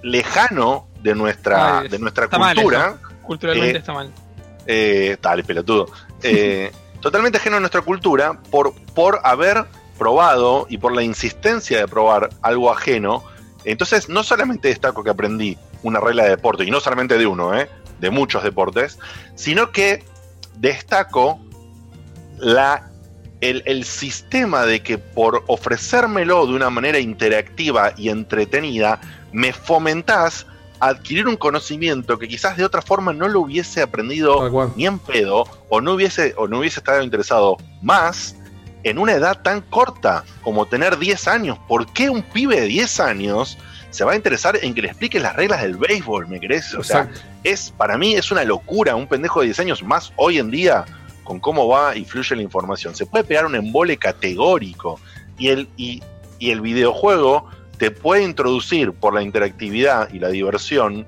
lejano de nuestra, Ay, de nuestra está cultura. Culturalmente eh, está mal. eh, dale, pelotudo. Eh, totalmente ajeno a nuestra cultura por, por haber probado y por la insistencia de probar algo ajeno. Entonces, no solamente destaco que aprendí una regla de deporte, y no solamente de uno, ¿eh? de muchos deportes, sino que destaco la, el, el sistema de que por ofrecérmelo de una manera interactiva y entretenida, me fomentás a adquirir un conocimiento que quizás de otra forma no lo hubiese aprendido ni en pedo, o no hubiese, o no hubiese estado interesado más en una edad tan corta como tener 10 años. ¿Por qué un pibe de 10 años se va a interesar en que le expliques las reglas del béisbol? ¿Me crees? O sea, Exacto. es, para mí es una locura un pendejo de 10 años más hoy en día con cómo va y fluye la información. Se puede pegar un embole categórico y el, y, y el videojuego te puede introducir por la interactividad y la diversión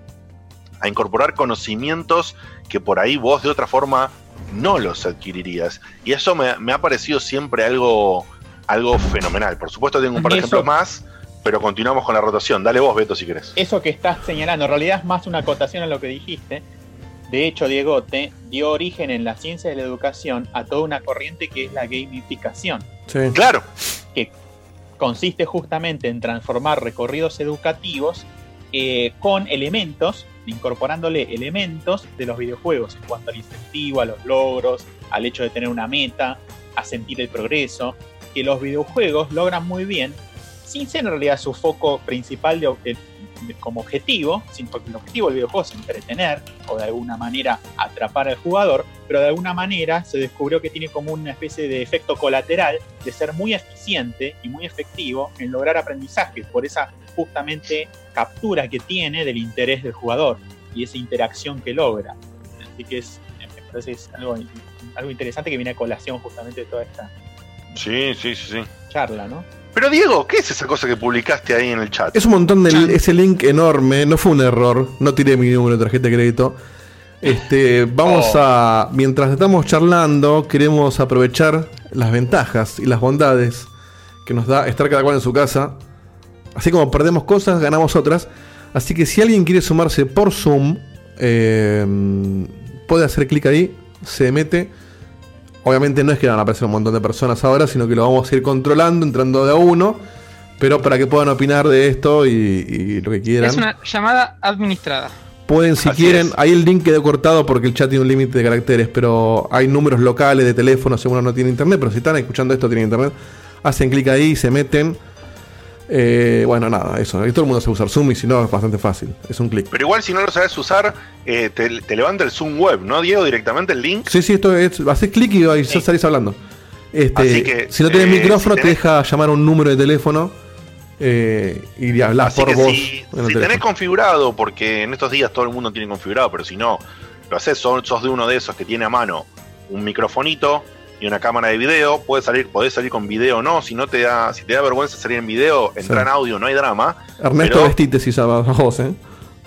a incorporar conocimientos que por ahí vos de otra forma no los adquirirías. Y eso me, me ha parecido siempre algo, algo fenomenal. Por supuesto tengo un par de ejemplos más, pero continuamos con la rotación. Dale vos, Beto, si querés. Eso que estás señalando, en realidad es más una acotación a lo que dijiste. De hecho, Diegote dio origen en la ciencia de la educación a toda una corriente que es la gamificación. Claro. Que consiste justamente en transformar recorridos educativos eh, con elementos, incorporándole elementos de los videojuegos en cuanto al incentivo, a los logros, al hecho de tener una meta, a sentir el progreso, que los videojuegos logran muy bien, sin ser en realidad su foco principal como objetivo, sin, porque el objetivo del videojuego es entretener o de alguna manera atrapar al jugador, pero de alguna manera se descubrió que tiene como una especie de efecto colateral de ser muy eficiente y muy efectivo en lograr aprendizaje por esa justamente captura que tiene del interés del jugador y esa interacción que logra. Así que es, me parece que es algo, algo interesante que viene a colación justamente de toda esta Sí, sí, sí, sí. charla, ¿no? Pero Diego, ¿qué es esa cosa que publicaste ahí en el chat? Es un montón de ese link enorme, no fue un error, no tiré mi número de tarjeta de crédito. Este, vamos Oh. a mientras estamos charlando, queremos aprovechar las ventajas y las bondades que nos da estar cada cual en su casa. Así como perdemos cosas, ganamos otras. Así que si alguien quiere sumarse por Zoom, eh, puede hacer clic ahí, se mete. Obviamente no es que van a aparecer un montón de personas ahora, sino que lo vamos a ir controlando, entrando de a uno. Pero para que puedan opinar de esto y, y lo que quieran. Es una llamada administrada. Pueden, si Así quieren, es. ahí el link quedó cortado porque el chat tiene un límite de caracteres, pero hay números locales de teléfono, según uno no tiene internet, pero si están escuchando esto tienen internet, hacen clic ahí, se meten. Eh, bueno, nada, eso. Ahí todo el mundo sabe usar Zoom y si no es bastante fácil. Es un clic. Pero igual si no lo sabes usar, eh, te, te levanta el Zoom web, ¿no, Diego? Directamente el link. Sí, sí, esto es. Haces clic y ya salís hablando. Este, Así que, si no tenés eh, micrófono, si te deja llamar un número de teléfono eh, y hablar por voz. si, si tenés configurado, porque en estos días todo el mundo tiene configurado, pero si no, lo haces, sos, sos de uno de esos que tiene a mano un microfonito y una cámara de video, puedes salir, podés salir con video o no, si no te da, si te da vergüenza salir en video, entra Sí. en audio, no hay drama. Ernesto pero- Vestite si sabes vos, ¿eh?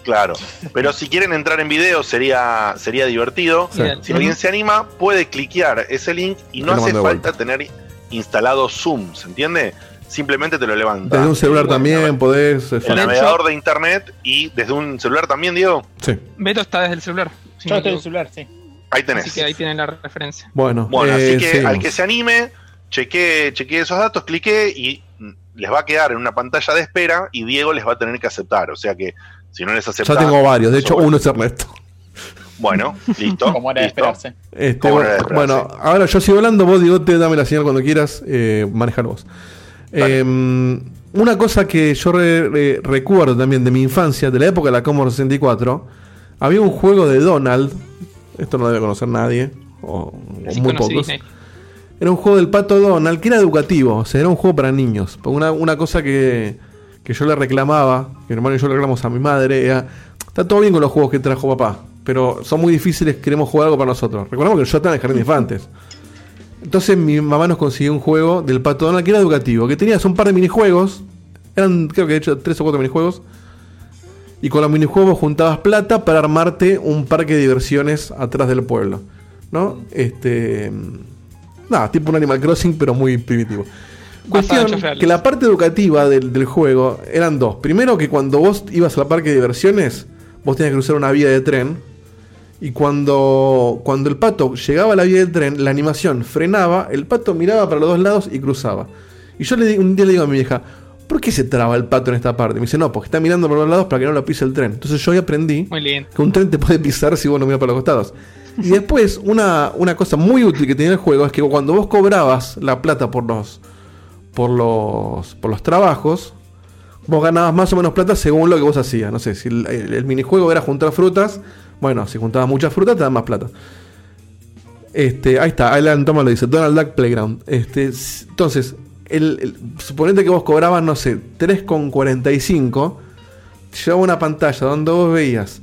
Claro, pero si quieren entrar en video sería, sería divertido. Sí. Si alguien se anima, puede cliquear ese link y no hace falta tener instalado Zoom, ¿se entiende? Simplemente te lo levanta. Desde un celular también podés. eh, El navegador de internet y desde un celular también, Diego. Sí. Beto está desde el celular. Yo estoy en el celular, sí. Ahí tenés. Así que ahí tienen la referencia. Bueno, Bueno, eh, así que seguimos. al que se anime, chequee, chequee esos datos, clique y mm, les va a quedar en una pantalla de espera y Diego les va a tener que aceptar. O sea que si no les acepta. Ya tengo varios, de hecho uno es Ernesto. Bueno, listo. Como era de listo. esperarse. Este, ¿Cómo bueno, era de esperarse? bueno, ahora yo sigo hablando, vos digo, te dame la señal cuando quieras, eh, manejar vos. Eh, una cosa que yo re- re- recuerdo también de mi infancia, de la época de la Commodore 64, había un juego de Donald, esto no lo debe conocer nadie, o, muy pocos. Disney. Era un juego del pato Donald que era educativo, o sea, era un juego para niños. Una, una cosa que, que yo le reclamaba, que hermano y yo le reclamamos a mi madre, era: está todo bien con los juegos que trajo papá, pero son muy difíciles, queremos jugar algo para nosotros. Recordamos que yo estaba en el jardín de infantes. Entonces mi mamá nos consiguió un juego del pato Donald que era educativo, que tenías un par de minijuegos, eran creo que de hecho tres o cuatro minijuegos, y con los minijuegos juntabas plata para armarte un parque de diversiones atrás del pueblo. ¿no? Este. Nada, tipo un Animal Crossing, pero muy primitivo. Cuestión que la parte educativa del, del juego eran dos. Primero que cuando vos ibas al parque de diversiones, vos tenías que cruzar una vía de tren. Y cuando, cuando el pato llegaba a la vía del tren, la animación frenaba, el pato miraba para los dos lados y cruzaba. Y yo le un día le digo a mi vieja, ¿por qué se traba el pato en esta parte? Me dice, no, porque está mirando para los lados para que no lo pise el tren. Entonces yo ahí aprendí que un tren te puede pisar si vos no miras para los costados. Y después, una, una cosa muy útil que tenía el juego es que cuando vos cobrabas la plata por los, por los, por los trabajos, vos ganabas más o menos plata según lo que vos hacías. No sé, si el, el- minijuego era juntar frutas, bueno, si juntabas muchas frutas te dan más plata. Este, ahí está, Alan Thomas lo dice, Donald Duck Playground. Este, entonces, el, el- suponete que vos cobrabas, no sé, 3,45, te llevaba una pantalla donde vos veías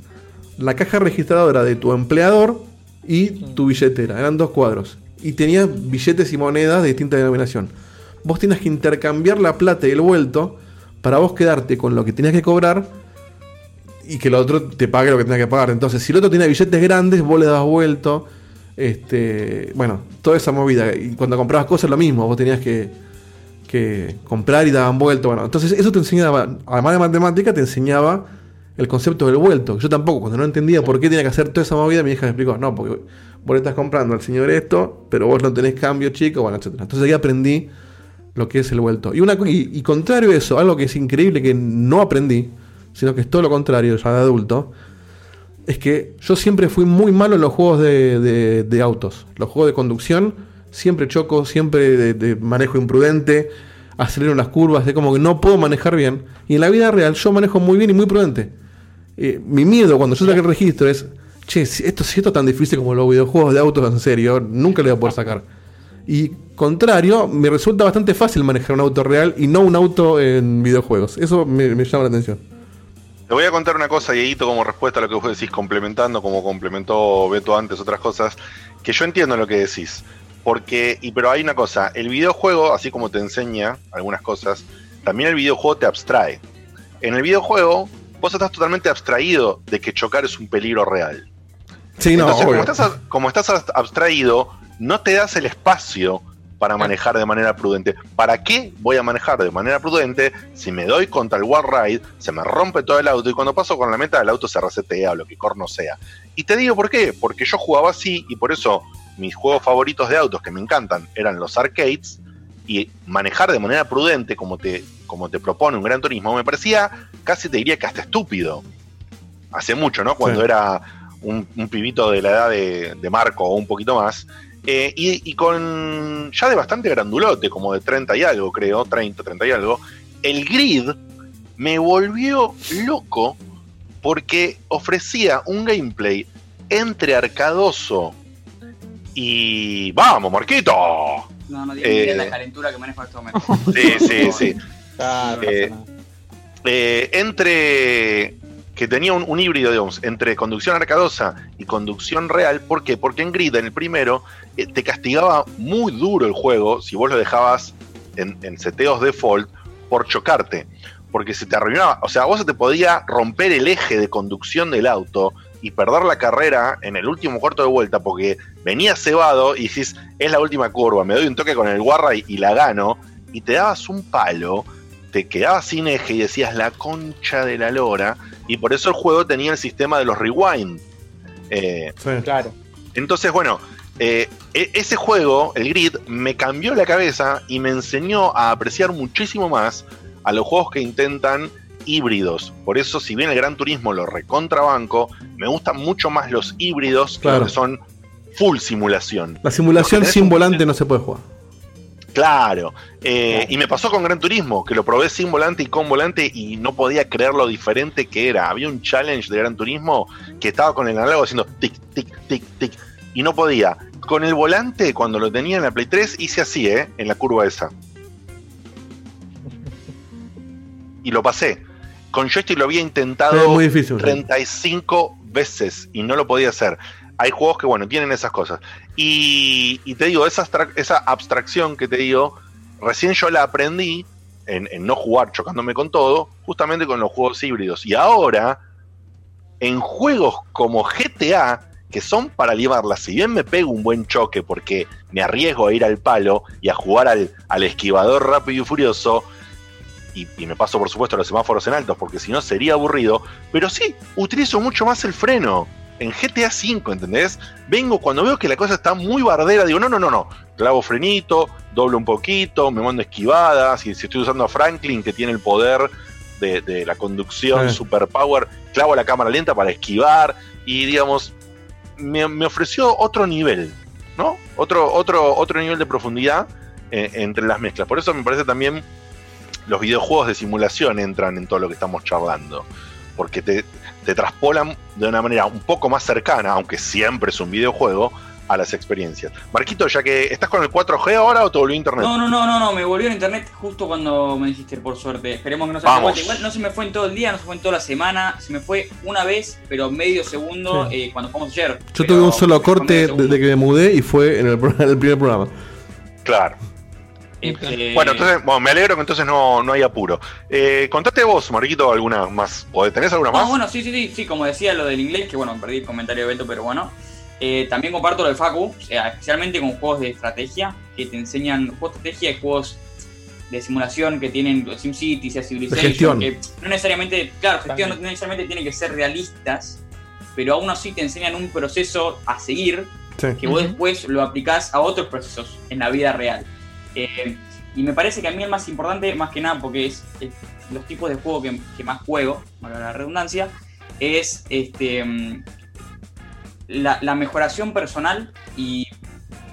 la caja registradora de tu empleador y tu billetera. Eran dos cuadros. Y tenía billetes y monedas de distinta denominación. Vos tenías que intercambiar la plata y el vuelto para vos quedarte con lo que tenías que cobrar y que el otro te pague lo que tenía que pagar. Entonces, si el otro tenía billetes grandes, vos le dabas vuelto. Este, bueno, toda esa movida. Y cuando comprabas cosas, lo mismo. Vos tenías que, que comprar y daban vuelto. Bueno, entonces eso te enseñaba, además de matemática, te enseñaba el concepto del vuelto. Yo tampoco, cuando no entendía por qué tenía que hacer toda esa movida, mi hija me explicó, no, porque vos le estás comprando al señor esto, pero vos no tenés cambio, chico, bueno, etcétera. Entonces ahí aprendí lo que es el vuelto. Y, una, y, y contrario a eso, algo que es increíble que no aprendí, sino que es todo lo contrario, ya de adulto, es que yo siempre fui muy malo en los juegos de, de- de autos. Los juegos de conducción, siempre choco, siempre de, manejo imprudente, acelero las curvas, de como que no puedo manejar bien. Y en la vida real yo manejo muy bien y muy prudente. Eh, mi miedo cuando yo saqué el registro es, che, si esto, si esto es tan difícil como los videojuegos de autos, en serio, nunca le voy a poder sacar. Y contrario, me resulta bastante fácil manejar un auto real y no un auto en videojuegos. Eso me, me llama la atención. Te voy a contar una cosa, Dieguito, como respuesta a lo que vos decís, complementando, como complementó Beto antes otras cosas, que yo entiendo lo que decís. Porque, y pero hay una cosa, el videojuego, así como te enseña algunas cosas, también el videojuego te abstrae. En el videojuego, vos estás totalmente abstraído de que chocar es un peligro real. Sí, no, Entonces, como estás, como estás abstraído, no te das el espacio para manejar de manera prudente. ¿Para qué voy a manejar de manera prudente si me doy contra el wall ride, se me rompe todo el auto y cuando paso con la meta el auto se resetea o lo que corno sea? Y te digo por qué, porque yo jugaba así y por eso mis juegos favoritos de autos que me encantan eran los arcades y manejar de manera prudente como te, como te propone un gran turismo me parecía casi te diría que hasta estúpido. Hace mucho, ¿no? Cuando Sí. era un, un pibito de la edad de, de Marco o un poquito más. Eh, y, y con ya de bastante grandulote, como de 30 y algo, creo, 30, 30 y algo, el grid me volvió loco porque ofrecía un gameplay entre arcadoso y... ¡Vamos, Marquito! No, no tiene Eh, la calentura que manejo en este momento. Sí, sí, sí. Eh, eh, entre que tenía un, un híbrido, digamos, entre conducción arcadosa y conducción real. ¿Por qué? Porque en Grid, en el primero, eh, te castigaba muy duro el juego si vos lo dejabas en, en seteos default por chocarte. Porque se te arruinaba, o sea, vos se te podía romper el eje de conducción del auto y perder la carrera en el último cuarto de vuelta porque venía cebado y decís, es la última curva, me doy un toque con el guarra y, y la gano, y te dabas un palo, te quedabas sin eje y decías la concha de la lora, y por eso el juego tenía el sistema de los rewind. Eh, Claro. entonces, bueno, eh, e- ese juego, el Grid, me cambió la cabeza y me enseñó a apreciar muchísimo más a los juegos que intentan híbridos. Por eso, si bien el Gran Turismo lo recontrabanco, me gustan mucho más los híbridos que Claro. que son full simulación. La simulación sin volante no se puede jugar. Claro. Eh, Y me pasó con Gran Turismo, que lo probé sin volante y con volante y no podía creer lo diferente que era. Había un challenge de Gran Turismo que estaba con el análogo haciendo tic, tic, tic, tic. Y no podía. Con el volante, cuando lo tenía en la Play 3, hice así, ¿eh? En la curva esa. Y lo pasé. Con joystick lo había intentado muy difícil. 35 veces y no lo podía hacer. Hay juegos que, bueno, tienen esas cosas. Y, te digo, esa, esa abstracción que te digo, recién yo la aprendí en, en no jugar chocándome con todo, justamente con los juegos híbridos. Y ahora, en juegos como GTA, que son para limarlas. Si bien me pego un buen choque porque me arriesgo a ir al palo y a jugar al, al esquivador rápido y furioso, y, y me paso por supuesto los semáforos en altos porque si no sería aburrido, pero sí, utilizo mucho más el freno. En GTA V, ¿entendés? Vengo cuando veo que la cosa está muy bardera, digo, no, no, no, no, clavo frenito, doblo un poquito, me mando esquivadas, si, si estoy usando a Franklin que tiene el poder de, de la conducción Sí. superpower, clavo la cámara lenta para esquivar y digamos, me, me ofreció otro nivel, ¿no? Otro, otro, otro nivel de profundidad eh, entre las mezclas. Por eso me parece también los videojuegos de simulación entran en todo lo que estamos charlando. Porque te, te traspolan de una manera un poco más cercana, aunque siempre es un videojuego, a las experiencias. Marquito, ya que estás con el 4G ahora o te volvió a internet? No, no, no, no, no, me volvió a internet justo cuando me dijiste, por suerte. Esperemos que no se me. Igual no se me fue en todo el día, no se fue en toda la semana, se me fue una vez, pero medio segundo Sí. eh, cuando jugamos ayer. Yo tuve un solo corte desde que me mudé y fue en el, en el primer programa. Claro. Este, Bueno, entonces, bueno, me alegro que entonces no, no hay apuro. Eh, contate vos, Marquito, alguna más. ¿O tenés alguna No, más? bueno, sí, sí, sí, sí, como decía lo del inglés, que bueno, perdí el comentario de Beto, pero bueno. Eh, también comparto lo del Facu, especialmente con juegos de estrategia, que te enseñan juegos de estrategia y juegos de simulación que tienen los SimCity, sea Civilization, gestión. que no necesariamente, claro, gestión no necesariamente tiene que ser realistas, pero aún así te enseñan un proceso a seguir Sí. que vos después lo aplicás a otros procesos en la vida real. Eh, y me parece que a mí el más importante, más que nada, porque es los tipos de juego que, más juego, para la redundancia, es este mm, la, mejoración personal y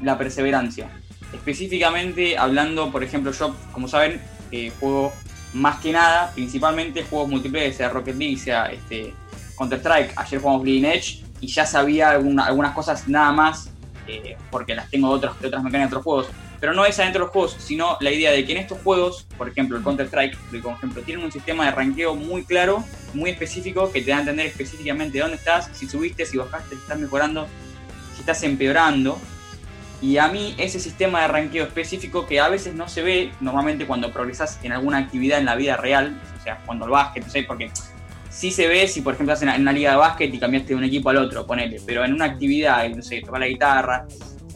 la perseverancia. Específicamente hablando, por ejemplo, yo, como saben, eh, juego más que nada, principalmente juegos multiplayer, sea Rocket League, sea este, Counter-Strike. Ayer jugamos Bleeding Edge y ya sabía alguna- algunas cosas nada más, eh, porque las tengo de, otros, de otras mecánicas de otros juegos. Pero no es adentro de los juegos, sino la idea de que en estos juegos, por ejemplo, el Counter-Strike, por ejemplo, tienen un sistema de ranqueo muy claro, muy específico, que te da a entender específicamente dónde estás, si subiste, si bajaste, si estás mejorando, si estás empeorando. Y a mí ese sistema de ranqueo específico que a veces no se ve normalmente cuando progresas en alguna actividad en la vida real, o sea, cuando el básquet, no porque sí se ve si por ejemplo estás en una liga de básquet y cambiaste de un equipo al otro, ponele, pero en una actividad, no sé, tocar la guitarra,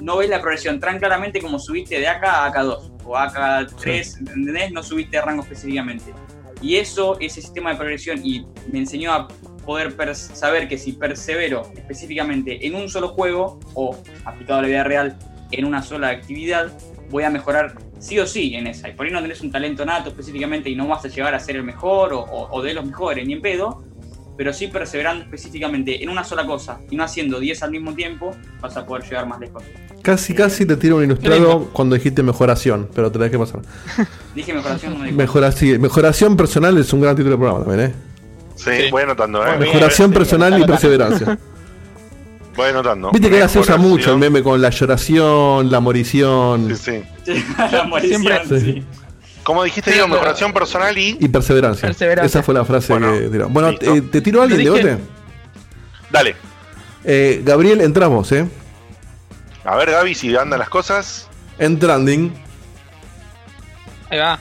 no ves la progresión tan claramente como subiste de acá a AK2 o AK3, ¿entendés? No subiste de rango específicamente. Y eso, ese sistema de progresión, y me enseñó a poder saber que si persevero específicamente en un solo juego o aplicado a la vida real en una sola actividad, voy a mejorar sí o sí en esa. Y por ahí no tenés un talento nato específicamente y no vas a llegar a ser el mejor o, o- o de los mejores, ni en pedo, pero sí perseverando específicamente en una sola cosa y no haciendo 10 al mismo tiempo, vas a poder llegar más lejos. Casi, casi te tiro un ilustrado cuando dijiste mejoración, pero te la dejé pasar. Dije mejoración, no Mejoración, mejoración personal es un gran título de programa también, ¿eh? Sí, voy anotando, ¿eh? Mejoración personal y perseverancia. Voy anotando. Viste que ahora se usa mucho el meme con la lloración, la morición Sí, la morición, sí. Como dijiste, digo, mejoración personal y. y perseverancia. Perseverancia. Esa fue la frase que tiró. Bueno, eh, ¿te tiro a alguien. Diegote? Dale. Eh, Gabriel, entramos, ¿eh? A ver, Gaby, si andan las cosas. En trending. Ahí va.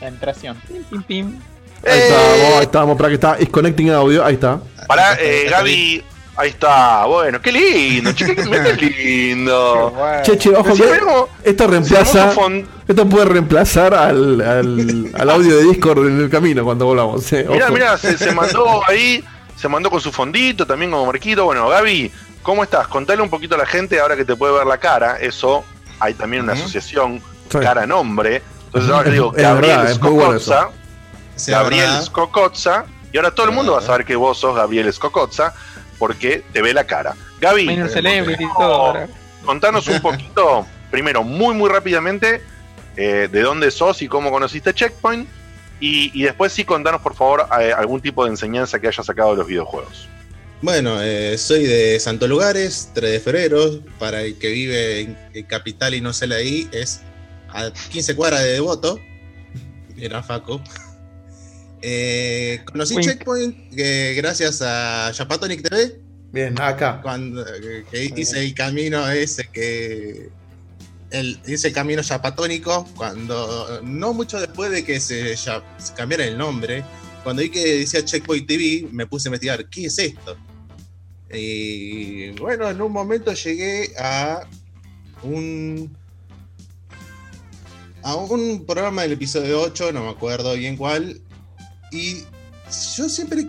La entración. Pim, pim, pim. Ahí estamos, ahí estamos, para que está. Is connecting audio, ahí está. Pará, eh, Gaby. Ahí está, bueno, qué lindo, che, qué lindo. Che, che, ojo que vemos- esto reemplaza. Esto puede reemplazar al, al, al audio de Discord en el camino cuando volvamos. eh, Mirá, mirá, se, se mandó ahí, se mandó con su fondito, también como Marquito. Bueno, Gaby, ¿cómo estás? Contale un poquito a la gente ahora que te puede ver la cara. Eso, hay también una asociación cara-nombre. Entonces ahora le digo, Es Gabriel verdad, bueno Scocozza. Sí, Gabriel. Scocozza. Y ahora todo el mundo va a saber que vos sos Gabriel Scocozza porque te ve la cara. Gaby, Minor eh, Celebrity y todo. ahora. contanos un poquito, primero, muy, muy rápidamente, eh, de dónde sos y cómo conociste Checkpoint. Y, y después sí, contanos, por favor, eh, algún tipo de enseñanza que hayas sacado de los videojuegos. Bueno, eh, soy de Santo Lugares, 3 de febrero. Para el que vive en, en Capital y no se la I, es a 15 cuadras de Devoto. Era Faco. Eh, conocí Wink. Checkpoint eh, gracias a Japatonic TV. Bien, acá. Cuando eh, que hice el camino ese que. El, hice el camino chapatónico cuando. No mucho después de que se, ya- se cambiara el nombre. Cuando vi que decía Checkpoint TV, me puse a investigar, ¿qué es esto? Y bueno, en un momento llegué a un. a un programa del episodio 8, no me acuerdo bien cuál. Y yo siempre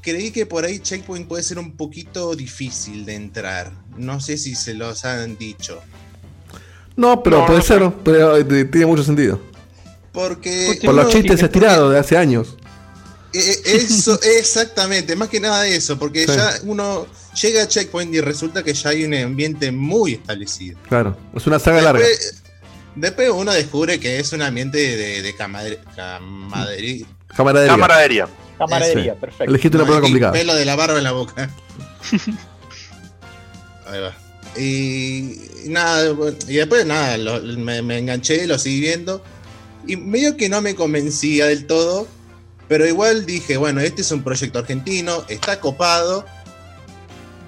creí que por ahí Checkpoint puede ser un poquito difícil de entrar. No sé si se los han dicho. No, pero No, puede no, ser, pero eh, tiene mucho sentido. Porque. Por los chistes estirados de hace años. Eh, eh, Eso, exactamente, más que nada eso, porque Sí. ya uno llega a Checkpoint y resulta que ya hay un ambiente muy establecido. Claro, es una saga larga. Después, uno descubre que es un ambiente de, de camaradería. Camaradería. Camaradería. Camaradería, perfecto. Elegiste una y complicada. pelo de la barba en la boca. Ahí va. Y, y nada, y después nada, lo- me, me enganché, lo seguí viendo. Y medio que no me convencía del todo, pero igual dije, bueno, este es un proyecto argentino, está copado.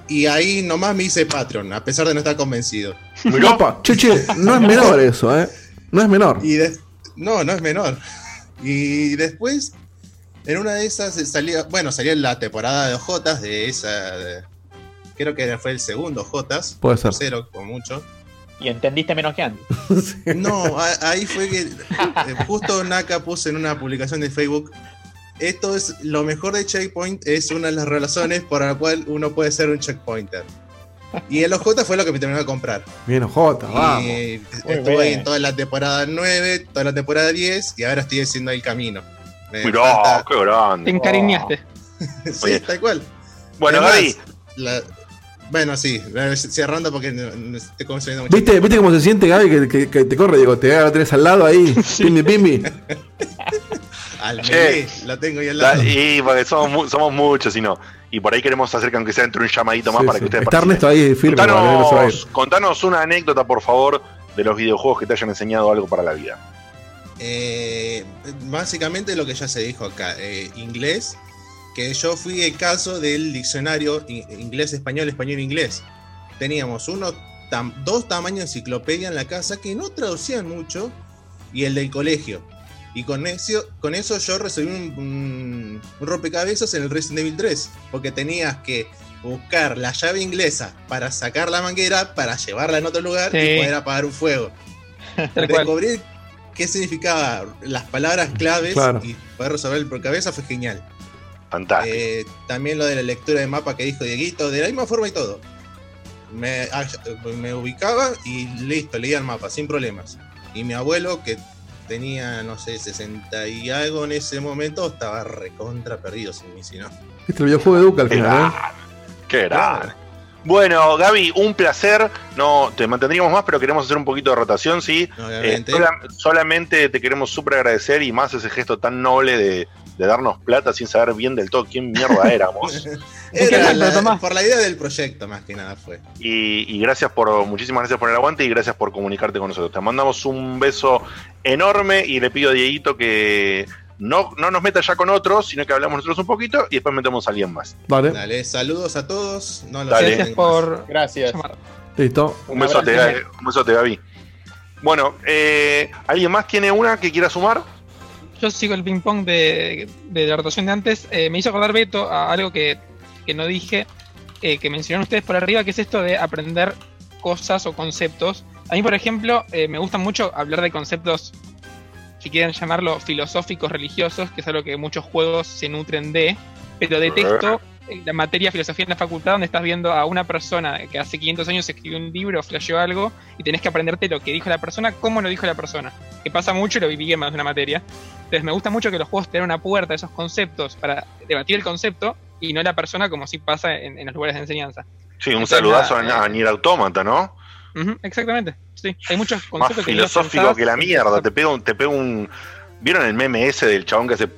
Y ahí nomás me hice Patreon, a pesar de no estar convencido. Opa, che, che, no es menor eso, ¿eh? No es menor. Y de- no, no es menor. Y después, en una de esas salía, bueno, salía la temporada de Jotas de esa. de- creo que fue el segundo Jotas. Puede ser. Tercero, como mucho. Y entendiste menos que antes. No, a- ahí fue que eh, justo Naka puso en una publicación de Facebook. Esto es lo mejor de Checkpoint, es una de las razones por la cual uno puede ser un checkpointer. Y el OJ fue lo que me terminó de comprar. Bien, Jota, vamos. Y estuve ahí bien. en toda la temporada 9, toda la temporada 10 y ahora estoy haciendo el camino. Me Mirá, falta- qué grande. Te encariñaste. sí, tal cual. Bueno, Es más, Gaby. la- Bueno, sí, cerrando porque estoy consumiendo mucho. ¿Viste, ¿Viste cómo se siente Gaby que, que- que te corre? Digo, te lo tenés al lado ahí, pimbi pimbi. Al la tengo ahí al lado. La- y porque somos, mu- somos muchos y no. Y por ahí queremos hacer que aunque sea entre un llamadito más Sí, para sí. que ustedes Está Ernesto ahí firme, para que no. Contanos, contanos una anécdota, por favor, de los videojuegos que te hayan enseñado algo para la vida. Eh, básicamente lo que ya se dijo acá, eh, inglés, que yo fui el caso del diccionario inglés-español, español-inglés. Teníamos uno, tam- dos tamaños de enciclopedia en la casa que no traducían mucho y el del colegio. Y con eso, con eso yo resolví un, un- un rompecabezas en el Resident Evil 3, porque tenías que buscar la llave inglesa para sacar la manguera, para llevarla en otro lugar Sí. y poder apagar un fuego. Descubrir qué significaba las palabras claves Claro. y poder resolver el rompecabezas fue genial. Fantástico. Eh, también lo de la lectura de mapa que dijo Dieguito, de la misma forma y todo. Me, ah, me ubicaba y listo, leía el mapa sin problemas. Y mi abuelo, que tenía, no sé, 60 y algo en ese momento, estaba recontra perdido sin mí, si no. El videojuego educa al final, ¿eh? Qué grande. Bueno, Gaby, un placer. No, te mantendríamos más, pero queremos hacer un poquito de rotación, ¿sí? Obviamente. Eh, sola- solamente te queremos súper agradecer y más ese gesto tan noble de, de darnos plata sin saber bien del todo quién mierda éramos. Era la- por la idea del proyecto, más que nada fue. Y, y gracias por, muchísimas gracias por el aguante y gracias por comunicarte con nosotros. Te mandamos un beso enorme y le pido a Dieguito que no, no nos meta ya con otros, sino que hablamos nosotros un poquito y después metemos a alguien más. Dale. Dale, saludos a todos. No los Dale. Gracias por. Gracias. Listo. Un besote, Gaby. Un besote, Gaby. Bueno, eh, ¿alguien más tiene una que quiera sumar? Yo sigo el ping pong de, la rotación de antes. Eh, me hizo acordar Beto a algo que, que no dije, eh, que mencionaron ustedes por arriba, que es esto de aprender cosas o conceptos. A mí, por ejemplo, eh, me gusta mucho hablar de conceptos, si quieren llamarlo filosóficos, religiosos, que es algo que muchos juegos se nutren de, pero detesto la materia filosofía en la facultad donde estás viendo a una persona que hace 500 años escribió un libro, flasheó algo, y tenés que aprenderte lo que dijo la persona, cómo lo dijo la persona. Que pasa mucho y lo viví en más de una materia. Entonces me gusta mucho que los juegos tengan una puerta a esos conceptos para debatir el concepto y no la persona como si pasa en, en los lugares de enseñanza. Sí, un Entonces, saludazo a, a Nier Automata, ¿no? Exactamente, sí. Hay muchos Más conceptos que filosófico que la mierda. Te pega un, te pega un. ¿Vieron el meme ese del chabón que hace.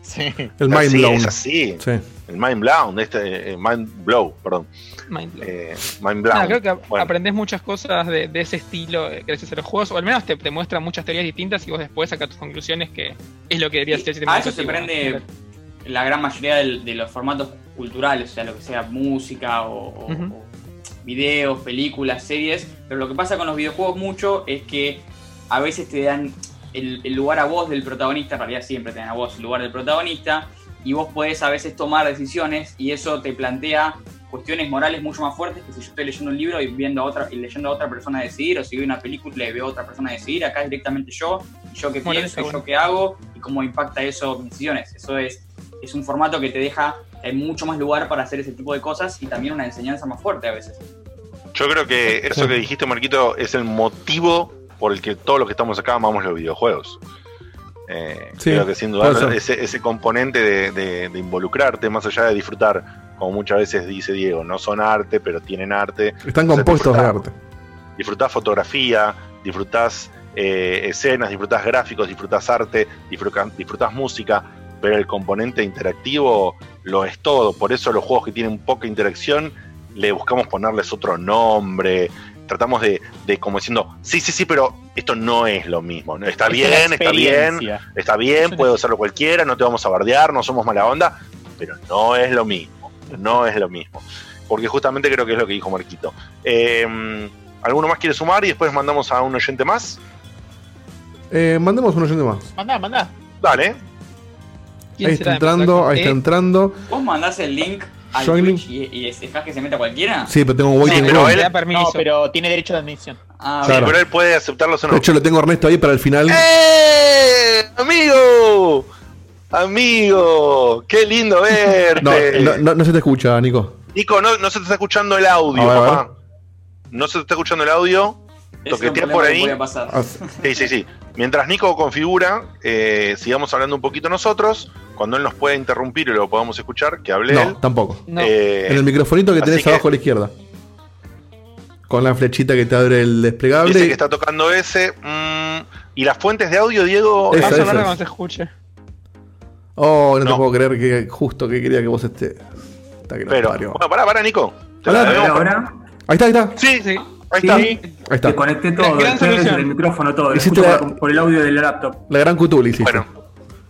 Sí. El mind blown. Es así. Sí. El mind blown, este, eh, mind blow, perdón. Mind blow. Eh, mind blown. Creo que Bueno. aprendes muchas cosas de, de ese estilo eh, gracias a los juegos, o al menos te, te muestran muchas teorías distintas y vos después sacas tus conclusiones que es lo que debería ser A eso se educativo, prende la gran mayoría de los formatos culturales, o sea, lo que sea música o, o videos, películas, series. Pero lo que pasa con los videojuegos mucho es que a veces te dan el, el lugar a vos del protagonista, en realidad siempre te dan a vos el lugar del protagonista, y vos podés a veces tomar decisiones y eso te plantea cuestiones morales mucho más fuertes que si yo estoy leyendo un libro y viendo a otra y leyendo a otra persona decidir o si veo una película y veo a otra persona decidir, acá es directamente yo, y yo qué Bueno, pienso, eso y bueno. yo qué hago y cómo impacta eso mis decisiones. Eso es, es un formato que te deja hay mucho más lugar para hacer ese tipo de cosas y también una enseñanza más fuerte a veces. Yo creo que eso que dijiste, Marquito, es el motivo por el que todos los que estamos acá amamos los videojuegos. Eh, Sí, creo que sin duda ese, ese componente de, de- de involucrarte, más allá de disfrutar, como muchas veces dice Diego, no son arte, pero tienen arte. Están Entonces, compuestos de arte. Disfrutás fotografía, disfrutás eh, escenas, disfrutás gráficos, disfrutás arte, disfrutás, disfrutás música, pero el componente interactivo lo es todo. Por eso los juegos que tienen poca interacción le buscamos ponerles otro nombre. Tratamos de, de como diciendo, sí, sí, sí, pero esto no es lo mismo. Está Es bien, está bien, está bien, puede usarlo cualquiera, no te vamos a bardear, no somos mala onda, pero no es lo mismo. No es lo mismo. Porque justamente creo que es lo que dijo Marquito. Eh, ¿Alguno más quiere sumar y después mandamos a un oyente más? Eh, mandemos un oyente más. Mandá, mandá. Dale. Ahí está entrando, ahí está entrando. ¿Vos mandás el link al Joining. Twitch y, y dejás que se meta cualquiera? Sí, pero tengo un waiting pero room. él- No, pero tiene derecho de admisión. Ah, Claro. Pero él puede aceptarlos o no. De hecho, lo tengo a Ernesto ahí para el final. ¡Eh! ¡Amigo! ¡Amigo! ¡Qué lindo verte! No, no, no- no se te escucha, Nico. Nico, no, no se te está escuchando el audio, ver, papá. No se te está escuchando el audio. Es un Toquetea problema por que ahí. pasar. Ah, Sí, sí, sí. Mientras Nico configura, eh, sigamos hablando un poquito nosotros. Cuando él nos pueda interrumpir y lo podamos escuchar, que hable él. No, tampoco. Eh, En el microfonito que tenés que- abajo a la izquierda. Con la flechita que te abre el desplegable. Dice que está tocando ese. mm, ¿Y las fuentes de audio, Diego? Esa, Va a sonar esa. cuando se escuche. Oh, no, te puedo creer que justo que quería que vos estés. Está que Pero, bueno, pará, pará, Nico. Te ahora Ahí está, ahí está. Sí, sí. Ahí Sí. está. Ahí está. todo, estoy desde solución. el micrófono todo, lo Hiciste la- por, el audio del laptop. La gran cutuli hiciste. Bueno,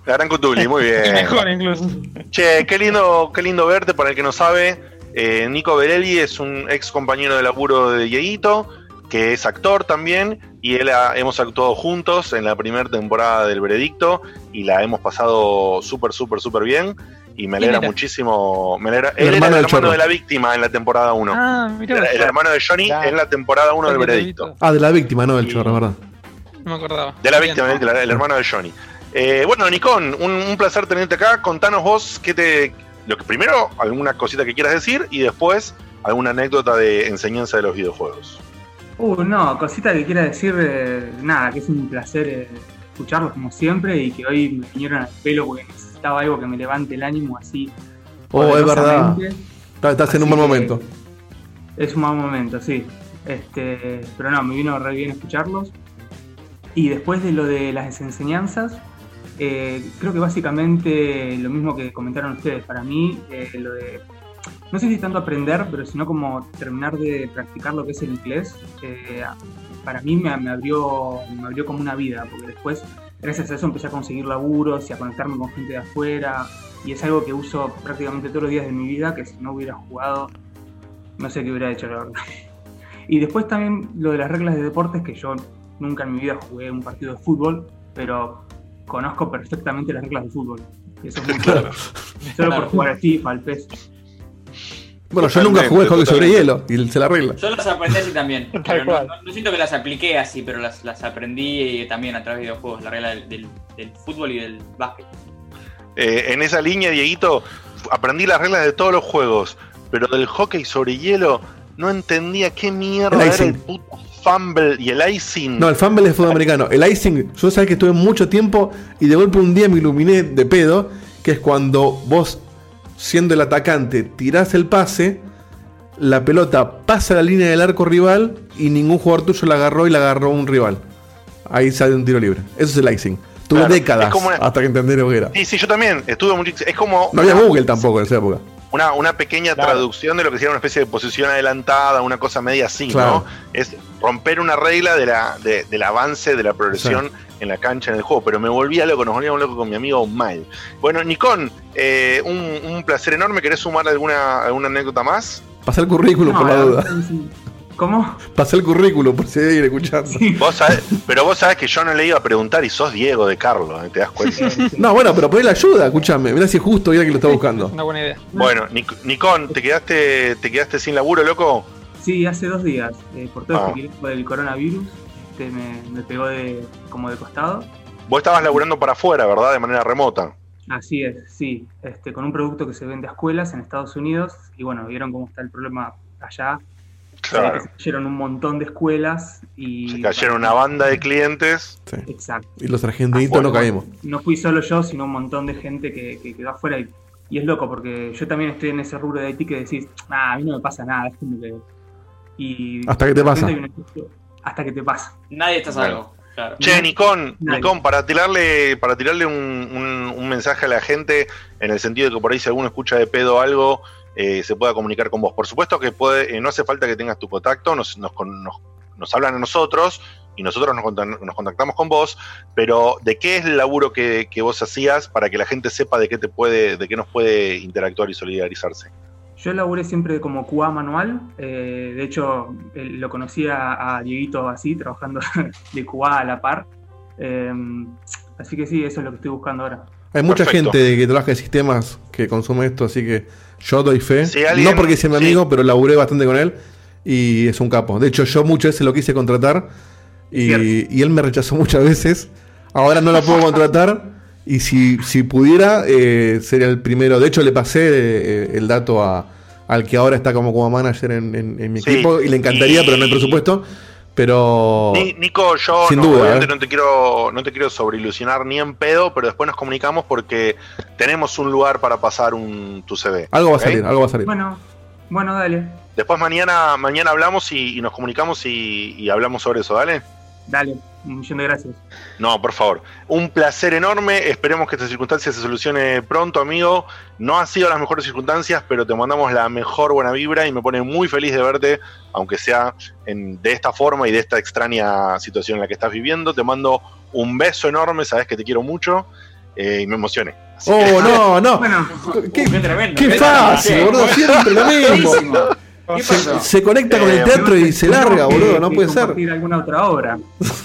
gran Cutuli, muy bien. Mejor incluso. Che, qué lindo, qué lindo verte, para el que no sabe. eh, Nico Berelli es un ex compañero de laburo de Dieguito, que es actor también, y él ha- hemos actuado juntos en la primera temporada del Veredicto, y la hemos pasado súper, súper, súper bien. Y me alegra era? muchísimo. Me alegra, El él era hermano el del hermano de la víctima en la temporada 1. Ah, mirá. el, el hermano de Johnny Claro. en la temporada 1 del Veredicto. Ah, de la víctima, no del Y- chorro, ¿verdad? No me acordaba. De la Bien. víctima, el, el hermano de Johnny. Eh, bueno, Nicón, un, un placer tenerte acá. Contanos vos qué te. Lo que primero, alguna cosita que quieras decir y después alguna anécdota de enseñanza de los videojuegos. Uh, no, cosita que quiera decir, eh, nada, que es un placer eh, escucharlos como siempre y que hoy me vinieron al pelo porque necesitaba algo que me levante el ánimo así. Oh, es verdad. Estás en un buen momento. Es un mal momento, sí. Este, pero no, me vino re bien escucharlos. Y después de lo de las enseñanzas, eh, creo que básicamente lo mismo que comentaron ustedes. Para mí, eh, lo de. No sé si tanto aprender, pero sino como terminar de practicar lo que es el inglés, eh, para mí me, abrió, me abrió como una vida, porque después, gracias a eso, empecé a conseguir laburos y a conectarme con gente de afuera. Y es algo que uso prácticamente todos los días de mi vida, que si no hubiera jugado, no sé qué hubiera hecho, la. Y después también lo de las reglas de deportes, que yo nunca en mi vida jugué un partido de fútbol, pero conozco perfectamente las reglas de fútbol. Eso es muy Claro. Solo por jugar al FIFA, al PES. Bueno, yo nunca jugué hockey sobre hielo y se la arregla. Yo las aprendí así también. Pero no, no- no siento que las apliqué así, pero las, las aprendí también a través de videojuegos, la regla del, del- del fútbol y del básquet. Eh, en esa línea, Dieguito, aprendí las reglas de todos los juegos, pero del hockey sobre hielo no entendía qué mierda El era el puto fumble y el icing. No, el fumble es fútbol americano. El icing, yo sabes que estuve mucho tiempo y de golpe un día me iluminé de pedo, que es cuando vos, siendo el atacante, tirás el pase, la pelota pasa la línea del arco rival y ningún jugador tuyo la agarró y la agarró un rival. Ahí sale un tiro libre. Eso es el icing. Tuve Claro, décadas es como una- hasta que entendí lo que era. Sí, sí, yo también. Estuve mucho. Es como. No había Google tampoco en esa época. Una, una pequeña Claro. traducción de lo que sería una especie de posición adelantada, una cosa media así, Claro. ¿no? Es romper una regla de la, de- del avance, de la progresión en la cancha, en el juego. Pero me volvía loco, nos volvíamos locos con mi amigo mal. Bueno, Nikon, eh, un, un placer enorme. ¿Querés sumar alguna, alguna anécdota más? Pasar el currículum No, por la duda. sí. ¿Cómo? Pasé el currículum por si hay alguien escuchando. Vos sabés- pero vos sabés que yo no le iba a preguntar y sos Diego de Carlos, ¿eh? ¿te das cuenta? No, bueno, pero poné la ayuda, escúchame. Mirá si es justo, mira que lo está buscando. Una buena idea. Bueno, Nic- Nicón, ¿te quedaste, ¿te quedaste sin laburo, loco? Sí, hace dos días, eh, por todo Ah. este quilombo del coronavirus, este, me, me pegó de, como de costado. Vos estabas laburando para afuera, ¿verdad? De manera remota. Así es, sí, este, con un producto que se vende a escuelas en Estados Unidos y bueno, vieron cómo está el problema allá. Claro. Se cayeron un montón de escuelas y... Se cayeron una banda de clientes. Exacto. Y los argentinitos no caímos. No fui solo yo, sino un montón de gente que, que quedó afuera y, y es loco porque yo también estoy en ese rubro de Haití que decís, ah, a mí no me pasa nada, es como que... Y Hasta que te pasa. Hasta que te pasa. Nadie está salvo. Claro. Che, Nicón, Nadie. Nicón, para tirarle, para tirarle un, un- un mensaje a la gente, en el sentido de que por ahí si alguno escucha de pedo algo, eh, se pueda comunicar con vos. Por supuesto que puede, eh, no hace falta que tengas tu contacto, nos, nos, con- nos- nos hablan a nosotros y nosotros nos, contactamos con vos, pero ¿de qué es el laburo que, que vos hacías para que la gente sepa de qué te puede, de qué nos puede interactuar y solidarizarse? Yo laburé siempre como QA manual, eh, de hecho eh, lo conocí a, a Dieguito así, trabajando de QA a la par. Eh, así que sí, eso es lo que estoy buscando ahora. Hay mucha Perfecto. gente que trabaja en sistemas que consume esto, así que yo doy fe. Si alguien- no porque sea mi sí. amigo, pero laburé bastante con él y es un capo. De hecho, yo muchas veces lo quise contratar y, y él me rechazó muchas veces. Ahora no la puedo contratar y si, si pudiera, eh, sería el primero. De hecho, le pasé eh, el dato a, al que ahora está como como manager en, en- en mi Sí, equipo y le encantaría, y- pero no hay presupuesto. Pero Ni- Nico, yo Sin no, duda, obviamente ¿eh? no te quiero, no te quiero sobreilusionar ni en pedo, pero después nos comunicamos porque tenemos un lugar para pasar un tu CV. algo va a salir, algo va a salir. Bueno, bueno, dale, Después mañana, mañana hablamos y, y nos comunicamos y, y hablamos sobre eso, ¿dale? dale, un millón de gracias. No, por favor. Un placer enorme. Esperemos que esta circunstancia se solucione pronto, amigo. No han sido las mejores circunstancias, pero te mandamos la mejor buena vibra y me pone muy feliz de verte, aunque sea en- de esta forma y de esta extraña situación en la que estás viviendo. Te mando un beso enorme, sabes que te quiero mucho eh, y me emocioné. Oh, no, no. qué, tremendo. Qué fácil, boludo. Siempre lo mismo. Se, se conecta con el Eh, teatro y se larga, que- boludo. No puede ser. alguna otra obra.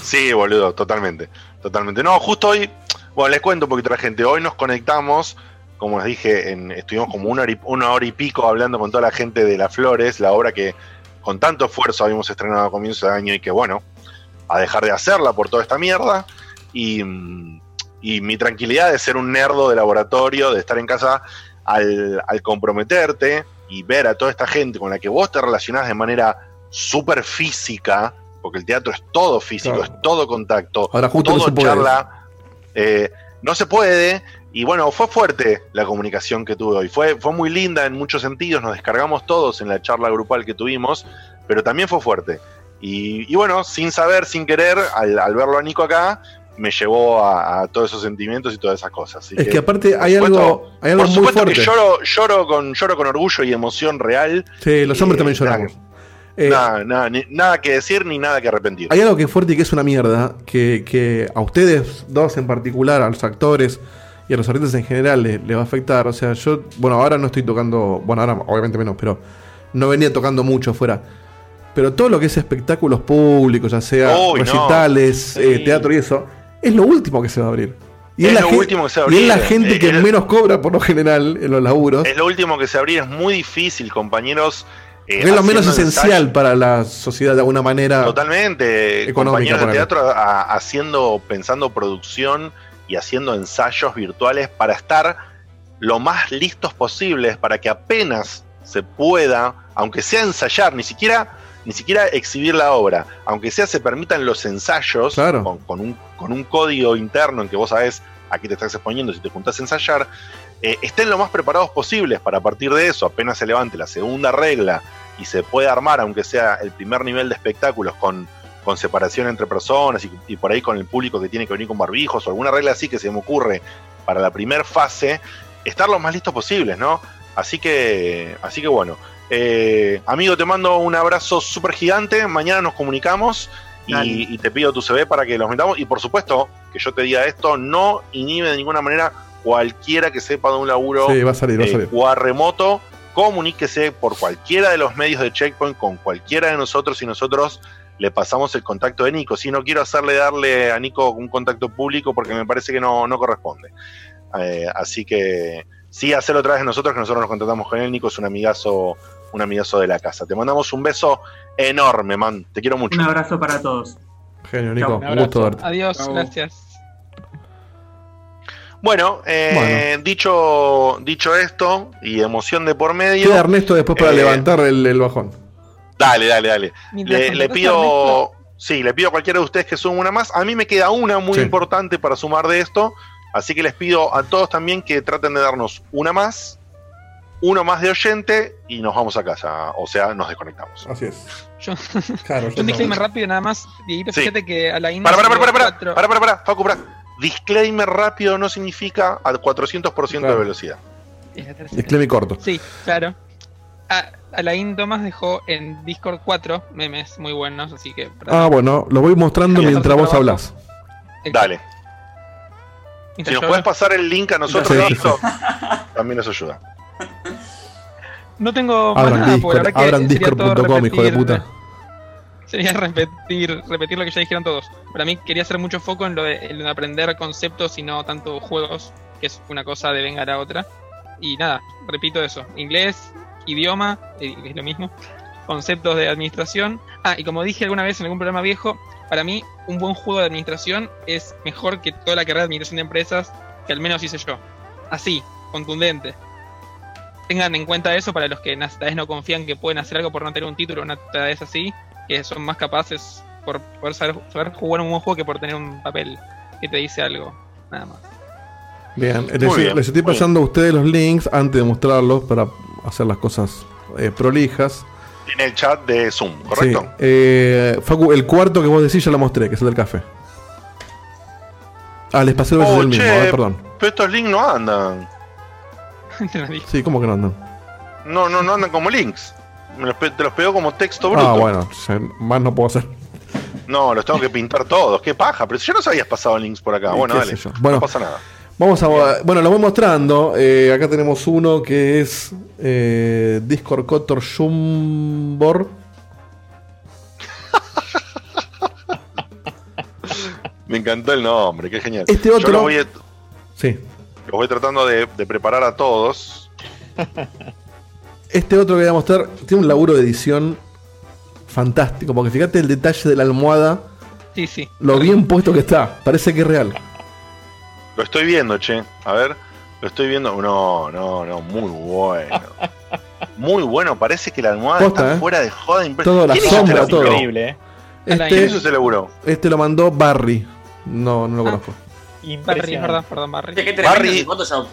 Sí, boludo, totalmente. Totalmente. No, justo hoy, bueno, les cuento un poquito a la gente. Hoy nos conectamos, como les dije, en- estuvimos como una hora, y, una hora y pico hablando con toda la gente de Las Flores, la obra que con tanto esfuerzo habíamos estrenado a comienzo de año y que, bueno, a dejar de hacerla por toda esta mierda. Y, y mi tranquilidad de ser un nerdo de laboratorio, de estar en casa, al, al comprometerte y ver a toda esta gente con la que vos te relacionás de manera súper física, porque el teatro es todo físico, Claro. es todo contacto, Ahora justo no todo puede. charla, eh, no se puede. Y bueno, fue fuerte la comunicación que tuve hoy. Fue, fue muy linda en muchos sentidos. Nos descargamos todos en la charla grupal que tuvimos, pero también fue fuerte. Y, y bueno, sin saber, sin querer, al, al verlo a Nico acá, me llevó a, a todos esos sentimientos y todas esas cosas. Así Es que aparte hay supuesto- algo, hay algo por muy supuesto fuerte. que lloro, lloro, con, lloro con orgullo y emoción real. Sí, los hombres Eh, también lloramos. Eh, nada, nada, ni- nada que decir ni nada que arrepentir. Hay algo que es fuerte y que es una mierda, que, que a ustedes dos en particular, a los actores y a los artistas en general le, le va a afectar. O sea, yo, bueno, ahora no estoy tocando, bueno, ahora obviamente menos, pero no venía tocando mucho afuera. Pero todo lo que es espectáculos públicos, ya sea Uy, no. recitales, eh, teatro y eso, es lo último que se va a abrir. Y Es la lo último que se va a y es la abrir. gente Eh, que menos cobra por lo general en los laburos. Es lo último que se abrir, es muy difícil, compañeros. eh, es lo menos esencial para la sociedad de alguna manera. Totalmente. compañeros de teatro a- haciendo, pensando producción y haciendo ensayos virtuales para estar lo más listos posibles para que apenas se pueda, aunque sea ensayar, ni siquiera, ni siquiera exhibir la obra, aunque sea se permitan los ensayos con, con un, con un código interno en que vos sabés a qué te estás exponiendo si te juntás a ensayar, eh, estén lo más preparados posibles para a partir de eso, apenas se levante la segunda regla y se puede armar, aunque sea el primer nivel de espectáculos con, con separación entre personas y, y por ahí con el público que tiene que venir con barbijos o alguna regla así que se me ocurre para la primera fase, estar lo más listos posibles, ¿no? Así que, así que bueno. Eh, amigo, te mando un abrazo súper gigante. Mañana nos comunicamos y, y te pido tu CV para que los metamos. Y por supuesto, que yo te diga esto, no inhibe de ninguna manera cualquiera que sepa de un laburo Sí, va a salir, va a eh, remoto comuníquese por cualquiera de los medios de Checkpoint con cualquiera de nosotros y nosotros le pasamos el contacto de Nico. Si no quiero hacerle darle a Nico un contacto público porque me parece que no, no corresponde. Eh, así que sí, hacerlo otra vez de nosotros, que nosotros nos contactamos con él. Nico es un amigazo, un amigazo de la casa. Te mandamos un beso enorme, man. Te quiero mucho. Un abrazo para todos. Genio, Nico. Un gusto verte. Adiós, gracias. Bueno, eh, Dicho, dicho esto y emoción de por medio. Queda Ernesto después para eh, levantar el, el bajón. Dale, dale, dale. Le, pido. Sí, le pido a cualquiera de ustedes que sume una más. A mí me queda una muy Sí. importante para sumar de esto. Así que les pido a todos también que traten de darnos una más, uno más de oyente y nos vamos a casa. O sea, nos desconectamos. Así es. Yo, Claro, un disclaimer rápido nada más. Dieguito, Sí. fíjate que a la India. Para, para, para, para, para, para, para, para, Facu, para. Disclaimer rápido no significa al 400% de Claro. velocidad. La tercera. Disclaimer corto. Sí, claro. A, Alain Thomas dejó en Discord 4 memes muy buenos, así que. Ah, bueno, lo voy mostrando mientras vos trabajo. hablas. Dale. Si nos yo puedes pasar el link a nosotros, Sí, sí, también nos ayuda. No tengo más Abran nada, porque la Discord, verdad que abran todo discord.com, hijo de puta. Sería repetir, repetir lo que ya dijeron todos. Para mí quería hacer mucho foco en lo de, en aprender conceptos y no tanto juegos, que es una cosa de venga a la otra. Y nada, repito eso. Inglés, idioma, que es lo mismo. Conceptos de administración. Ah, y como dije alguna vez en algún programa viejo, para mí un buen juego de administración es mejor que toda la carrera de administración de empresas que al menos hice yo. Así, contundente. Tengan en cuenta eso para los que tal vez no confían que pueden hacer algo por no tener un título, una tal vez así, que son más capaces por poder saber, saber jugar un buen juego que por tener un papel que te dice algo, nada más. Bien, les, Muy bien, les estoy pasando a ustedes los links antes de mostrarlos para hacer las cosas eh, prolijas. En el chat de Zoom, ¿correcto? Sí. Eh, Facu, el cuarto que vos decís ya lo mostré, que es el del café. Ah, les pasé el Oh, el mismo, che, a ver, perdón. Pero estos links no andan. Sí, ¿cómo que no andan? No, no, no andan como links. Me los pe- te los pego como texto bruto. Ah, bueno, más no puedo hacer. No, los tengo que pintar todos. Qué paja. Pero si ya nos habías pasado links por acá. Bueno, qué dale. sé yo. Bueno. no pasa nada. Vamos a. Bueno, lo voy mostrando. Eh, acá tenemos uno que es eh, Discord Cotor Jumbor. Me encantó el nombre, qué genial. Este Yo otro- voy, a- Sí. Los voy tratando de, de preparar a todos. Este otro que voy a mostrar tiene un laburo de edición fantástico. Porque fíjate el detalle de la almohada. Sí, sí. Lo bien puesto que está. Parece que es real. Lo estoy viendo, che. A ver, lo estoy viendo. No, no, no, muy bueno. Muy bueno, parece que la almohada Posta, está ¿eh? fuera de joda. impre- Todo, la ¿Quién sombra, todo. Increíble, ¿eh? ¿Quién Este, hizo ese laburo? este lo mandó Barry. No, no lo conozco. Barry, perdón, Photoshop.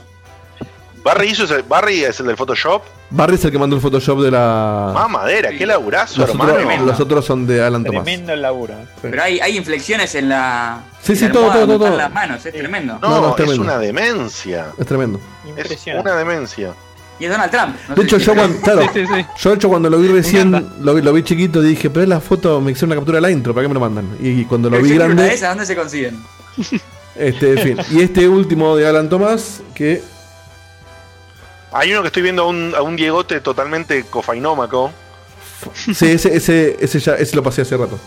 Barry, hizo ese- Barry es el del Photoshop. Barry es el que mandó el Photoshop de la. Más madera, qué laburazo, Los hermano. otros, los otros son de Alan Thomas. Tremendo el laburo. Pero hay, hay inflexiones en la. Sí, en sí, la todo, almohada todo, donde todo. están las manos, es tremendo. No, No, no, es es, tremendo. una demencia. Es tremendo. Es una demencia. Y es Donald Trump. no De sé hecho, si- yo cuando, claro, Sí, sí, sí. yo de hecho cuando lo vi recién, lo vi, lo vi chiquito, dije, pero es la foto, me hicieron una captura de la intro, ¿para qué me lo mandan? Y cuando lo vi grande, esas, ¿dónde se consiguen? este, en fin. Y este último de Alan Thomas, que Hay uno que estoy viendo a un, a un Diegote totalmente cofainómaco. sí, ese, ese, ese ya, ese lo pasé hace rato.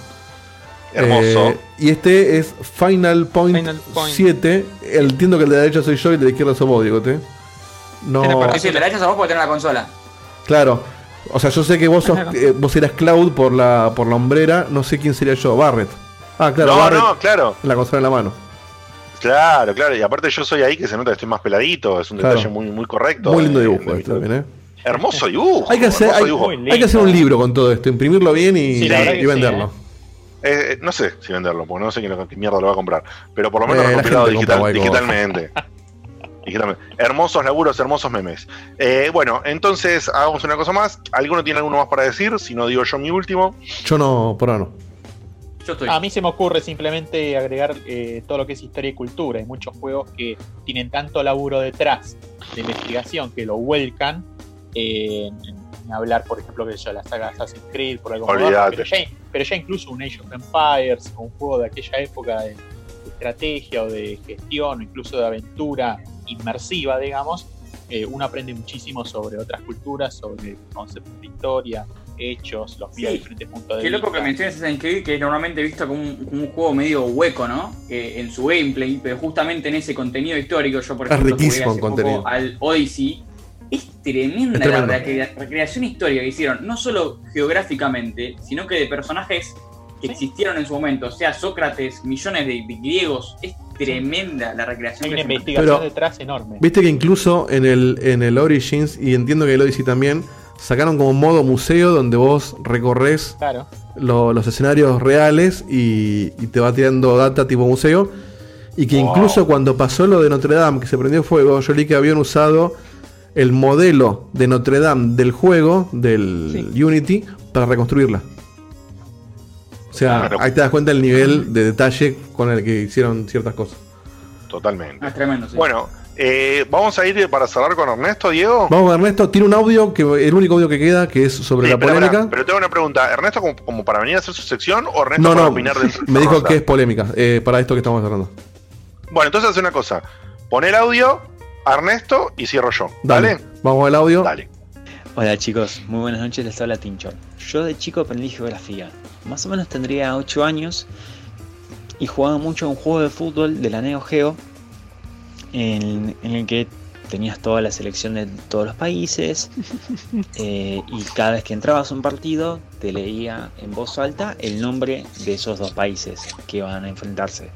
Hermoso. Eh, y este es Final Point, Final Point. 7. El, entiendo que el de la derecha soy yo y el de la izquierda sos vos, Diegote. No, sí, le la echas a vos porque tenés la consola. claro. O sea, yo sé que vos sos, eh, vos eras Cloud por la, por la hombrera, no sé quién sería yo, Barrett. Ah, claro, no, Barrett. no, claro. La consola en la mano. Claro, claro. Y aparte yo soy ahí que se nota que estoy más peladito. Es un Claro. detalle muy, muy correcto. Muy lindo Eh, dibujo de- este también, ¿eh? Hermoso dibujo. Hay que, hacer, hay, dibujo. hay que hacer un libro con todo esto, imprimirlo bien y, Sí, sí, venderlo. Eh, eh, no sé si venderlo, porque no sé quién, qué mierda lo va a comprar. Pero por lo menos Eh, la recopilado compra digital- digitalmente. Digitalmente. Hermosos laburos, hermosos memes. Eh, bueno, entonces hagamos una cosa más. ¿Alguno tiene alguno más para decir? Si no digo yo mi último. Yo no, por ahora no. Yo estoy. A mí se me ocurre simplemente agregar eh, todo lo que es historia y cultura. Hay muchos juegos que tienen tanto laburo detrás de investigación que lo vuelcan. eh, en, en hablar, por ejemplo, que yo, la saga Assassin's Creed, por algo pero ya, pero ya incluso un Age of Empires, un juego de aquella época de, de estrategia o de gestión, o incluso de aventura inmersiva, digamos, eh, uno aprende muchísimo sobre otras culturas, sobre conceptos de historia, hechos, los vía Sí. diferentes puntos de Qué loco vista. que menciones Assassin's Creed, que es normalmente visto como un, como un juego medio hueco, ¿no? Eh, en su gameplay, pero justamente en ese contenido histórico, yo por Es ejemplo jugué hace poco al Odyssey. Es tremenda Es la recrea- recreación histórica que hicieron, no solo geográficamente, sino que de personajes que existieron en su momento, o sea, Sócrates, millones de, de griegos, es tremenda la recreación. Hay una investigación Pero- detrás enorme. Viste que incluso en el, en el Origins, y entiendo que el Odyssey también, sacaron como modo museo donde vos recorres Claro. lo- los escenarios reales y, y te va tirando data tipo museo. Y que Wow. incluso cuando pasó lo de Notre Dame, que se prendió fuego, yo leí que habían usado el modelo de Notre Dame del juego, del Unity, para reconstruirla. O sea, Claro. ahí te das cuenta del nivel de detalle con el que hicieron ciertas cosas. Totalmente. Ah, es tremendo, sí. Bueno, eh, vamos a ir para cerrar con Ernesto, Diego. Vamos, Ernesto, tiene un audio, que el único audio que queda, que es sobre Sí, la pero, polémica. pero tengo una pregunta. ¿Ernesto como, como para venir a hacer su sección o Ernesto no, para no, opinar dentro de me dijo que es polémica, eh, para esto que estamos hablando. Bueno, entonces hace una cosa. Pon el audio a Ernesto y cierro yo. Dale, ¿Vale? vamos al audio. Dale. Hola chicos, muy buenas noches, les habla Tinchor. Yo de chico aprendí geografía. Más o menos tendría 8 años y jugaba mucho a un juego de fútbol de la Neo Geo en, en el que tenías toda la selección de todos los países eh, y cada vez que entrabas a un partido te leía en voz alta el nombre de esos dos países que iban a enfrentarse.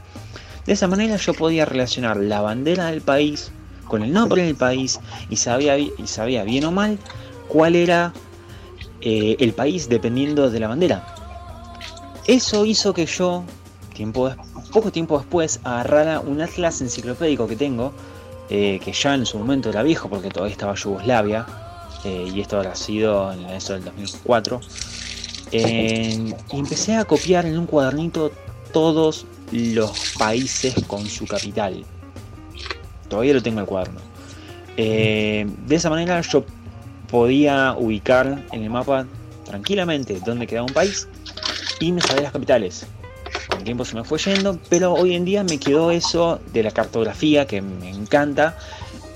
De esa manera yo podía relacionar la bandera del país con el nombre del país y sabía, y sabía bien o mal cuál era eh, el país dependiendo de la bandera. Eso hizo que yo, poco tiempo después, agarrara un atlas enciclopédico que tengo, eh, que ya en su momento era viejo porque todavía estaba Yugoslavia, eh, y esto habrá sido en eso del 2004, eh, y empecé a copiar en un cuadernito todos los países con su capital. Todavía lo tengo el cuaderno. Eh, de esa manera yo podía ubicar en el mapa tranquilamente dónde quedaba un país y me sabía las capitales. El tiempo se me fue yendo, pero hoy en día me quedó eso de la cartografía que me encanta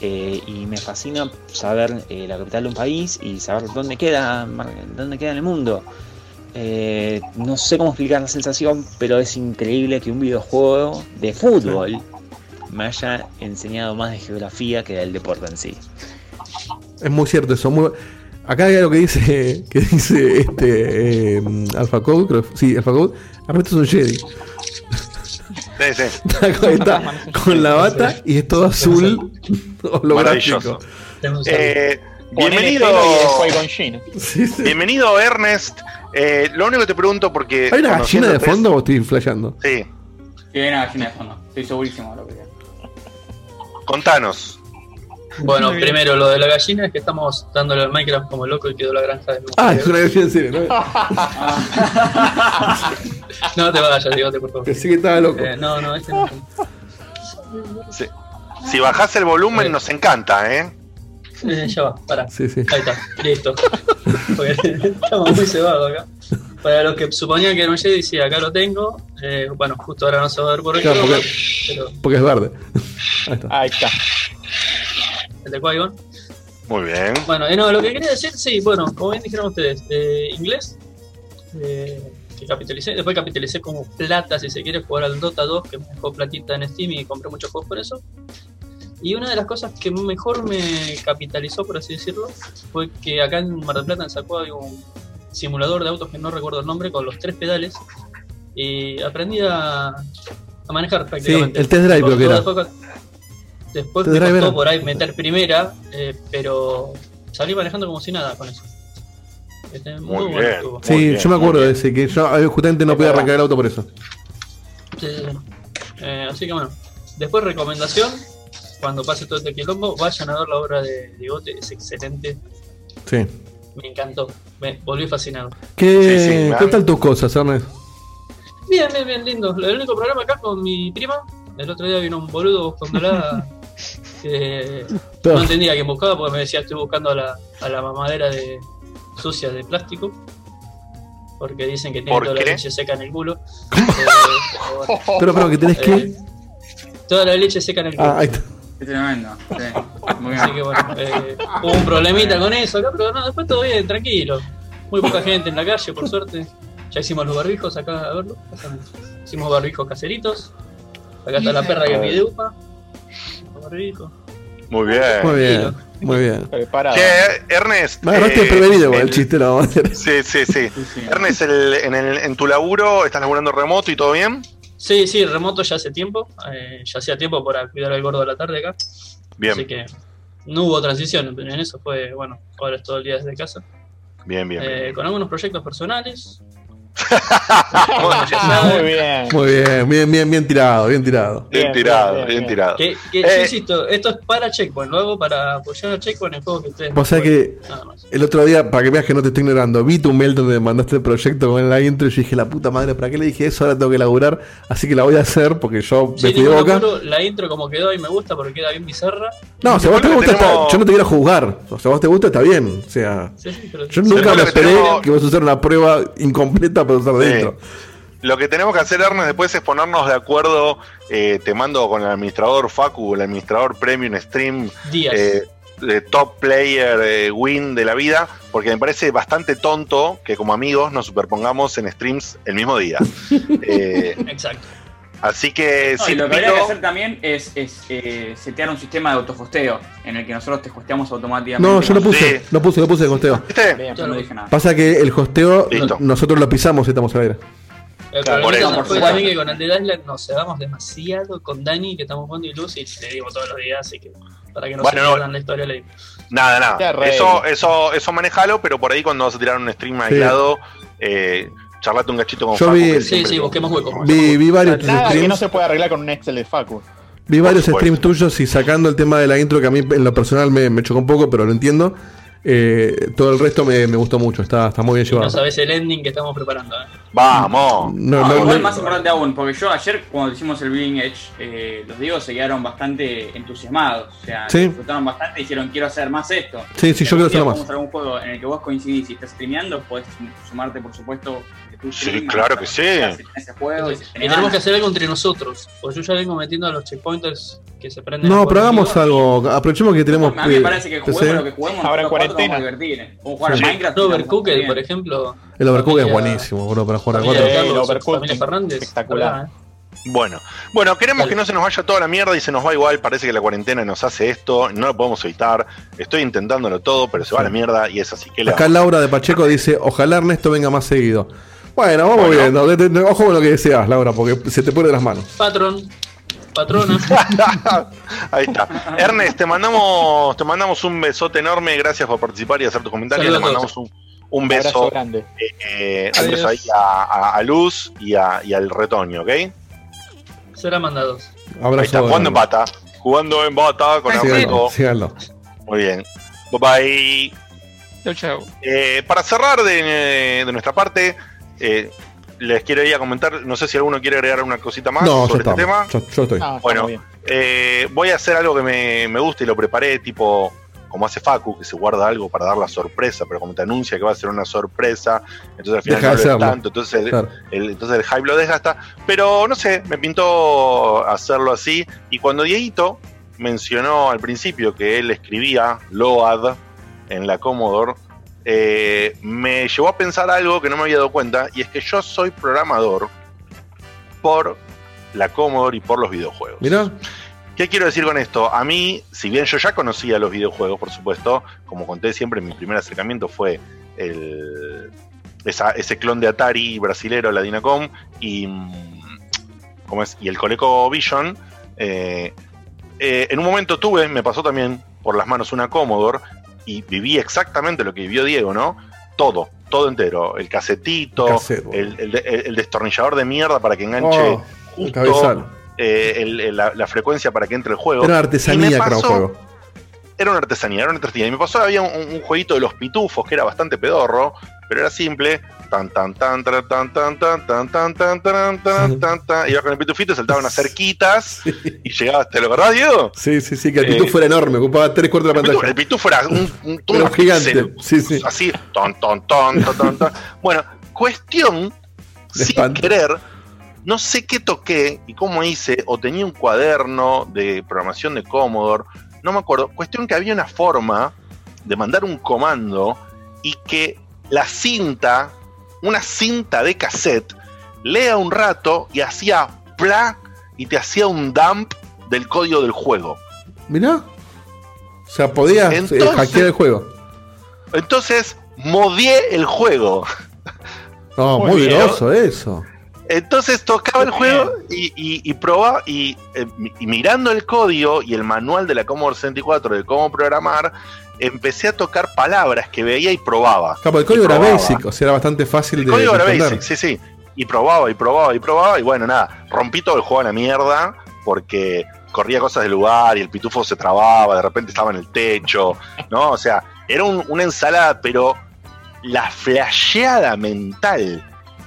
eh, y me fascina saber eh, la capital de un país y saber dónde queda, dónde queda en el mundo. Eh, no sé cómo explicar la sensación, pero es increíble que un videojuego de fútbol me haya enseñado más de geografía que del deporte en sí. Es muy cierto eso. Muy... Acá hay algo que dice, que dice este eh, Alpha Code, creo, sí, Alpha Code. Es un Jedi. Sí, sí. Está con, está con la bata y es todo azul holográfico. Maravilloso. Eh, bienvenido. Jin. Bienvenido, Ernest. Eh, lo único que te pregunto porque. ¿Hay una gallina de fondo o estoy flasheando? Sí. Sí, hay una gallina de fondo. Estoy segurísimo de lo que. Contanos. Bueno, primero lo de la gallina es que estamos dándole al Minecraft como loco y quedó la granja de Ah, es una gallina en serio, ¿no? No te vayas, digote, por favor. Pensé que estaba loco. Eh, no, no, este no. Sí. Si bajás el volumen, nos encanta, ¿eh? Eh, ya va, pará. Sí, sí. Ahí está, listo. Estamos muy cebados acá. Para los que suponían que era un Jedi, sí, acá lo tengo. Eh, bueno, justo ahora no se va a ver por el Claro, porque- pero Porque es verde. Ahí está. Ahí está. El de qui Muy bien. Bueno, eh, no, lo que quería decir, sí, bueno, como bien dijeron ustedes, eh, inglés, eh, que capitalicé, después capitalicé como plata, si se quiere, jugar al Dota 2, que me dejó platita en Steam y compré muchos juegos por eso. Y una de las cosas que mejor me capitalizó, por así decirlo, fue que acá en Mar del Plata en Sacó hay un simulador de autos que no recuerdo el nombre, con los tres pedales, y aprendí a, a manejar prácticamente. el test drive creo que era. Después, después me costó por ahí meter primera, eh, pero salí manejando como si nada con eso. Este, muy, Muy bueno bien. estuvo. Sí, yo me acuerdo de ese, que yo eh, justamente no podía arrancar el auto por eso. Sí, sí, sí. Eh, así que bueno, después recomendación, cuando pase todo este quilombo, vayan a ver la obra de Digote, es excelente, Sí. me encantó, me volví fascinado. ¿Qué, Sí, ¿qué tal tus cosas, Ernest? Bien, bien, bien, lindo. El único problema acá con mi prima, el otro día vino un boludo buscándola que No entendía quién buscaba porque me decía estoy buscando a la, a la mamadera de sucia de plástico. Porque dicen que tiene ¿Por toda qué? la leche seca en el culo. Eh, pero bueno. Pero, pero, que tenés que. Toda la leche seca en el culo. Ah, ahí está. Es tremendo. sí. Así que bueno, eh, hubo un problemita con eso acá, pero no, después todo bien, tranquilo. Muy poca gente en la calle, por suerte. Ya hicimos los barbijos acá, a verlo. Hicimos barbijos caseritos. Acá está la perra que pide upa. Muy bien. Muy bien, muy bien. Preparado. Che, Ernest. Me agarraste eh, prevenido con el- el chiste, lo vamos a hacer. Sí, sí, sí. Ernest, el- en, el- en tu laburo, ¿estás laburando remoto y todo bien? Sí, sí, remoto ya hace tiempo. eh, ya hacía tiempo para cuidar al gordo de la tarde acá. Bien. Así que no hubo transición en eso. Fue, bueno, ahora es todo el día desde casa. Bien, bien. Eh, con algunos proyectos personales. Muy bien. Muy bien, bien, bien, bien tirado, bien tirado. Bien, tirado, bien, tirado. Que, que Eh, yo insisto, esto es para Checkpoint, lo hago para apoyar a Checkpoint en el juego que ustedes. Vos sabés que el otro día, para que veas que no te estoy ignorando, vi tu mail donde me mandaste el proyecto con la intro y yo dije, la puta madre, ¿para qué le dije eso? Ahora tengo que laburar, así que la voy a hacer porque yo me fui boca. apuro, la intro como quedó y me gusta porque queda bien bizarra. No, si a vos te gusta, está- yo no te quiero juzgar. O sea, a vos te gusta, está bien. O sea, Sí, sí, pero- yo Sí, nunca me que esperé tenemos- que vos a hacer una prueba incompleta usar Sí. dentro. Lo que tenemos que hacer, Ernest, después es ponernos de acuerdo. eh, te mando con el administrador Facu, el administrador Premium Stream, eh, de Top Player eh, Win de la vida, porque me parece bastante tonto que como amigos nos superpongamos en streams el mismo día. Eh, Exacto. Así que No, sí, y lo que habría que hacer también es, es eh, setear un sistema de autohosteo en el que nosotros te hosteamos automáticamente. No, yo lo puse, lo puse, lo puse de costeo. Yo no dije nada. Pasa que el hosteo, Listo. no- nosotros lo pisamos y estamos al aire. Claro, por eso, por fue supuesto. también que con el de Island nos cebamos demasiado con Dani, que estamos jugando y Luz, y le digo todos los días, así que para que no Bueno, se no. pierdan la historia, le digo. Nada, nada. Eso, eso, eso manejalo, pero por ahí cuando vas a tirar un stream aislado, eh, charlate un gachito con Yo Facu, vi- que Sí, siempre- Sí, busquemos huecos. Vi, vi varios Nada que streams. no se puede arreglar con un Excel de Facu. Vi varios streams tuyos y sacando el tema de la intro que a mí en lo personal me, me chocó un poco, pero lo entiendo. eh, todo el resto me, me gustó mucho, está, está muy bien No llevado. sabes el ending que estamos preparando, ¿eh? Vamos. No, No, no, igual no- más importante aún, porque yo ayer cuando hicimos el Bleeding Edge, eh, los Diegos se quedaron bastante entusiasmados. O sea, Sí. disfrutaron bastante y dijeron quiero hacer más esto. Sí, sí, yo quiero hacerlo más. A algún juego en el que vos coincidís y estás streameando, podés sumarte, por supuesto, Sí, claro que sí. tenemos que hacer algo entre nosotros, porque yo ya vengo metiendo a los checkpointers que se prenden. No, pero hagamos algo. Aprovechemos que tenemos. A mí me eh, parece que PC. juguemos lo que juguemos. Ahora en cuarentena. Vamos a divertir. Vamos a jugar a. Minecraft. Overcooked, por ejemplo. El Overcooked es buenísimo, bro, para jugar a cuatro. Carlos, Overcooked, espectacular. ¿eh? Bueno, bueno, queremos que no se nos vaya toda la mierda y se nos va igual. Parece que la cuarentena nos hace esto, no lo podemos evitar. Estoy intentándolo todo, pero se va a la mierda y es así. que Acá Laura de Pacheco dice: Ojalá Ernesto venga más seguido. Bueno, vamos viendo. De- de- Ojo con lo que deseas, Laura, porque se te pone de las manos. Patrón, patrona. Ahí está. Ernest, te mandamos, te mandamos un besote enorme. Gracias por participar y hacer tus comentarios. Saludos a mandamos un, un Un beso, abrazo grande. eh, un Adiós. beso ahí a, a- a Luz y, a- y al retoño, ¿ok? Será mandados. Abrazo. Ahí está, jugando en bata. Jugando en bata con Síganlo, Ernesto. síganlo. Muy bien. Bye bye. Chau, chau. Eh, para cerrar de, de nuestra parte, eh, les quiero ir a comentar, no sé si alguno quiere agregar una cosita más No, sobre este tema. Yo, yo estoy. Ah, Bueno. Eh, voy a hacer algo que me, me gusta y lo preparé, tipo como hace Facu, que se guarda algo para dar la sorpresa, pero como te anuncia que va a ser una sorpresa, entonces al final Deja no lo es tanto, entonces el, Claro. el- entonces el hype lo desgasta. Pero no sé, me pintó hacerlo así. Y cuando Dieguito mencionó al principio que él escribía Load en la Commodore, eh, me llevó a pensar algo que no me había dado cuenta, y es que yo soy programador por la Commodore y por los videojuegos. Mirá, ¿Qué quiero decir con esto? A mí, si bien yo ya conocía los videojuegos, por supuesto, como conté siempre, mi primer acercamiento fue el, esa- ese clon de Atari brasilero, la Dinacom, y, mm, ¿cómo es? y el ColecoVision. eh, eh, en un momento tuve, me pasó también por las manos una Commodore, y viví exactamente lo que vivió Diego, ¿no? Todo, todo entero. El casetito, el, el- el- el destornillador de mierda para que enganche Oh, justo eh, la, la frecuencia para que entre el juego. Era una artesanía era un juego. Era una artesanía, era una artesanía. Y me pasó, había un, un jueguito de los pitufos que era bastante pedorro, pero era simple. Tan, tan, tan, tan, tan, tan, tan, tan, tan, tan, tan, tan, tan, tan. Ibas con el pitufito, saltaban unas cerquitas y llegabas, ¿te lo acordás, Diego? Sí, sí, sí, que el Eh, pitufo era enorme, ocupaba tres cuartos de la pantalla. el pitufo era un, gigante. Sí, sí. Así, ton, ton, ton, ton, ton, ton. Bueno, cuestión, sin querer, no sé qué toqué y cómo hice, o tenía un cuaderno de programación de Commodore, no me acuerdo. Cuestión que había una forma de mandar un comando y que la cinta, una cinta de cassette, lea un rato y hacía pla y te hacía un dump del código del juego. Mirá. O sea, podías eh, Entonces- hackear el juego. Entonces, modié el juego. No, Muy muy groso eso. Entonces tocaba el juego y, y- y probaba y, eh, y mirando el código y el manual de la Commodore 64 de cómo programar, empecé a tocar palabras que veía y probaba. Claro, el código era basic, o sea, era bastante fácil El de, código de era basic, sí, sí. Y probaba y probaba y probaba y bueno, nada, rompí todo el juego a la mierda porque corría cosas del lugar y el pitufo se trababa, de repente estaba en el techo, ¿no? O sea, era un- una ensalada, pero la flasheada mental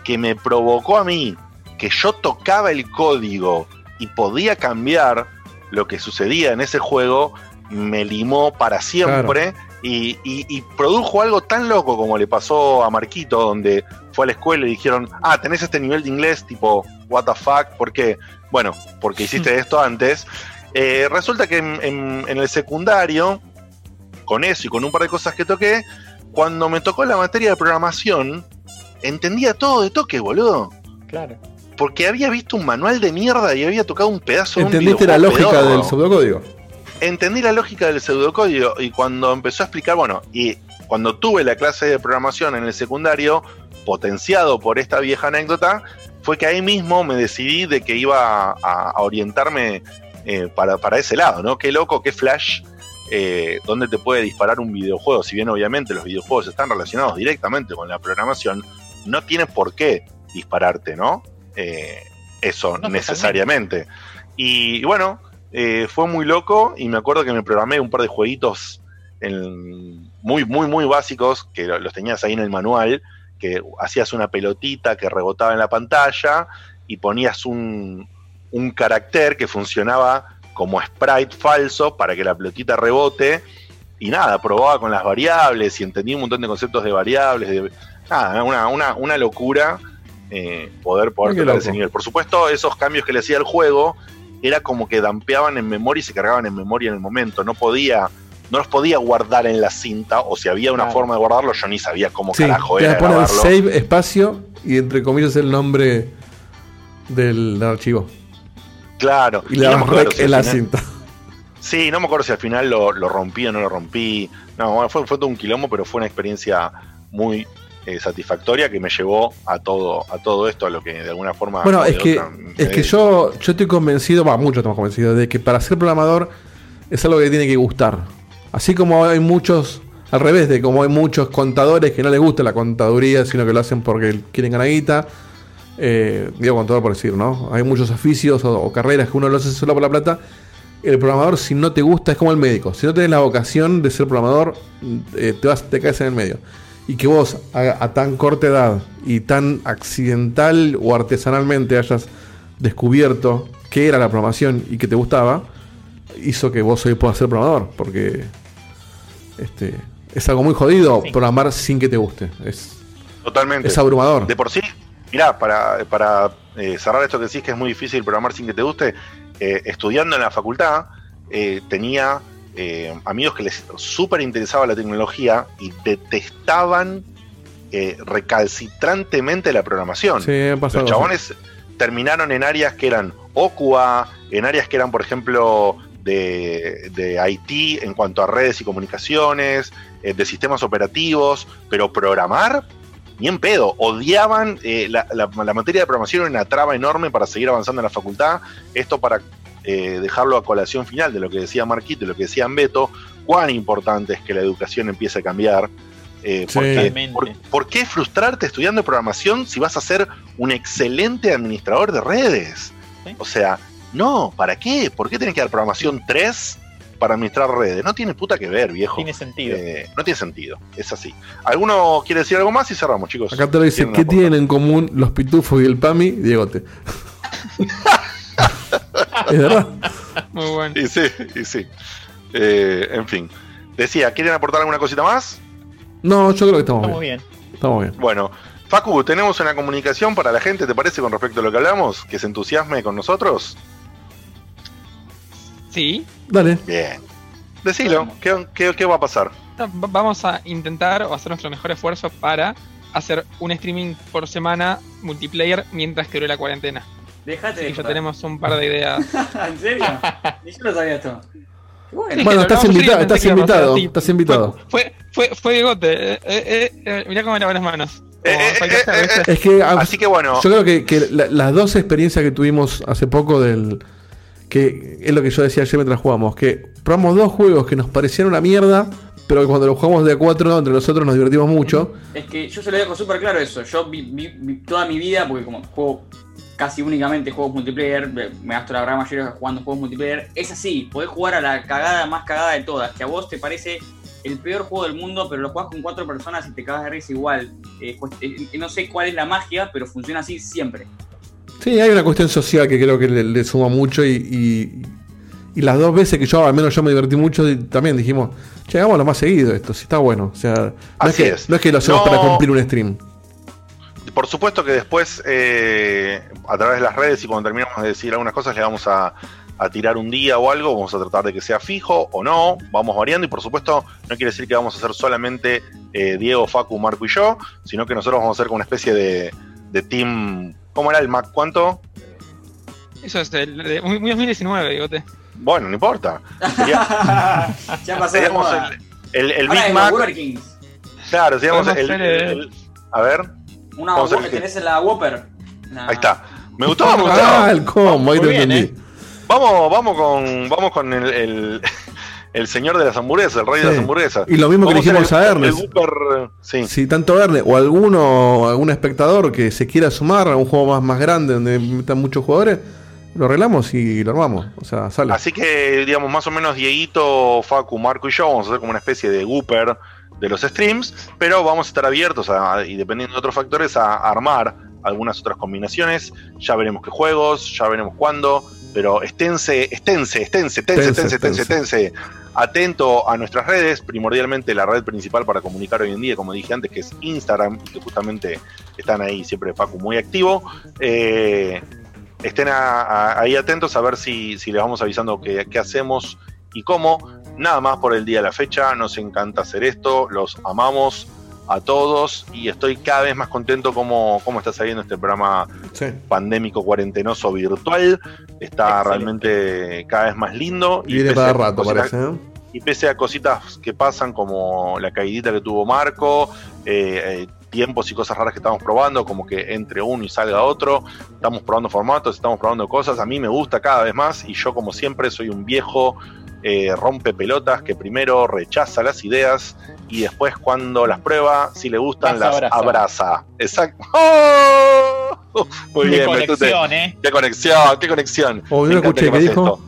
que me provocó a mí que yo tocaba el código y podía cambiar lo que sucedía en ese juego, me limó para siempre y, y- y produjo algo tan loco como le pasó a Marquito, donde fue a la escuela y dijeron, ah, tenés este nivel de inglés, tipo, what the fuck, ¿por qué? Bueno, porque hiciste esto antes. Eh, resulta que en, en- en el secundario, con eso y con un par de cosas que toqué, cuando me tocó la materia de programación, entendía todo de toque, boludo. Claro. Porque había visto un manual de mierda y había tocado un pedazo de un ¿Entendiste la lógica pedorro. del pseudocódigo? Entendí la lógica del pseudocódigo y cuando empezó a explicar, bueno, y cuando tuve la clase de programación en el secundario, potenciado por esta vieja anécdota, fue que ahí mismo me decidí de que iba a, a orientarme eh, para, para ese lado, ¿no? Qué loco, qué flash, eh, donde te puede disparar un videojuego. Si bien obviamente los videojuegos están relacionados directamente con la programación, no tiene por qué dispararte, ¿no? Eh, eso necesariamente. Y, y bueno, eh, fue muy loco y me acuerdo que me programé un par de jueguitos en- muy, muy, muy básicos, que lo- los tenías ahí en el manual, que hacías una pelotita que rebotaba en la pantalla y ponías un, un carácter que funcionaba como sprite falso para que la pelotita rebote. Y nada, probaba con las variables y entendí un montón de conceptos de variables. De, nada, una, una, una locura eh, poder, poder tocar ese nivel. Por supuesto, esos cambios que le hacía el juego era como que dampeaban en memoria y se cargaban en memoria en el momento. No podía, no los podía guardar en la cinta, o si había una forma de guardarlo, yo ni sabía cómo Sí, carajo era poner grabarlo. save espacio y entre comillas el nombre del, archivo. Claro. Y no rec si al en la final- cinta. Sí, no me acuerdo si al final lo, lo rompí o no lo rompí. No, bueno, fue, fue todo un quilombo, pero fue una experiencia muy eh, satisfactoria que me llevó a todo, a todo esto, a lo que de alguna forma. Bueno, es que, otra es que yo, yo estoy convencido, va, mucho estamos convencidos, de que para ser programador es algo que tiene que gustar. Así como hay muchos, al revés, de como hay muchos contadores que no les gusta la contaduría, sino que lo hacen porque quieren ganar guita. Eh, digo contador por decir, ¿no? Hay muchos oficios o, o carreras que uno lo hace solo por la plata. El programador, si no te gusta, es como el médico. Si no tienes la vocación de ser programador, eh, te, vas, te caes en el medio. Y que vos, a, a tan corta edad y tan accidental o artesanalmente hayas descubierto qué era la programación y que te gustaba, hizo que vos hoy puedas ser programador. Porque este, es algo muy jodido programar sin que te guste. Es, Totalmente. es abrumador. De por sí, mirá, para, para eh, cerrar esto que decís que es muy difícil programar sin que te guste, eh, estudiando en la facultad, eh, tenía eh, amigos que les súper interesaba la tecnología y detestaban eh, recalcitrantemente la programación. Sí, pasado. Los chabones terminaron en áreas que eran OCUA, en áreas que eran, por ejemplo, de, de IT en cuanto a redes y comunicaciones, eh, de sistemas operativos, pero programar, ni en pedo. Odiaban eh, la, la- la materia de programación, era una traba enorme para seguir avanzando en la facultad. Esto para eh, dejarlo a colación final de lo que decía Marquito y lo que decía Beto, cuán importante es que la educación empiece a cambiar. Eh, Sí. porque- por, por qué frustrarte estudiando programación si vas a ser un excelente administrador de redes? O sea, no, ¿para qué? ¿Por qué tenés que dar programación 3 para administrar redes? No tiene puta que ver, viejo. Tiene sentido. Eh, no tiene sentido, es así. ¿Alguno quiere decir algo más y cerramos, chicos? Acá te lo dice, ¿qué tienen en común los pitufos y el PAMI? Diegote. es verdad. Muy bueno. Y sí, y sí. Eh, en fin. Decía, ¿quieren aportar alguna cosita más? No, yo creo que estamos, Estamos bien. bien. Estamos bien. Bueno, Facu, tenemos una comunicación para la gente, ¿te parece con respecto a lo que hablamos? Que se entusiasme con nosotros. Sí. Dale. Bien. Decilo, ¿qué, qué, qué va a pasar? Vamos a intentar o hacer nuestro mejor esfuerzo para hacer un streaming por semana multiplayer mientras que dure la cuarentena. De que ya tenemos un par de ideas. ¿En serio? Ni yo no sabía esto. Bueno. Bueno, estás invitado, estás invitado, estás invitado. Fue, fue, fue Diegote. Eh, eh, eh, mirá cómo lavó las manos. Eh. Es que, ah, Así que bueno. Yo creo que, que la- las dos experiencias que tuvimos hace poco del. que es lo que yo decía ayer mientras jugamos, que probamos dos juegos que nos parecían una mierda, pero que cuando los jugamos de cuatro entre nosotros nos divertimos mucho. Es que yo se lo dejo súper claro eso. Yo vi, vi- vi toda mi vida, porque como juego casi únicamente juegos multiplayer, me me gasto la gran mayoría jugando juegos multiplayer. Es así, podés jugar a la cagada más cagada de todas, que a vos te parece el peor juego del mundo, pero lo jugás con cuatro personas y te cagas de risa igual. Eh, pues, eh, no sé cuál es la magia, pero funciona así siempre. Sí, hay una cuestión social que creo que le, le suma mucho y, y- y las dos veces que yo, al menos yo me divertí mucho, y también dijimos, che, hagámoslo más seguido esto, si está bueno. O sea, no, es Así que, es. no es que lo hacemos No- para cumplir un stream. Por supuesto que después, eh, a través de las redes y cuando terminamos de decir algunas cosas, le vamos a, a tirar un día o algo. Vamos a tratar de que sea fijo o no. Vamos variando y por supuesto no quiere decir que vamos a hacer solamente eh, Diego, Facu, Marco y yo, sino que nosotros vamos a hacer como una especie de, de team. ¿Cómo era el Mac? ¿Cuánto? Eso es el, de, muy, muy 2019, Diegote. Bueno, no importa. Sería- ya moda. el, el, el Big Mac. Claro, seríamos el, el- A ver. Una Vamos a Whopper, tenés en la Whopper. Ahí está. Me gustó, me gustó. Ah, el combo, ahí bien, entendí. ¿eh? Vamos, vamos con, vamos con el, el, el señor de las hamburguesas, el rey de las hamburguesas. Y lo mismo que dijimos el- a Ernest. el Whopper, sí. Si tanto Erne o alguno, algún espectador que se quiera sumar a un juego más, más grande donde metan muchos jugadores, lo arreglamos y lo armamos. O sea, sale. Así que, digamos, más o menos Dieguito, Facu, Marco y yo vamos a hacer como una especie de Gooper de los streams, pero vamos a estar abiertos a, y dependiendo de otros factores a armar algunas otras combinaciones. Ya veremos qué juegos, ya veremos cuándo, pero esténse, esténse, esténse, tense, tense, tense, tense. Atento a nuestras redes, primordialmente la red principal para comunicar hoy en día, como dije antes, que es Instagram, y que justamente están ahí siempre Facu muy activo. Eh, estén a- a- ahí atentos a ver si, si les vamos avisando qué, qué hacemos y cómo. Nada más por el día de la fecha, nos encanta hacer esto, los amamos a todos y estoy cada vez más contento como, como está saliendo este programa pandémico cuarentenoso virtual. Está realmente cada vez más lindo. Y viene pese para rato, cositas- parece. ¿eh? y pese a cositas que pasan como la caidita que tuvo Marco, eh, eh, tiempos y cosas raras que estamos probando, como que entre uno y salga otro, estamos probando formatos, estamos probando cosas, a mí me gusta cada vez más y yo como siempre soy un viejo eh, rompe pelotas que primero rechaza las ideas y después cuando las prueba, si le gustan, Las las abraza. abraza. Exacto. ¡Oh! Muy Qué bien, conexión. ¿eh? Qué conexión, qué conexión. Oh, encanta escuché, que ¿qué pase dijo? esto.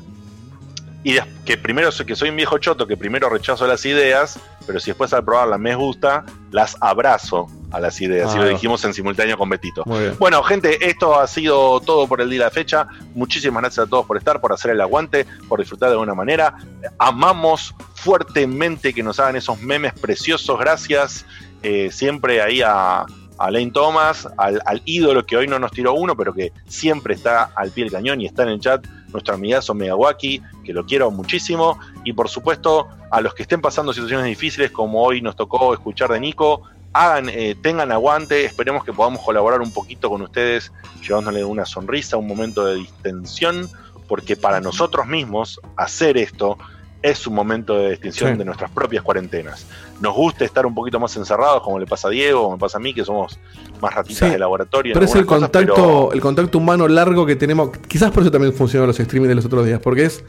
Y que primero soy, que soy un viejo choto, que primero rechazo las ideas, pero si después al probarlas me gusta, las abrazo a las ideas. Ah. y lo dijimos en simultáneo con Betito. Bueno, gente, esto ha sido todo por el día de la fecha. Muchísimas gracias a todos por estar, por hacer el aguante, por disfrutar de alguna manera. Amamos fuertemente que nos hagan esos memes preciosos. Gracias eh, siempre ahí a, a Lane Thomas, al, al ídolo que hoy no nos tiró uno, pero que siempre está al pie del cañón y está en el chat, nuestro amigazo Megawaki, que lo quiero muchísimo. Y por supuesto, a los que estén pasando situaciones difíciles, como hoy nos tocó escuchar de Nico, hagan, eh, tengan aguante, esperemos que podamos colaborar un poquito con ustedes, llevándole una sonrisa, un momento de distensión, porque para nosotros mismos hacer esto es un momento de distinción Sí. de nuestras propias cuarentenas. Nos gusta estar un poquito más encerrados, como le pasa a Diego, como me pasa a mí, que somos más ratitas Sí, de laboratorio. Pero es el cosas, contacto, pero- el contacto humano largo que tenemos. Quizás por eso también funcionan los streaming de los otros días, porque es,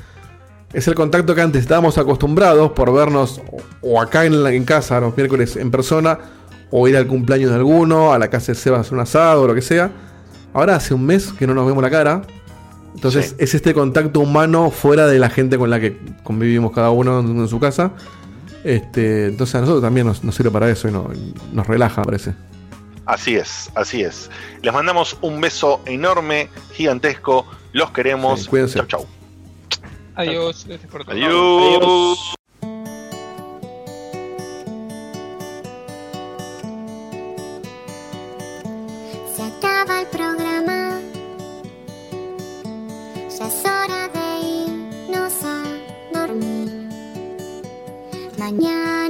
es el contacto que antes estábamos acostumbrados por vernos o, o acá en, la- en casa los miércoles en persona, o ir al cumpleaños de alguno, a la casa de Sebas a hacer un asado o lo que sea. Ahora hace un mes que no nos vemos la cara. Entonces es este contacto humano fuera de la gente con la que convivimos cada uno en, su casa. Este, entonces a nosotros también nos, nos sirve para eso y no- nos relaja, parece. Así es, así es. Les mandamos un beso enorme, gigantesco. Los queremos. Sí, cuídense. Chau, chau. Adiós. gracias por todo. Adiós. Mañana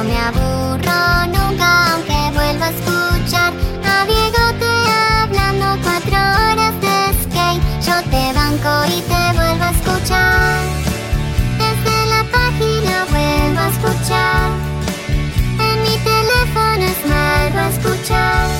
No me aburro nunca, aunque vuelva a escuchar a Diego te hablando cuatro horas de skate. Yo te banco y te vuelvo a escuchar. Desde la página vuelvo a escuchar. En mi teléfono es vuelvo a escuchar.